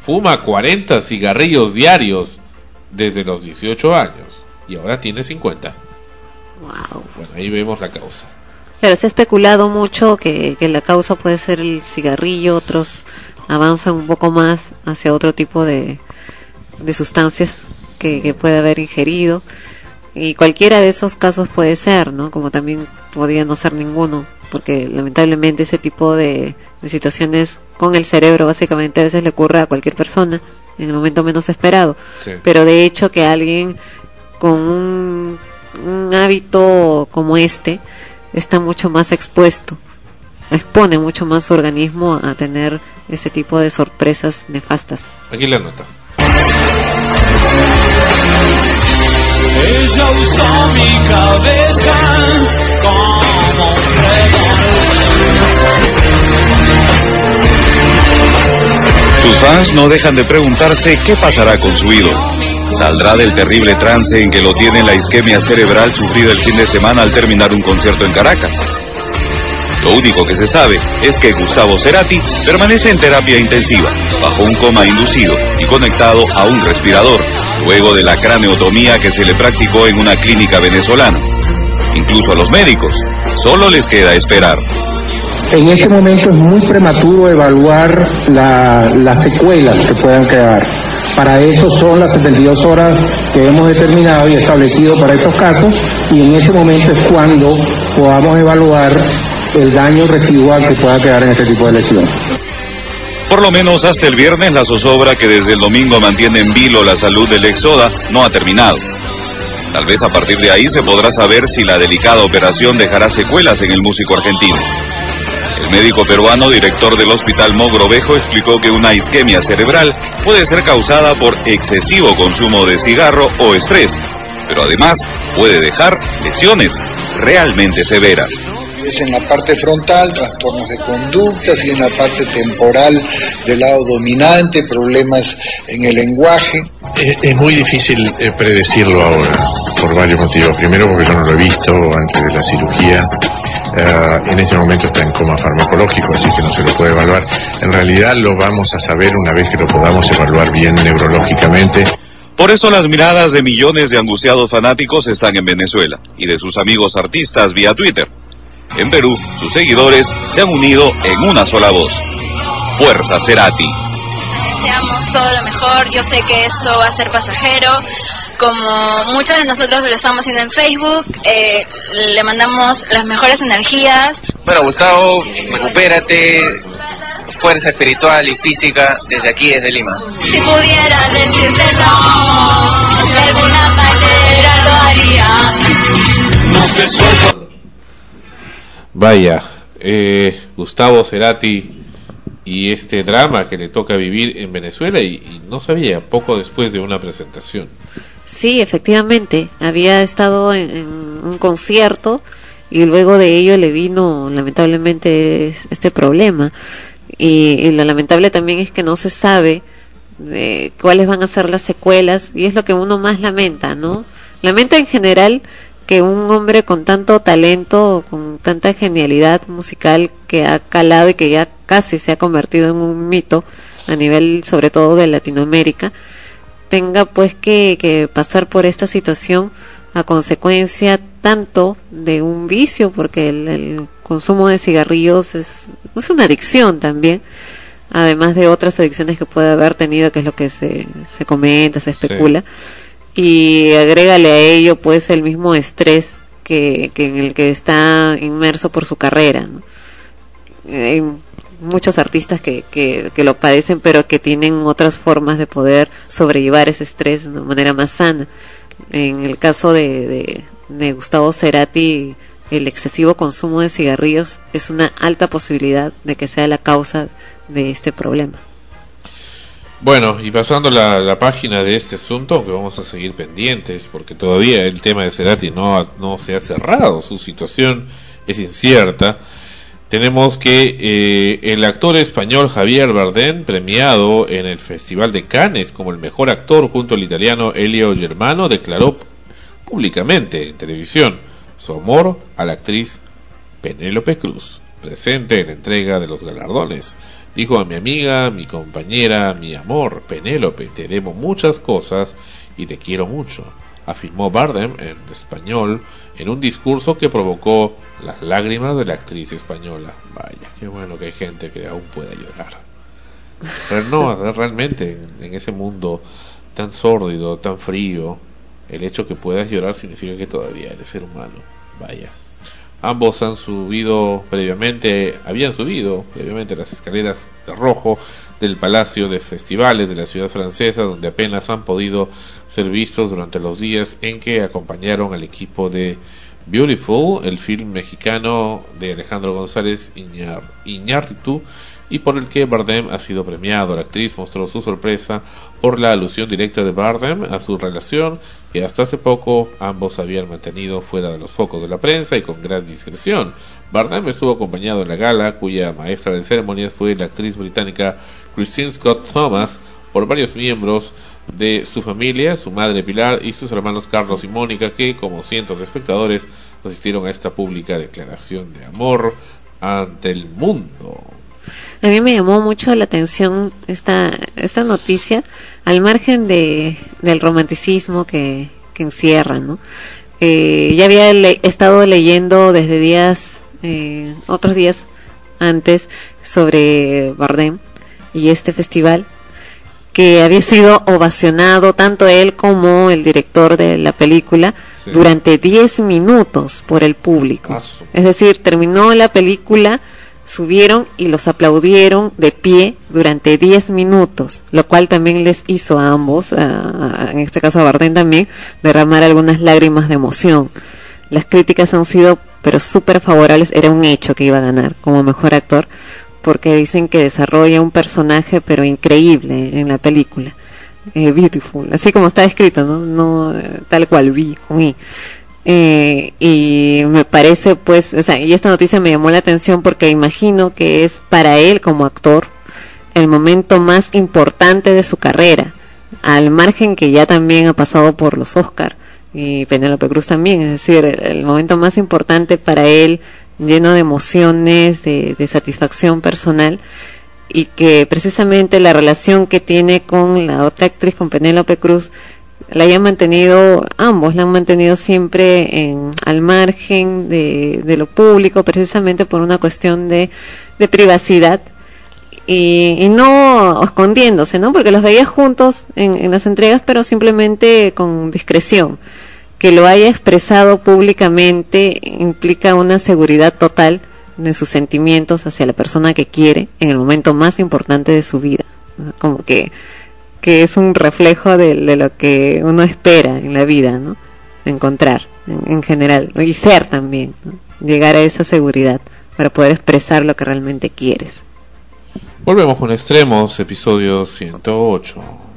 fuma 40 cigarrillos diarios desde los 18 años y ahora tiene 50. Wow. Bueno, ahí vemos la causa. Pero se ha especulado mucho que, que la causa puede ser el cigarrillo, otros avanzan un poco más hacia otro tipo de, de sustancias que, que puede haber ingerido. Y cualquiera de esos casos puede ser, ¿no? Como también podría no ser ninguno porque lamentablemente ese tipo de, de situaciones con el cerebro básicamente a veces le ocurre a cualquier persona en el momento menos esperado. Sí. Pero de hecho que alguien con un, un hábito como este está mucho más expuesto, expone mucho más su organismo a tener ese tipo de sorpresas nefastas. Aquí la nota. Ella usó mi cabeza como un Sus fans no dejan de preguntarse qué pasará con su ídolo. Saldrá del terrible trance en que lo tiene la isquemia cerebral sufrida el fin de semana al terminar un concierto en Caracas. Lo único que se sabe es que Gustavo Cerati permanece en terapia intensiva, bajo un coma inducido y conectado a un respirador, luego de la craneotomía que se le practicó en una clínica venezolana. Incluso a los médicos, solo les queda esperar. En este momento es muy prematuro evaluar la- las secuelas que puedan quedar. Para eso son las 72 horas que hemos determinado y establecido para estos casos y en ese momento es cuando podamos evaluar el daño residual que pueda quedar en este tipo de lesión. Por lo menos hasta el viernes la zozobra que desde el domingo mantiene en vilo la salud del Exoda no ha terminado. Tal vez a partir de ahí se podrá saber si la delicada operación dejará secuelas en el músico argentino. El médico peruano, director del hospital Mogrovejo, explicó que una isquemia cerebral puede ser causada por excesivo consumo de cigarro o estrés, pero además puede dejar lesiones realmente severas. Es en la parte frontal, trastornos de conductas y en la parte temporal del lado dominante, problemas en el lenguaje. Es, es muy difícil eh, predecirlo ahora, por varios motivos. Primero porque yo no lo he visto antes de la cirugía. Eh, en este momento está en coma farmacológico, así que no se lo puede evaluar. En realidad lo vamos a saber una vez que lo podamos evaluar bien neurológicamente. Por eso las miradas de millones de angustiados fanáticos están en Venezuela y de sus amigos artistas vía Twitter. En Perú, sus seguidores se han unido en una sola voz. Fuerza Cerati. deseamos todo lo mejor. Yo sé que esto va a ser pasajero. Como muchos de nosotros lo estamos haciendo en Facebook, eh, le mandamos las mejores energías. Bueno, Gustavo, recupérate, fuerza espiritual y física desde aquí, desde Lima. Si pudiera decírtelo, de alguna manera lo haría. Vaya, eh, Gustavo Cerati y este drama que le toca vivir en Venezuela y, no sabía, poco después de una presentación. Sí, efectivamente, había estado en, un concierto y luego de ello le vino lamentablemente es- este problema. Y, y lo lamentable también es que no se sabe eh, cuáles van a ser las secuelas y es lo que uno más lamenta, ¿no? Lamenta en general que un hombre con tanto talento, con tanta genialidad musical que ha calado y que ya casi se ha convertido en un mito a nivel sobre todo de Latinoamérica, tenga pues que, que pasar por esta situación a consecuencia tanto de un vicio, porque el, el consumo de cigarrillos es, es una adicción también, además de otras adicciones que puede haber tenido, que es lo que se, se comenta, se especula, y agrégale a ello pues el mismo estrés que, en el que está inmerso por su carrera. Hay muchos artistas que, que, lo padecen, pero que tienen otras formas de poder sobrellevar ese estrés de manera más sana. En el caso de, de, de Gustavo Cerati, el excesivo consumo de cigarrillos es una alta posibilidad de que sea la causa de este problema. Bueno, y pasando la, la página de este asunto, aunque vamos a seguir pendientes, porque todavía el tema de Cerati no, no se ha cerrado, su situación es incierta. Tenemos que eh, el actor español Javier Bardem, premiado en el Festival de Cannes como el mejor actor junto al italiano Elio Germano, declaró públicamente en televisión su amor a la actriz Penélope Cruz, presente en la entrega de los galardones. Dijo a mi amiga, mi compañera, mi amor, Penélope, te debo muchas cosas y te quiero mucho, afirmó Bardem en español en un discurso que provocó las lágrimas de la actriz española. Vaya, qué bueno que hay gente que aún pueda llorar. Pero no, realmente en, ese mundo tan sórdido, tan frío, el hecho que puedas llorar significa que todavía eres ser humano. Vaya. Ambos han subido previamente, habían subido previamente las escaleras de rojo del Palacio de Festivales de la ciudad francesa, donde apenas han podido ser vistos durante los días en que acompañaron al equipo de Beautiful, el film mexicano de Alejandro González Iñar- Iñárritu, y por el que Bardem ha sido premiado. La actriz mostró su sorpresa por la alusión directa de Bardem a su relación, que hasta hace poco ambos habían mantenido fuera de los focos de la prensa y con gran discreción. Bardem estuvo acompañado en la gala, cuya maestra de ceremonias fue la actriz británica Christine Scott Thomas, por varios miembros de su familia, su madre Pilar y sus hermanos Carlos y Mónica, que, como cientos de espectadores, asistieron a esta pública declaración de amor ante el mundo. A mí me llamó mucho la atención esta, esta noticia, al margen de, del romanticismo que, que encierra, ¿no? Eh, ya había le- estado leyendo desde días, eh, otros días antes, sobre Bardem y este festival, que había sido ovacionado tanto él como el director de la película Sí. durante 10 minutos por el público. Es decir, terminó la película, subieron y los aplaudieron de pie durante 10 minutos, lo cual también les hizo a ambos, en este caso a Bardem también, derramar algunas lágrimas de emoción. Las críticas han sido, pero súper favorables, era un hecho que iba a ganar como mejor actor, porque dicen que desarrolla un personaje, pero increíble en la película. Eh, beautiful, así como está escrito, ¿no? no eh, tal cual vi, vi. Eh, y me parece pues, o sea, y esta noticia me llamó la atención porque imagino que es para él como actor el momento más importante de su carrera, al margen que ya también ha pasado por los Oscar y Penélope Cruz también, es decir, el, momento más importante para él, lleno de emociones, de, de satisfacción personal y que precisamente la relación que tiene con la otra actriz, con Penélope Cruz, la hayan mantenido, ambos la han mantenido siempre en, al margen de, de lo público, precisamente por una cuestión de, privacidad y, no escondiéndose, ¿no? Porque los veía juntos en, en las entregas, pero simplemente con discreción. Que lo haya expresado públicamente implica una seguridad total de sus sentimientos hacia la persona que quiere en el momento más importante de su vida. Como que, que es un reflejo de, lo que uno espera en la vida, ¿no? Encontrar en, en general y ser también, llegar a esa seguridad para poder expresar lo que realmente quieres. Volvemos con Extremos, episodio 108.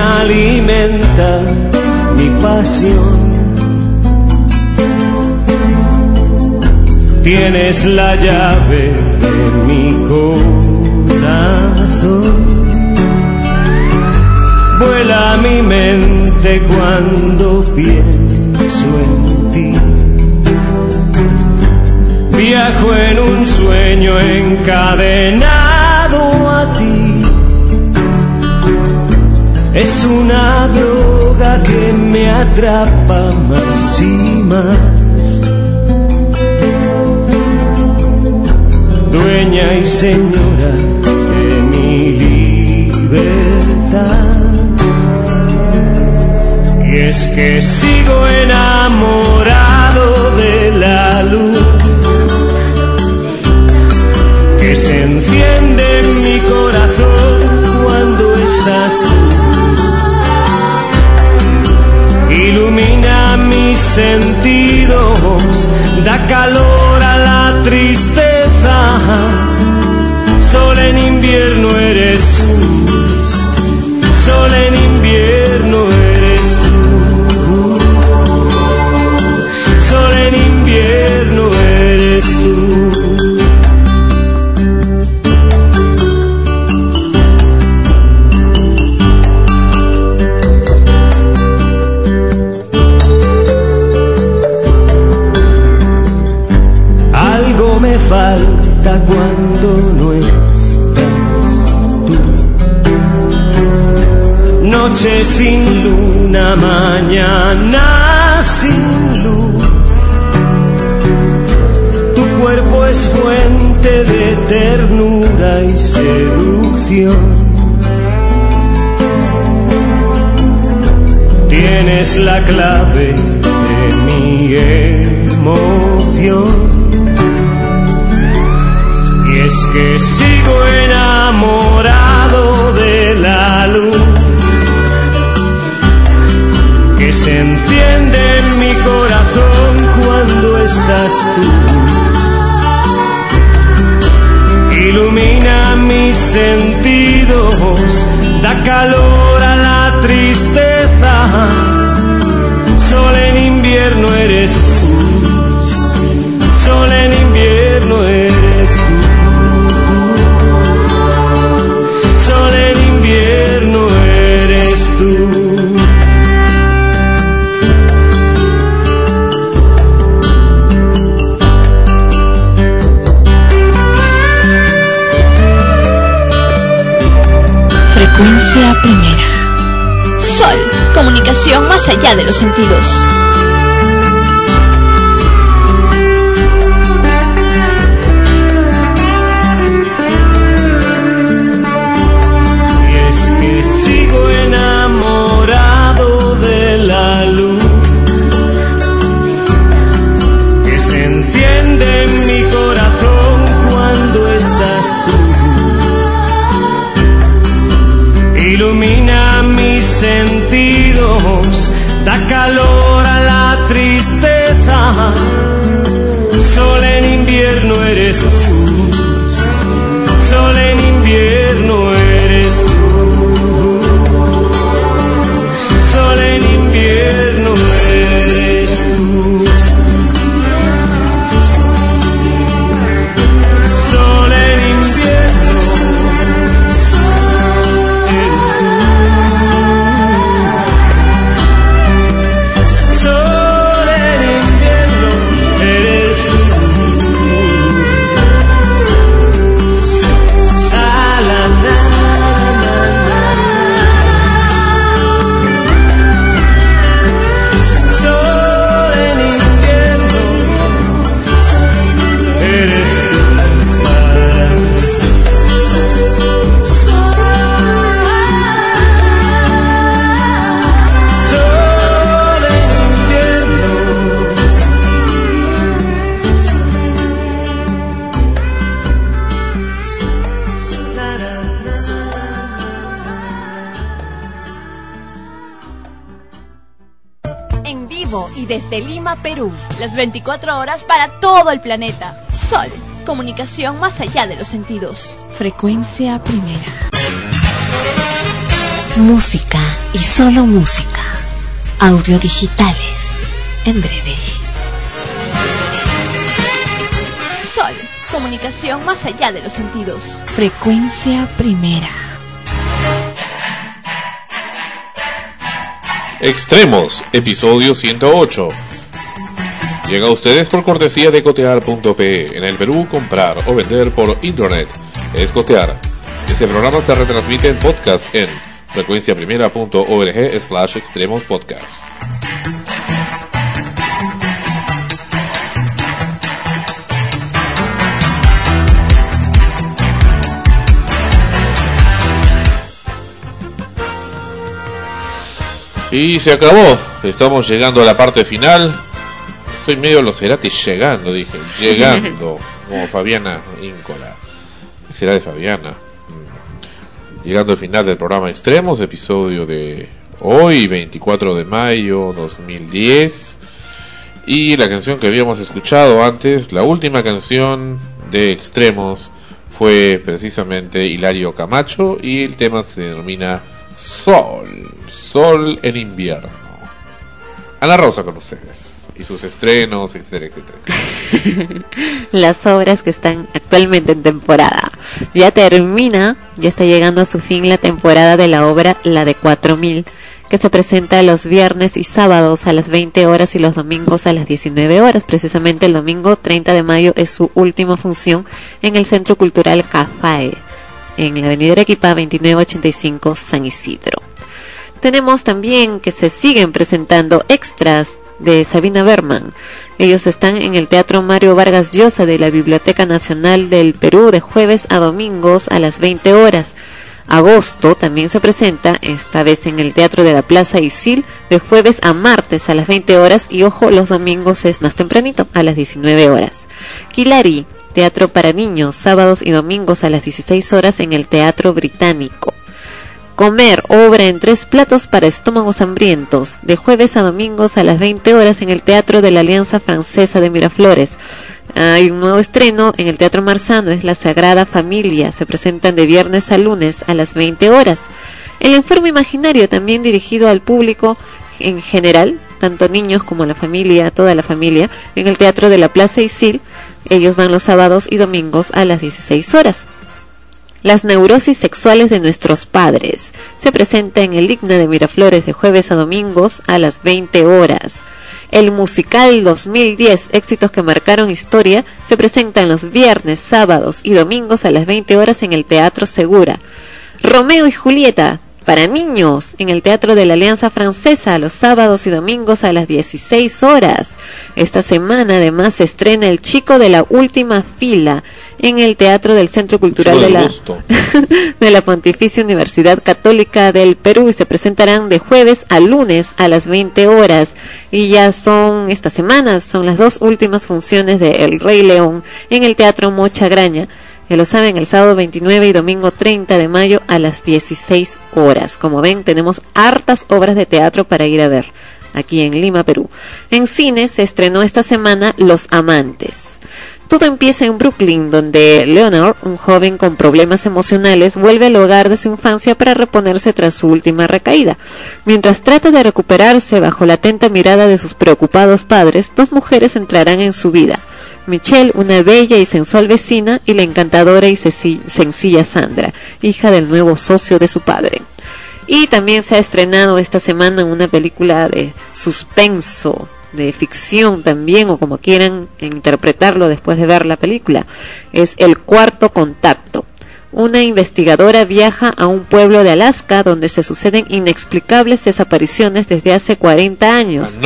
Alimenta mi pasión. Tienes la llave de mi corazón. Vuela mi mente cuando pienso en ti. Viajo en un sueño encadenado Es una droga que me atrapa más y más. Dueña y señora de mi libertad. Y es que sigo enamorado de la luz que se enciende en mi corazón cuando estás sentidos, da calor a la tristeza. Sin luna, mañana sin luz. Tu cuerpo es fuente de ternura y seducción. Tienes la clave de mi emoción. Y es que sigo enamorado de la se enciende en mi corazón cuando estás tú. Ilumina mis sentidos, da calor a la tristeza. Sol en invierno eres tú. Sol en más allá de los sentidos. Lima, Perú. Las 24 horas para todo el planeta. Sol, comunicación más allá de los sentidos. Frecuencia primera. Música y solo música. Audio digitales. En breve. Sol, comunicación más allá de los sentidos. Frecuencia primera. Extremos, episodio 108. Llega a ustedes por cortesía de cotear.pe. En el Perú, comprar o vender por internet es cotear. Este programa se retransmite en podcast en frecuenciaprimera.org slash extremos podcast. Y se acabó. Estamos llegando a la parte final. Soy medio los Ceratis llegando, dije. Llegando. como Fabiana Íncola. ¿Qué será de Fabiana? Mm. Llegando al final del programa Extremos, episodio de hoy, 24 de mayo 2010. Y la canción que habíamos escuchado antes, la última canción de Extremos, fue precisamente Hilario Camacho y el tema se denomina Sol, Sol en invierno. Ana Rosa con ustedes y sus estrenos, etcétera, etcétera. las obras que están actualmente en temporada. Ya termina, ya está llegando a su fin la temporada de la obra La de 4000, que se presenta los viernes y sábados a las 20 horas y los domingos a las 19 horas. Precisamente el domingo 30 de mayo es su última función en el Centro Cultural Cafae, en la Avenida Arequipa 2985 San Isidro. Tenemos también que se siguen presentando extras de Sabina Berman. Ellos están en el Teatro Mario Vargas Llosa de la Biblioteca Nacional del Perú de jueves a domingos a las 20 horas. Agosto también se presenta, esta vez en el Teatro de la Plaza Isil, de jueves a martes a las 20 horas y ojo, los domingos es más tempranito, a las 19 horas. Kilari, Teatro para niños, sábados y domingos a las 16 horas en el Teatro Británico. Comer, obra en tres platos para estómagos hambrientos, de jueves a domingos a las 20 horas en el Teatro de la Alianza Francesa de Miraflores. Hay un nuevo estreno en el Teatro Marzano, es La Sagrada Familia. Se presentan de viernes a lunes a las 20 horas. El enfermo imaginario, también dirigido al público en general, tanto niños como la familia, toda la familia, en el Teatro de la Plaza Isil. Ellos van los sábados y domingos a las 16 horas. Las neurosis sexuales de nuestros padres. Se presenta en el Igna de Miraflores de jueves a domingos a las 20 horas. El musical 2010, éxitos que marcaron historia, se presentan los viernes, sábados y domingos a las 20 horas en el Teatro Segura. Romeo y Julieta, para niños, en el Teatro de la Alianza Francesa, los sábados y domingos a las 16 horas. Esta semana además se estrena El Chico de la Última Fila en el Teatro del Centro Cultural de la, de la Pontificia Universidad Católica del Perú y se presentarán de jueves a lunes a las 20 horas. Y ya son esta semana son las dos últimas funciones de El Rey León en el Teatro Mocha Graña que lo saben el sábado 29 y domingo 30 de mayo a las 16 horas como ven tenemos hartas obras de teatro para ir a ver aquí en Lima, Perú. En cine se estrenó esta semana Los Amantes. Todo empieza en Brooklyn, donde Leonard, un joven con problemas emocionales, vuelve al hogar de su infancia para reponerse tras su última recaída. Mientras trata de recuperarse bajo la atenta mirada de sus preocupados padres, dos mujeres entrarán en su vida. Michelle, una bella y sensual vecina, y la encantadora y sencilla Sandra, hija del nuevo socio de su padre. Y también se ha estrenado esta semana una película de suspenso, de ficción también, o como quieran interpretarlo después de ver la película. Es El Cuarto Contacto. Una investigadora viaja a un pueblo de Alaska donde se suceden inexplicables desapariciones desde hace 40 años.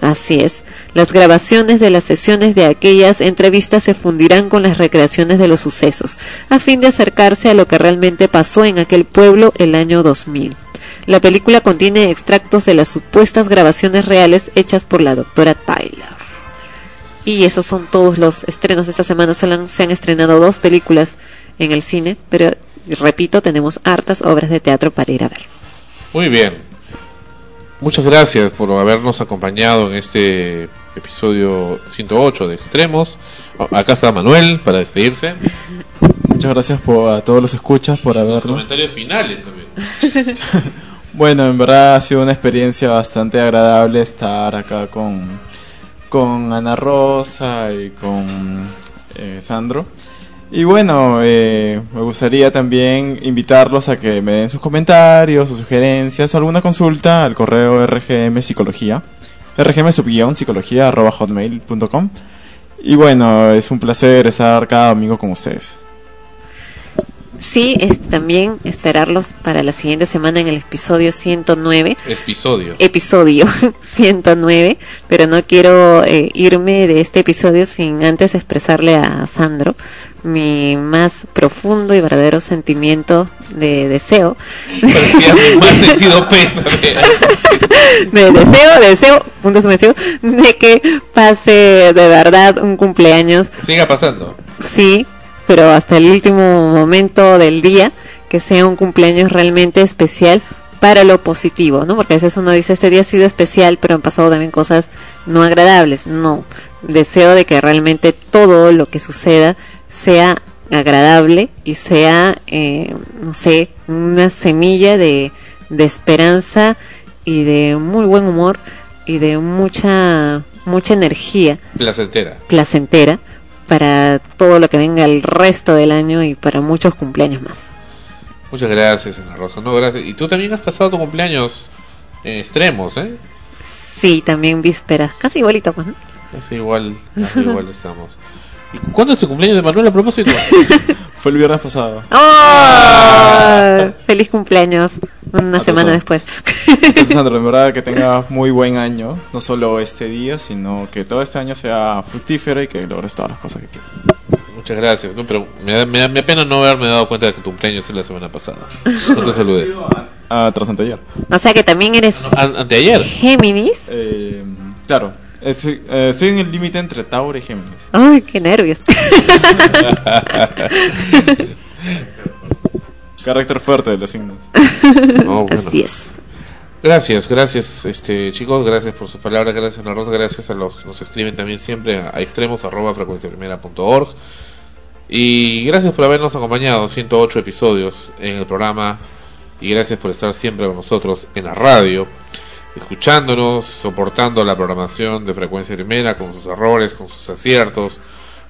Así es. Las grabaciones de las sesiones de aquellas entrevistas se fundirán con las recreaciones de los sucesos, a fin de acercarse a lo que realmente pasó en aquel pueblo el año 2000. La película contiene extractos de las supuestas grabaciones reales hechas por la doctora Tyler. Y esos son todos los estrenos de esta semana. Se han estrenado dos películas en el cine, pero repito, tenemos hartas obras de teatro para ir a ver. Muy bien. Muchas gracias por habernos acompañado en este episodio 108 de Extremos. Acá está Manuel para despedirse. Muchas gracias por, a todos los escuchas por haberlo. Comentarios finales también. Bueno, en verdad ha sido una experiencia bastante agradable estar acá con, con Ana Rosa y con eh, Sandro. Y bueno, eh, me gustaría también invitarlos a que me den sus comentarios, sus sugerencias o alguna consulta al correo rgm psicología, rgm. Y bueno, es un placer estar cada domingo con ustedes. Sí, es también esperarlos para la siguiente semana en el episodio 109. Episodio. Episodio 109, pero no quiero eh, irme de este episodio sin antes expresarle a Sandro mi más profundo y verdadero sentimiento de deseo. Parecía mi más sentido pésame. de deseo, deseo, punto sumersivo, de que pase de verdad un cumpleaños Siga pasando. sí, pero hasta el último momento del día, que sea un cumpleaños realmente especial para lo positivo, ¿no? Porque a veces uno dice, este día ha sido especial, pero han pasado también cosas no agradables. No, deseo de que realmente todo lo que suceda sea agradable y sea, eh, no sé, una semilla de, de esperanza y de muy buen humor y de mucha, mucha energía Placentera. placentera para todo lo que venga el resto del año y para muchos cumpleaños más. Muchas gracias, Ana Rosa. No, gracias. Y tú también has pasado tu cumpleaños en extremos, ¿eh? Sí, también vísperas, casi igualito, pues, ¿no? Casi igual, casi igual estamos. ¿Y cuándo es el cumpleaños de Manuel a propósito? Fue el viernes pasado. ¡Oh! Feliz cumpleaños. Una Ah, semana después. Entonces, Sandro, en verdad que tengas muy buen año. No solo este día, sino que todo este año sea fructífero y que logres todas las cosas que quieras. Muchas gracias, ¿no? pero me da, me da- me da pena no haberme dado cuenta de que tu cumpleaños es la semana pasada. No te saludé. Ah, tras anteayer. O sea que también eres An- anteayer. Géminis. Eh, claro. Eh, eh, estoy en el límite entre Tauro y Géminis. Ay, qué nervios. Carácter fuerte de los signos. No, bueno. Así es. Gracias, gracias, este chicos, gracias por sus palabras, gracias Ana Rosa, gracias a los que nos escriben también siempre a, a extremos arroba frecuenciaprimera.org y gracias por habernos acompañado 108 episodios en el programa y gracias por estar siempre con nosotros en la radio, escuchándonos, soportando la programación de Frecuencia Primera con sus errores, con sus aciertos,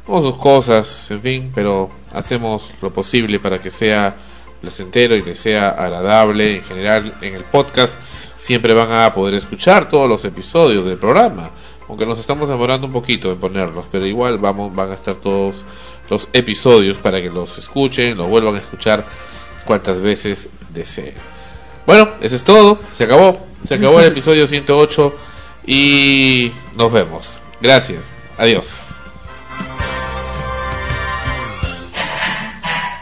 con sus cosas, en fin, pero hacemos lo posible para que sea placentero y que sea agradable en general en el podcast. Siempre van a poder escuchar todos los episodios del programa, aunque nos estamos demorando un poquito en ponerlos, pero igual vamos, van a estar todos los episodios para que los escuchen, los vuelvan a escuchar cuantas veces deseen. Bueno, eso es todo, se acabó, se acabó el episodio 108 y nos vemos. Gracias, adiós.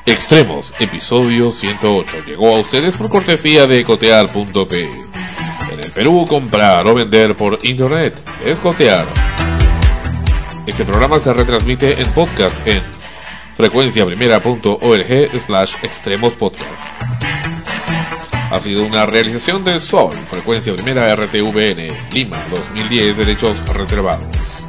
Extremos, episodio 108. Llegó a ustedes por cortesía de cotear.p. En el Perú, comprar o vender por internet es cotear. Este programa se retransmite en podcast en frecuenciaprimera.org slash extremos podcast. Ha sido una realización del Sol, Frecuencia Primera RTVN, Lima 2010, derechos reservados.